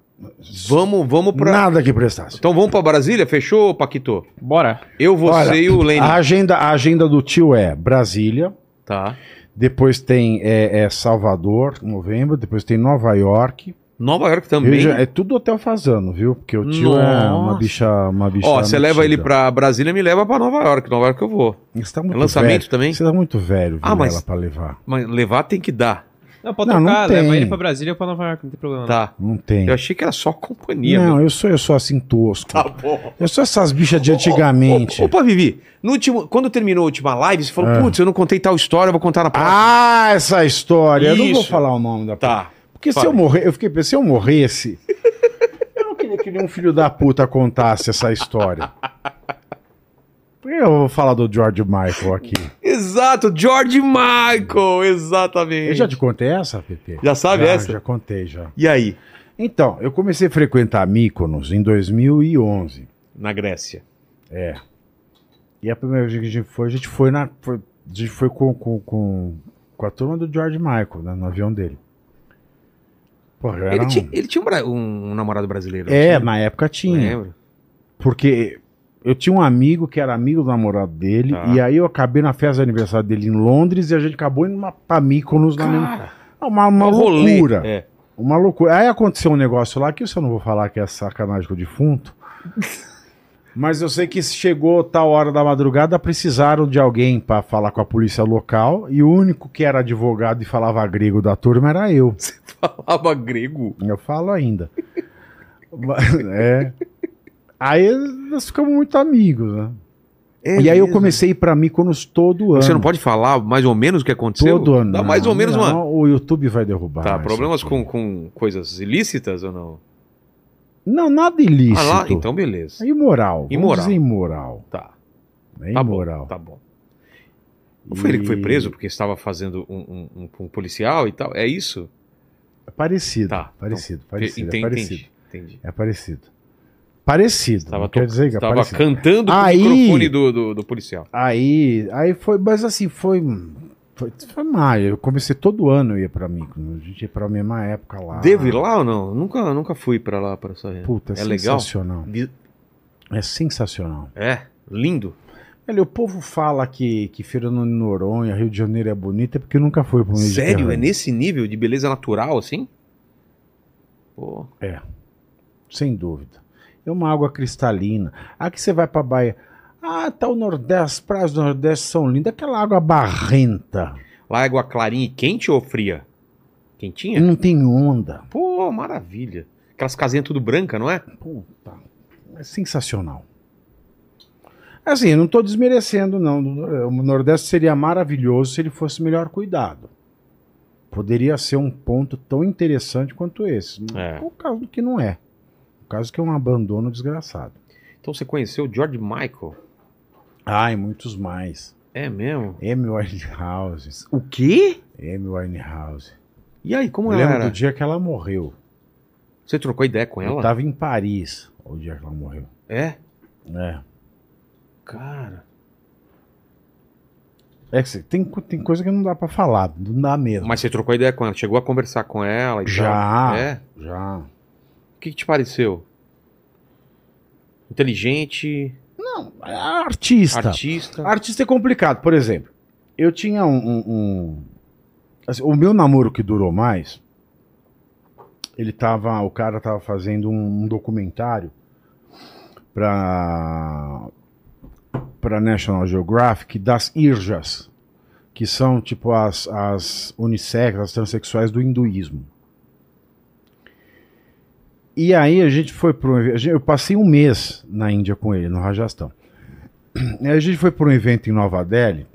Vamos, vamos pra. Nada que prestasse. Então vamos pra Brasília? Fechou, Paquito? Bora. Eu, você Olha, e o Lênin. A agenda, a agenda do tio é Brasília, Tá. depois tem é, é Salvador, novembro, depois tem Nova York. Nova York também. Veja, é tudo hotel fazano, viu? Porque o tio é uma Nossa. bicha, uma bicha. Ó, você leva ele pra Brasília me leva pra Nova York. Nova York eu vou. Você tá muito É lançamento velho. também? Você tá muito velho, Ah, mas- pra levar. Mas levar tem que dar. Não, pode Não, trocar, não leva tem. ele pra Brasília ou pra Nova York, não tem problema. Tá. Não tem. Eu achei que era só companhia. Não, meu. eu sou, eu sou assim tosco. Tá bom. Eu sou essas bichas de antigamente. Opa, Vivi, no último, quando terminou a última live, você falou, Ah. putz, eu não contei tal história, eu vou contar na próxima. Ah, essa história. Eu não vou Isso. falar o nome da tá. Porque se eu morrer, eu fiquei pensando, se eu morresse, (laughs) eu não queria que nenhum filho da puta contasse essa história. Por que eu vou falar do George Michael aqui? Exato, George Michael, exatamente. Eu já te contei essa, Pepe? Já sabe já, essa? Já contei, já. E aí, Então, eu comecei a frequentar Mykonos em 2011. na Grécia? É. E a primeira vez que a gente foi, a gente foi na. foi- a gente foi com, com, com, com a turma do George Michael, né, no avião dele. Porra, Ele, um- tinha, ele tinha um, um namorado brasileiro. É, tinha? na época tinha. Lembro. Porque Eu tinha um amigo que era amigo do namorado dele, Tá. e aí eu acabei na festa de aniversário dele em Londres e a gente acabou indo uma- pra Mykonos na mesma... Cara, Uma, uma um rolê. loucura. É. Uma loucura. Aí aconteceu um negócio lá que eu só não vou falar que é sacanagem com o defunto. (laughs) Mas eu sei que chegou tal hora da madrugada, precisaram de alguém pra falar com a polícia local e o único que era advogado e falava grego da turma era eu. Falava grego. Eu falo ainda. (laughs) é. Aí nós ficamos muito amigos, né? É e aí eu mesmo? comecei a ir pra Mykonos todo ano. Você não pode falar mais ou menos o que aconteceu? Todo ano. Dá Não, mais ou menos não, uma. O YouTube vai derrubar. Tá, problemas com, com coisas ilícitas ou não? Não, nada ilícito. Ah lá, então beleza. É imoral. Imoral. Imoral. Tá. É Tá imoral. bom. Tá bom. Não foi ele que foi preso porque estava fazendo um, um- um- um policial e tal? É isso? É parecido. Tá, Parecido, parecido. Entendi, é parecido. entendi. É parecido. Parecido. Tava quer dizer que é Tava parecido. cantando pro Aí- microfone do, do, do policial. Aí, aí foi, mas assim, foi. Foi, foi mal. Eu comecei todo ano eu ia pra mim. A gente ia pra mesma época lá. Devo ir lá ou não? Nunca, nunca fui pra lá, pra essa Puta, é, É legal? sensacional. Vi- É sensacional. É, lindo. Olha, o povo fala que, que Fernando de Noronha, Rio de Janeiro é bonito, é porque nunca foi pro Sério? É Mediterrâneo. nesse nível de beleza natural assim? Pô, Sem dúvida. É uma água cristalina. Aqui você vai pra Bahia. Ah, tá o Nordeste, as praias do Nordeste são lindas. Aquela água barrenta. lá é água clarinha e quente ou fria? Quentinha? Não tem onda. Pô, maravilha. Aquelas casinhas tudo branca, não é? Puta, é sensacional. Assim, eu não estou desmerecendo, não. O Nordeste seria maravilhoso se ele fosse melhor cuidado. Poderia ser um ponto tão interessante quanto esse. É. O caso que não é. O caso que é um abandono desgraçado. Então você conheceu o George Michael? Ah, e muitos mais. É mesmo? Amy Winehouse. O quê? Amy Winehouse. E aí, como eu ela lembro era? do dia que ela morreu. Você trocou ideia com Eu ela? estava em Paris o dia que ela morreu. É? É. Cara. É que tem, tem coisa que não dá pra falar, não dá mesmo. Mas você trocou ideia com ela? Chegou a conversar com ela e Já. tal? É? Já. O que, que te pareceu? Inteligente, Não, artista. artista. Artista é complicado. Por exemplo, eu tinha um. um- um- assim, o meu namoro que durou mais, ele tava. O cara tava fazendo um, um documentário pra. pra National Geographic das Irjas, que são tipo as, as unissex, as transexuais do hinduísmo. E aí a gente foi para um evento. Eu passei um mês na Índia com ele, no Rajastão. (clears throat) E a gente foi para um evento em Nova Delhi.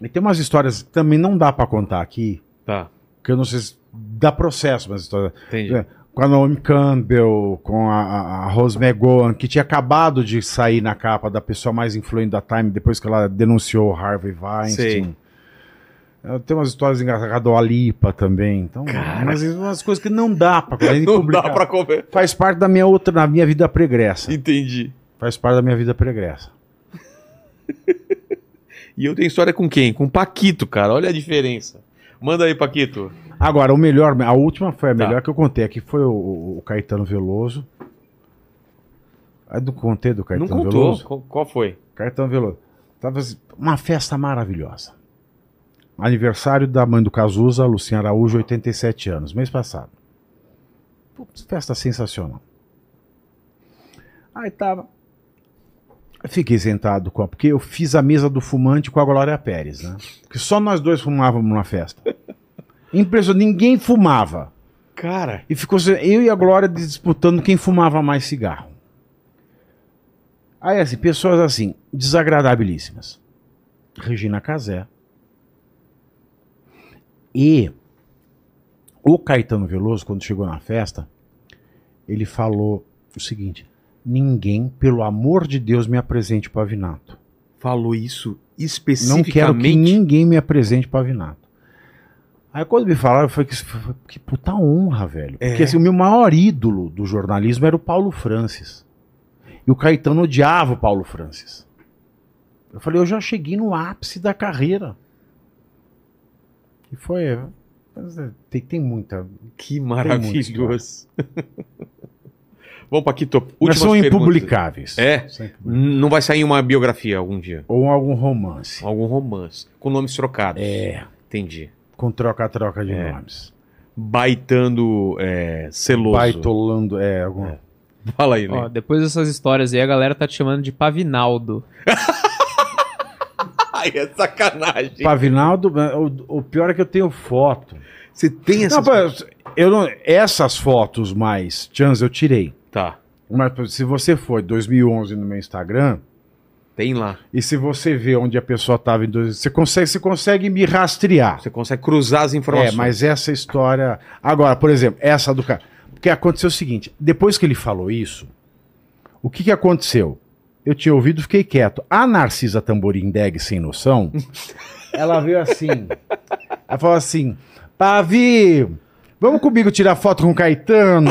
E tem umas histórias que também não dá para contar aqui, Tá, que eu não sei se dá processo, mas histórias. entendi. É, com a Naomi Campbell, com a, a, a Rose McGowan, que tinha acabado de sair na capa da pessoa mais influente da Time depois que ela denunciou o Harvey Weinstein. É, Tem umas histórias engraçadas do Alipa também. Então, mas umas coisas que não dá pra gente (laughs) Não dá pra comer. Faz parte da minha outra, da minha vida pregressa. Entendi. Faz parte da minha vida pregressa. (laughs) E eu tenho história com quem? Com o Paquito, cara. Olha a diferença. Manda aí, Paquito. Agora, o melhor, a última foi a Tá. melhor que eu contei aqui, foi o, o- Caetano Veloso. Aí do contei do Não Caetano contou. Veloso. Qual- Qual foi? Caetano Veloso. Tava assim, uma festa maravilhosa. Aniversário da mãe do Cazuza, Lucinha Araújo, 87 anos, mês passado. Putz, festa sensacional. Aí tava. Eu Fiquei sentado com. Porque eu fiz a mesa do fumante com a Glória Pérez, né? Porque só nós dois fumávamos na festa. Impressionante, ninguém fumava. Cara. E ficou eu e a Glória disputando quem fumava mais cigarro. Aí, assim, pessoas assim, desagradabilíssimas. Regina Casé. E o Caetano Veloso, quando chegou na festa, ele falou o seguinte: ninguém, pelo amor de Deus, me apresente o Pavinato. Falou isso Não quero que especificamente. ninguém me apresente Pavinato. Aí quando me falaram, foi que, que puta honra, velho. É. Porque assim, o meu maior ídolo do jornalismo era o Paulo Francis. E o Caetano odiava o Paulo Francis. Eu falei, eu já cheguei no ápice da carreira. E foi. mas, é, Tem, tem muita. Que maravilhoso. Vamos, Paquito. Mas Últimas são perguntas. impublicáveis. É? São impublicáveis. N- Não vai sair uma biografia algum dia? Ou algum romance. Algum romance. Com nomes trocados. É. Entendi. Com troca-troca de É. nomes. Baitando é, celoso. Baitolando, é, algum... Fala aí, Ó, Lê. depois dessas histórias aí, a galera tá te chamando de Pavinaldo. (laughs) Ai, é sacanagem. Pavinaldo, o, o pior é que eu tenho foto. Você tem essa... Não, pô, eu não, essas fotos mais, Chans, eu tirei. Tá, Mas se você for 2011 no meu Instagram, tem lá. e se você vê onde a pessoa estava em 2011, você consegue, você consegue me rastrear. Você consegue cruzar as informações. É, mas essa história. Agora, por exemplo, essa do cara. Porque aconteceu o seguinte: depois que ele falou isso, o que, que aconteceu? Eu tinha ouvido, fiquei quieto. A Narcisa Tamborindeg, sem noção, (laughs) ela veio assim. Ela falou assim: Pavi, vamos comigo tirar foto com o Caetano?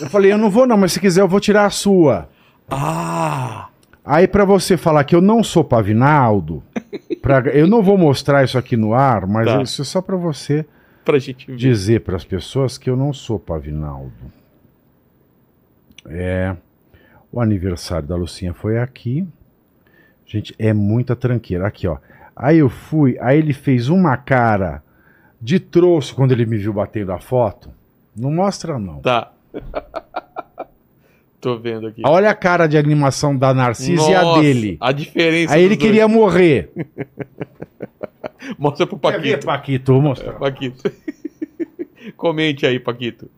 Eu falei: eu não vou, não, mas se quiser, eu vou tirar a sua. Ah! Aí, pra você falar que eu não sou Pavinaldo, pra- eu não vou mostrar isso aqui no ar, mas Tá. isso é só pra você Pra gente ver. dizer para as pessoas que eu não sou Pavinaldo. É. O aniversário da Lucinha foi aqui. Gente, é muita tranqueira. Aqui, ó. Aí eu fui, aí ele fez uma cara de troço quando ele me viu batendo a foto. Não mostra, não. Tá. (laughs) Tô vendo aqui. Olha a cara de animação da Narcisa e a Nossa, dele. A diferença. Aí ele dois. queria morrer. (laughs) Mostra pro Quer ver, Paquito. Paquito? Vou mostrar. Paquito. (laughs) Comente aí, Paquito.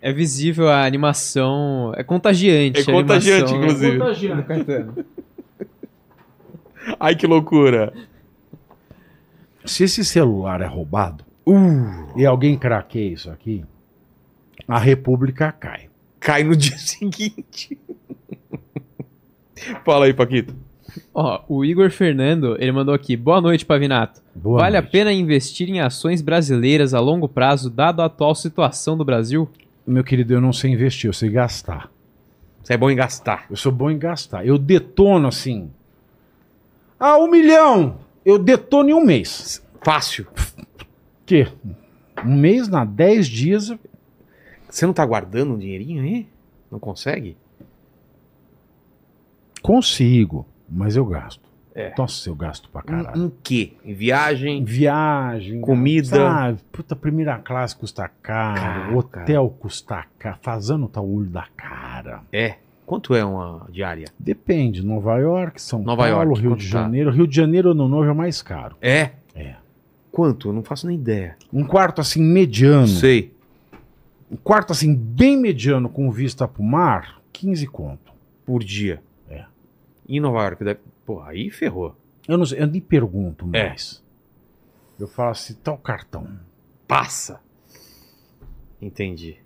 É visível a animação. É contagiante. É a contagiante, inclusive. do Caetano. Ai, que loucura. Se esse celular é roubado Uh, e alguém craqueia isso aqui, a República cai. cai no (laughs) dia seguinte. Fala aí, Paquito. Ó, o Igor Fernando, ele mandou aqui. Boa noite, Pavinato. Boa vale a noite. pena investir em ações brasileiras a longo prazo, dado a atual situação do Brasil? Meu querido, eu não sei investir, eu sei gastar. Você é bom em gastar. Eu sou bom em gastar. Eu detono assim. Ah, um milhão! Eu detono em um mês. Fácil. Que? Um mês, na 10 dias. Você não tá guardando um dinheirinho aí? Não consegue? Consigo, mas eu gasto. É. Nossa, eu gasto pra caralho. Em, em quê? Em viagem? Viagem, Comida. Sabe? Puta, primeira classe custa caro, Caro, hotel custa caro, fazendo tá o olho da cara. É. Quanto é uma diária? Depende, Nova York, São Nova Paulo, York, Rio quanto de tá? Janeiro. Rio de Janeiro, ano novo é mais caro. É? É. Quanto? Eu não faço nem ideia. Um quarto assim mediano, Sei. um quarto assim bem mediano com vista pro mar, 15 conto. Por dia. É. Em Nova York, deve... pô, aí ferrou. Eu não sei, eu nem pergunto É. mais. Eu falo assim, tá o cartão. Passa. Entendi.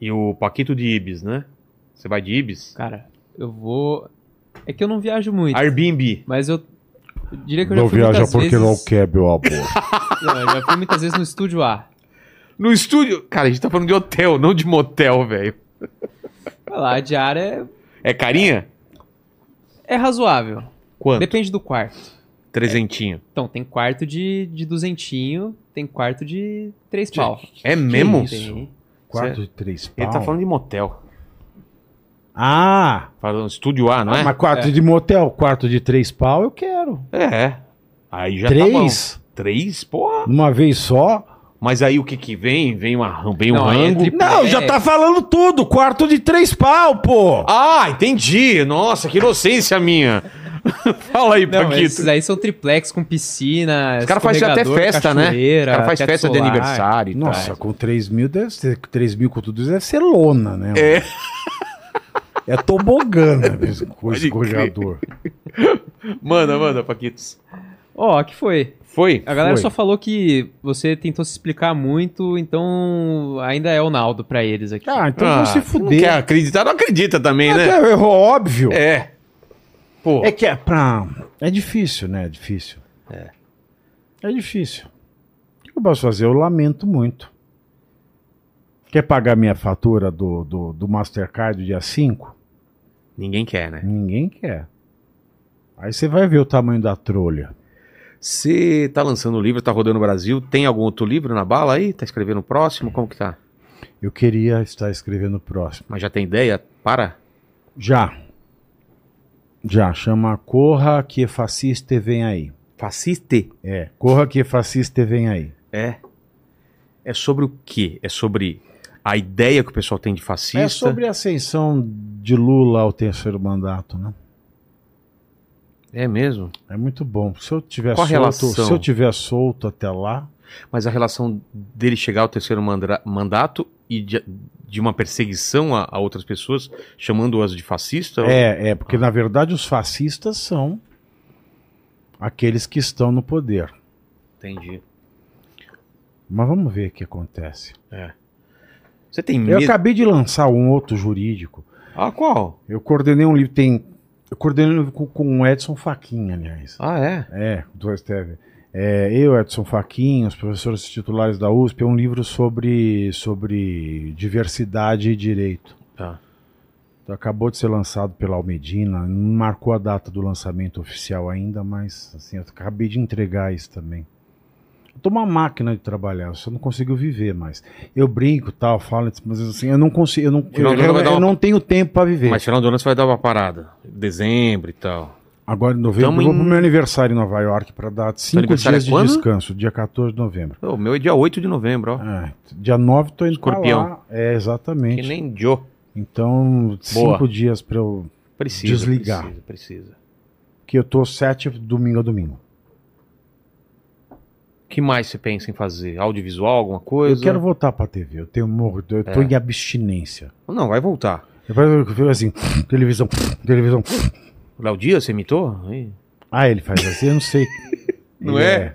E o Paquito de Ibis, né? Você vai de Ibis? Cara, eu vou. É que eu não viajo muito, Airbnb. mas eu, eu diria que eu já fui muitas vezes... quer, meu amor. (laughs) Não, eu já fui muitas vezes no estúdio A. No estúdio. Cara, a gente tá falando de hotel, não de motel, velho. Vai lá, a diária é, É carinha? É razoável. Quanto? Depende do quarto. Trezentinho. Então, tem quarto de, de duzentinho, tem quarto de três pau. É mesmo? isso? Tem. Quarto de três pau. Ele tá falando de motel. Ah, Falando estúdio A, não é? mas quarto É. de motel, quarto de três pau eu quero. É. Aí já tá bom. Três? Três? Porra. Numa vez só? Mas aí o que que vem? Vem, uma, vem um Não, é rango. triplo. Não, É. já tá falando tudo. Quarto de três pau, pô. Ah, entendi. Nossa, que inocência minha. (laughs) Fala aí, Não, Paquito. esses aí são triplex com piscina. Os caras fazem até festa, né? O cara faz festa de solar. aniversário e Nossa, tal. com 3 mil deve ser. 3 mil com tudo isso deve ser lona, né? É. É tobogã, (laughs) né? Com escorregador. Manda, manda, Paquitos. Ó, que foi? Foi? A galera Foi. só falou que você tentou se explicar muito, então ainda é o Naldo pra eles aqui. Ah, então Ah, vão se Não fuder. quer acreditar, não acredita também, né? Até errou, óbvio. É. Pô. É que é pra. É difícil, né? É difícil. É. É difícil. O que eu posso fazer? Eu lamento muito. Quer pagar minha fatura do, do, do Mastercard do dia 5? Ninguém quer, né? Ninguém quer. Aí você vai ver o tamanho da trolha. Você tá lançando o livro, tá rodando o Brasil. Tem algum outro livro na bala aí? Tá escrevendo o próximo? Como que tá? Eu queria estar escrevendo o próximo. Mas já tem ideia? Para. Já. Já, chama Corra que fascista vem aí. Fasciste. É, Corra que fascista vem aí. É. É sobre o quê? É sobre a ideia que o pessoal tem de fascista? É sobre a ascensão de Lula ao terceiro mandato, né? É mesmo? É muito bom. Se eu tiver Qual a solto, relação? se eu tiver solto até lá, Mas a relação dele chegar ao terceiro mandato e de, de uma perseguição a, a outras pessoas, chamando-as de fascista? é, é porque na verdade os fascistas são aqueles que estão no poder. Entendi. Mas vamos ver o que acontece. Você tem Eu medo? acabei de lançar um outro jurídico. Ah, qual? Eu coordenei um livro, tem. Eu coordenei um livro com, com o Edson Faquinha, aliás. Ah, é? É, do STF. É, eu, Edson Faquinha, os professores titulares da USP, é um livro sobre, sobre diversidade e direito. Tá. Então, acabou de ser lançado pela Almedina, não marcou a data do lançamento oficial ainda, mas assim, eu acabei de entregar isso também. Eu tô uma máquina de trabalhar, eu só não consigo viver mais. Eu brinco tal, falo, mas assim, eu não consigo, eu não, eu, eu uma- não tenho tempo para viver. Mas final do ano você vai dar uma parada. Dezembro e tal. Agora em novembro Tamo eu vou em- pro meu aniversário em Nova York para dar cinco dias é de descanso, dia 14 de novembro. O meu é dia 8 de novembro, ó. É, dia 9 tô indo Escorpião. lá. É, exatamente. Que nem Joe. Então, cinco dias para eu. Precisa. Desligar. Precisa, precisa. Que eu tô sete domingo a domingo. O que mais você pensa em fazer? Audiovisual, alguma coisa? Eu quero voltar pra TV. Eu tenho morro, eu tô É. em abstinência. Não, vai voltar. Depois eu fico assim, (sniffs) televisão, (sniffs) televisão. Léo Dias, você imitou? Aí. Ah, ele faz assim, eu não sei. (laughs) Não Ele é?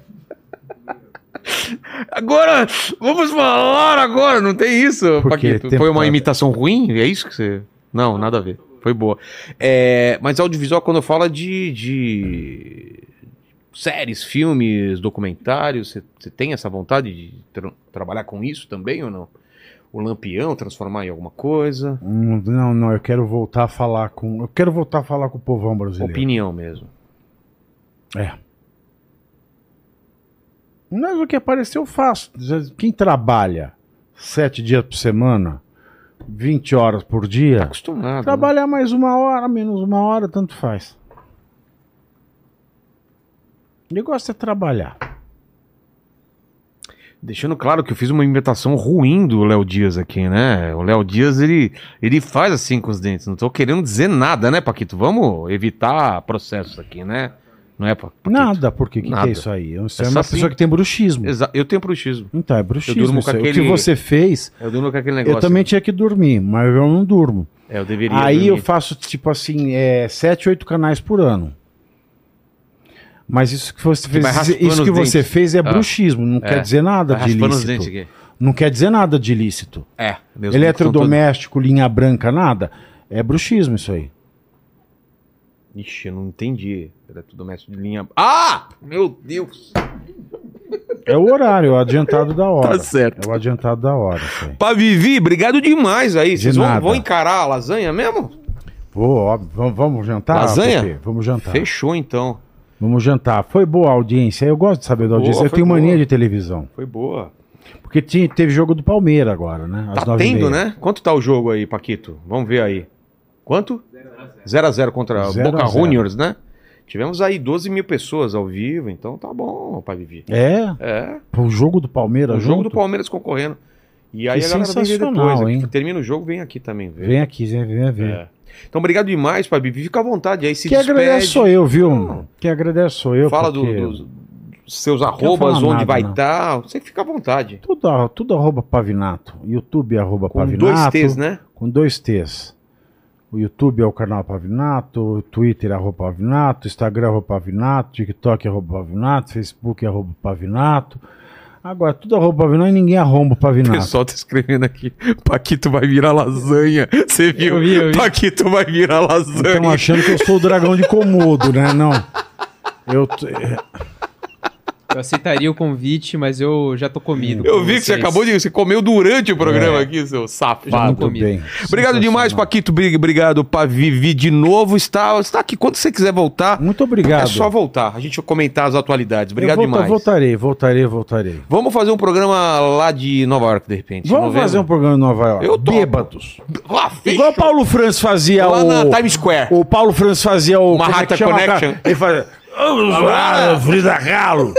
(laughs) Agora, vamos falar agora, não tem isso, Porque Foi uma imitação ruim? É isso que você... Não, nada a ver. Foi boa. É, mas audiovisual, quando fala de, de séries, filmes, documentários, você, tem essa vontade de tra- trabalhar com isso também ou não? O Lampião, transformar em alguma coisa? Hum, Não, não, eu quero voltar a falar com. Eu quero voltar a falar com o povão brasileiro. Opinião mesmo. É. Mas o que aparecer eu faço. Quem trabalha sete dias por semana, 20 horas por Tá dia, acostumado. né? trabalhar mais uma hora, menos uma hora, tanto faz. O negócio é trabalhar. Deixando claro que eu fiz uma imitação ruim do Léo Dias aqui, né? O Léo Dias, ele, ele faz assim com os dentes. Não tô querendo dizer nada, né, Paquito? Vamos evitar processos aqui, né? Não é, Pa- Paquito? Nada, porque que, que Nada. é isso aí? Você É é, uma assim. pessoa que tem bruxismo. Exa- eu tenho bruxismo. Então, é bruxismo. Eu durmo com aí. O aquele- que você fez, Eu durmo com aquele negócio. eu também tinha que dormir, mas eu não durmo. É, eu deveria Aí eu dormir. faço, tipo assim, é, 7, 8 canais por ano. Mas isso que você fez, isso que você dentes. fez é Ah. bruxismo, não É. quer dizer nada Vai de raspando os dentes ilícito. aqui. Não quer dizer nada de ilícito. É, Eletrodoméstico, linha branca, nada. É bruxismo isso aí. Ixi, eu não entendi. Eletrodoméstico de linha... Ah! Meu Deus! É o horário, é o adiantado da (laughs) hora. Tá certo. É o adiantado da hora. Pá, Vivi, obrigado demais aí. Vocês vão, nada. vão encarar a lasanha mesmo? Pô, óbvio, vamos, vamos jantar? Lasanha? Vamos jantar. Fechou, então. Vamos jantar. Foi boa a audiência. Eu gosto de saber da Boa, audiência. Eu tenho mania boa. de televisão. Foi boa. Porque tinha, teve jogo do Palmeiras agora, né? Às Tá tendo, né? Quanto tá o jogo aí, Paquito? Vamos ver aí. Quanto? 0x0 contra Zero Boca. Juniors, né? Tivemos aí 12 mil pessoas ao vivo, então tá bom, Pai Vivi. É, É, o jogo do Palmeiras o jogo junto? do Palmeiras concorrendo. E aí Que a galera vem ver sensacional, depois. hein? Termina o jogo, vem aqui também ver. Vem aqui, vem, vem ver. É. Então, obrigado demais, Pai. Fica à vontade aí, se Quem despede. agradece sou eu, viu? Não. Quem agradece sou eu. Fala do- porque dos seus falar arrobas, onde nada, vai estar. Você fica à vontade. Tudo, tudo arroba Pavinato. YouTube é arroba Com Pavinato. dois T's, né? Com dois T's. O YouTube é o canal Pavinato, o Twitter é arroba Pavinato, Instagram é arroba Pavinato, TikTok é arroba Pavinato, Facebook é arroba Pavinato. Agora, tudo arroba Pavinato e ninguém arromba o O Pavinato. pessoal tá escrevendo aqui. Paquito vai virar lasanha. Você viu? Eu vi, eu vi. Paquito vai virar lasanha. Estão achando que eu sou o dragão de Komodo, né? Não. Eu. Eu aceitaria o convite, mas eu já tô comido. Eu com vi que você vocês. acabou de. Você comeu durante o programa É. aqui, seu Já safado. tô comido. bem. Obrigado demais. Paquito. Bri- Obrigado, Pavivi, de novo. Está, está aqui. Quando você quiser voltar, Muito obrigado. é só voltar. A gente vai comentar as atualidades. Obrigado eu volta- demais. Voltarei, voltarei, voltarei. Vamos fazer um programa lá de Nova York, de repente. Vamos novembro? fazer um programa em Nova York. Eu topo. Bêbados. Lá. Igual o Paulo Franz fazia Lá o... na Times Square. O Paulo Franz fazia o... Manhattan é Connection. Ele fazia... Vamos lá, Frida Kahlo.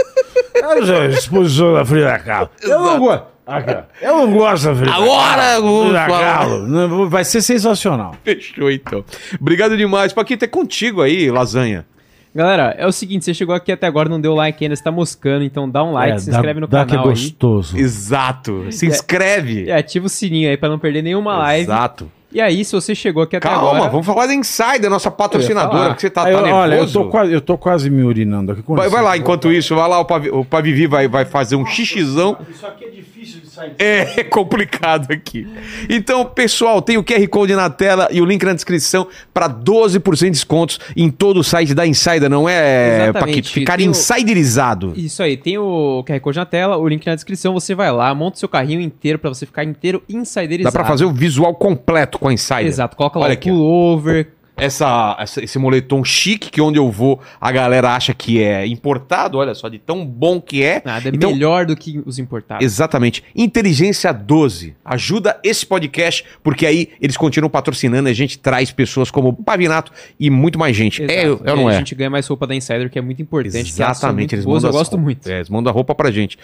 Exposição da Frida Kahlo. Eu não gosto. Aqui, ó. Eu não gosto da Frida Agora Frida. Kahlo. Não, Vai ser sensacional. Fechou, então. Obrigado demais. Paquito, é contigo aí, lasanha. Galera, é o seguinte, você chegou aqui até agora, não deu like ainda, você tá moscando, então dá um like, É, se dá- inscreve no dá que é canal aí. gostoso. Exato. Se inscreve. E ativa o sininho aí pra não perder nenhuma live. Exato. E aí, se você chegou aqui até Calma, agora... vamos falar da Insider, nossa patrocinadora, que você tá, Aí, tá eu- nervoso. olha, eu tô, quase, eu tô quase me urinando aqui. Vai, vai lá, enquanto isso, vai lá, o, Pavi, o Pavivi vai, vai fazer um xixizão. Isso aqui é difícil sair. (laughs) É complicado aqui. Então, pessoal, tem o QR Code na tela e o link na descrição para 12% de descontos em todo o site da Insider, não é, Exatamente. Paquito? Ficar Tem o- insiderizado. Isso aí, tem o QR Code na tela, o link na descrição, você vai lá, monta o seu carrinho inteiro pra você ficar inteiro insiderizado. Dá para fazer o visual completo com a Insider. Exato, coloca lá Olha o aqui, ó. pullover, essa, essa- esse moletom chique, que onde eu vou a galera acha que é importado, olha só, de tão bom que é. nada, é Então, melhor do que os importados. Exatamente. Inteligência 12. Ajuda esse podcast, porque aí eles continuam patrocinando e a gente traz pessoas como Pavinato e muito mais gente. É, Exato. é ou não é? A gente ganha mais roupa da Insider, que é muito importante. são Exatamente, eles boas, mandam eu gosto roupas. muito. É, eles mandam a roupa pra gente.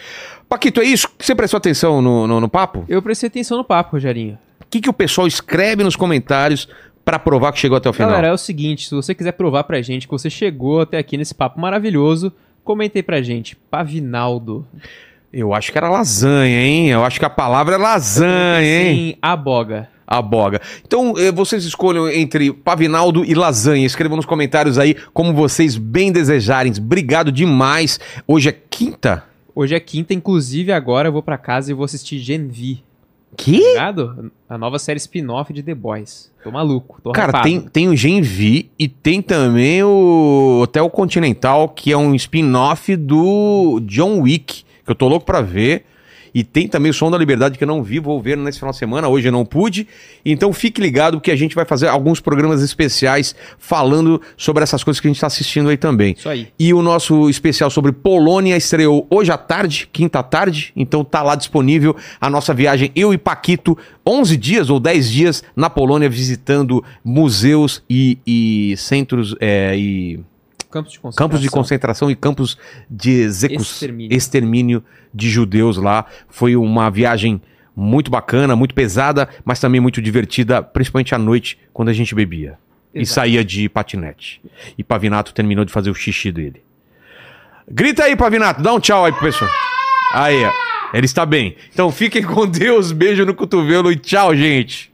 Paquito, é isso? Você prestou atenção no, no, no papo? Eu prestei atenção no papo, Rogerinho. O que, que o pessoal escreve nos comentários pra provar que chegou até o final? Galera, é o seguinte, se você quiser provar pra gente que você chegou até aqui nesse papo maravilhoso, comentei pra gente, Pavinaldo. Eu acho que era lasanha, hein? Eu acho que a palavra é lasanha, hein? Sim, a boga. A boga. Então, eh, vocês escolham entre Pavinaldo e lasanha. Escrevam nos comentários aí como vocês bem desejarem. Obrigado demais. Hoje é quinta? Hoje é quinta, inclusive agora eu vou pra casa e vou assistir Gen Que? Ligado? A nova série spin-off de The Boys. Tô maluco, tô Cara, tem, tem o Gen V e tem também o Hotel Continental, que é um spin-off do John Wick, que eu tô louco pra ver. E tem também o Som da Liberdade, que eu não vi, vou ver nesse final de semana. Hoje eu não pude. Então fique ligado que a gente vai fazer alguns programas especiais falando sobre essas coisas que a gente tá assistindo aí também. Isso aí. E o nosso especial sobre Polônia estreou hoje à tarde, quinta tarde, então tá lá disponível a nossa viagem, eu e Paquito, 11 dias ou 10 dias na Polônia, visitando museus e, e centros é, e Campos de concentração. campos de concentração e campos de execução, Extermínio. extermínio de judeus lá. Foi uma viagem muito bacana, muito pesada, mas também muito divertida, principalmente à noite, quando a gente bebia. E Exato. saía de patinete. E Pavinato terminou de fazer o xixi dele. Grita aí, Pavinato, dá um tchau aí pro pessoal. Aí. Ele está bem. Então fiquem com Deus, beijo no cotovelo e tchau, gente.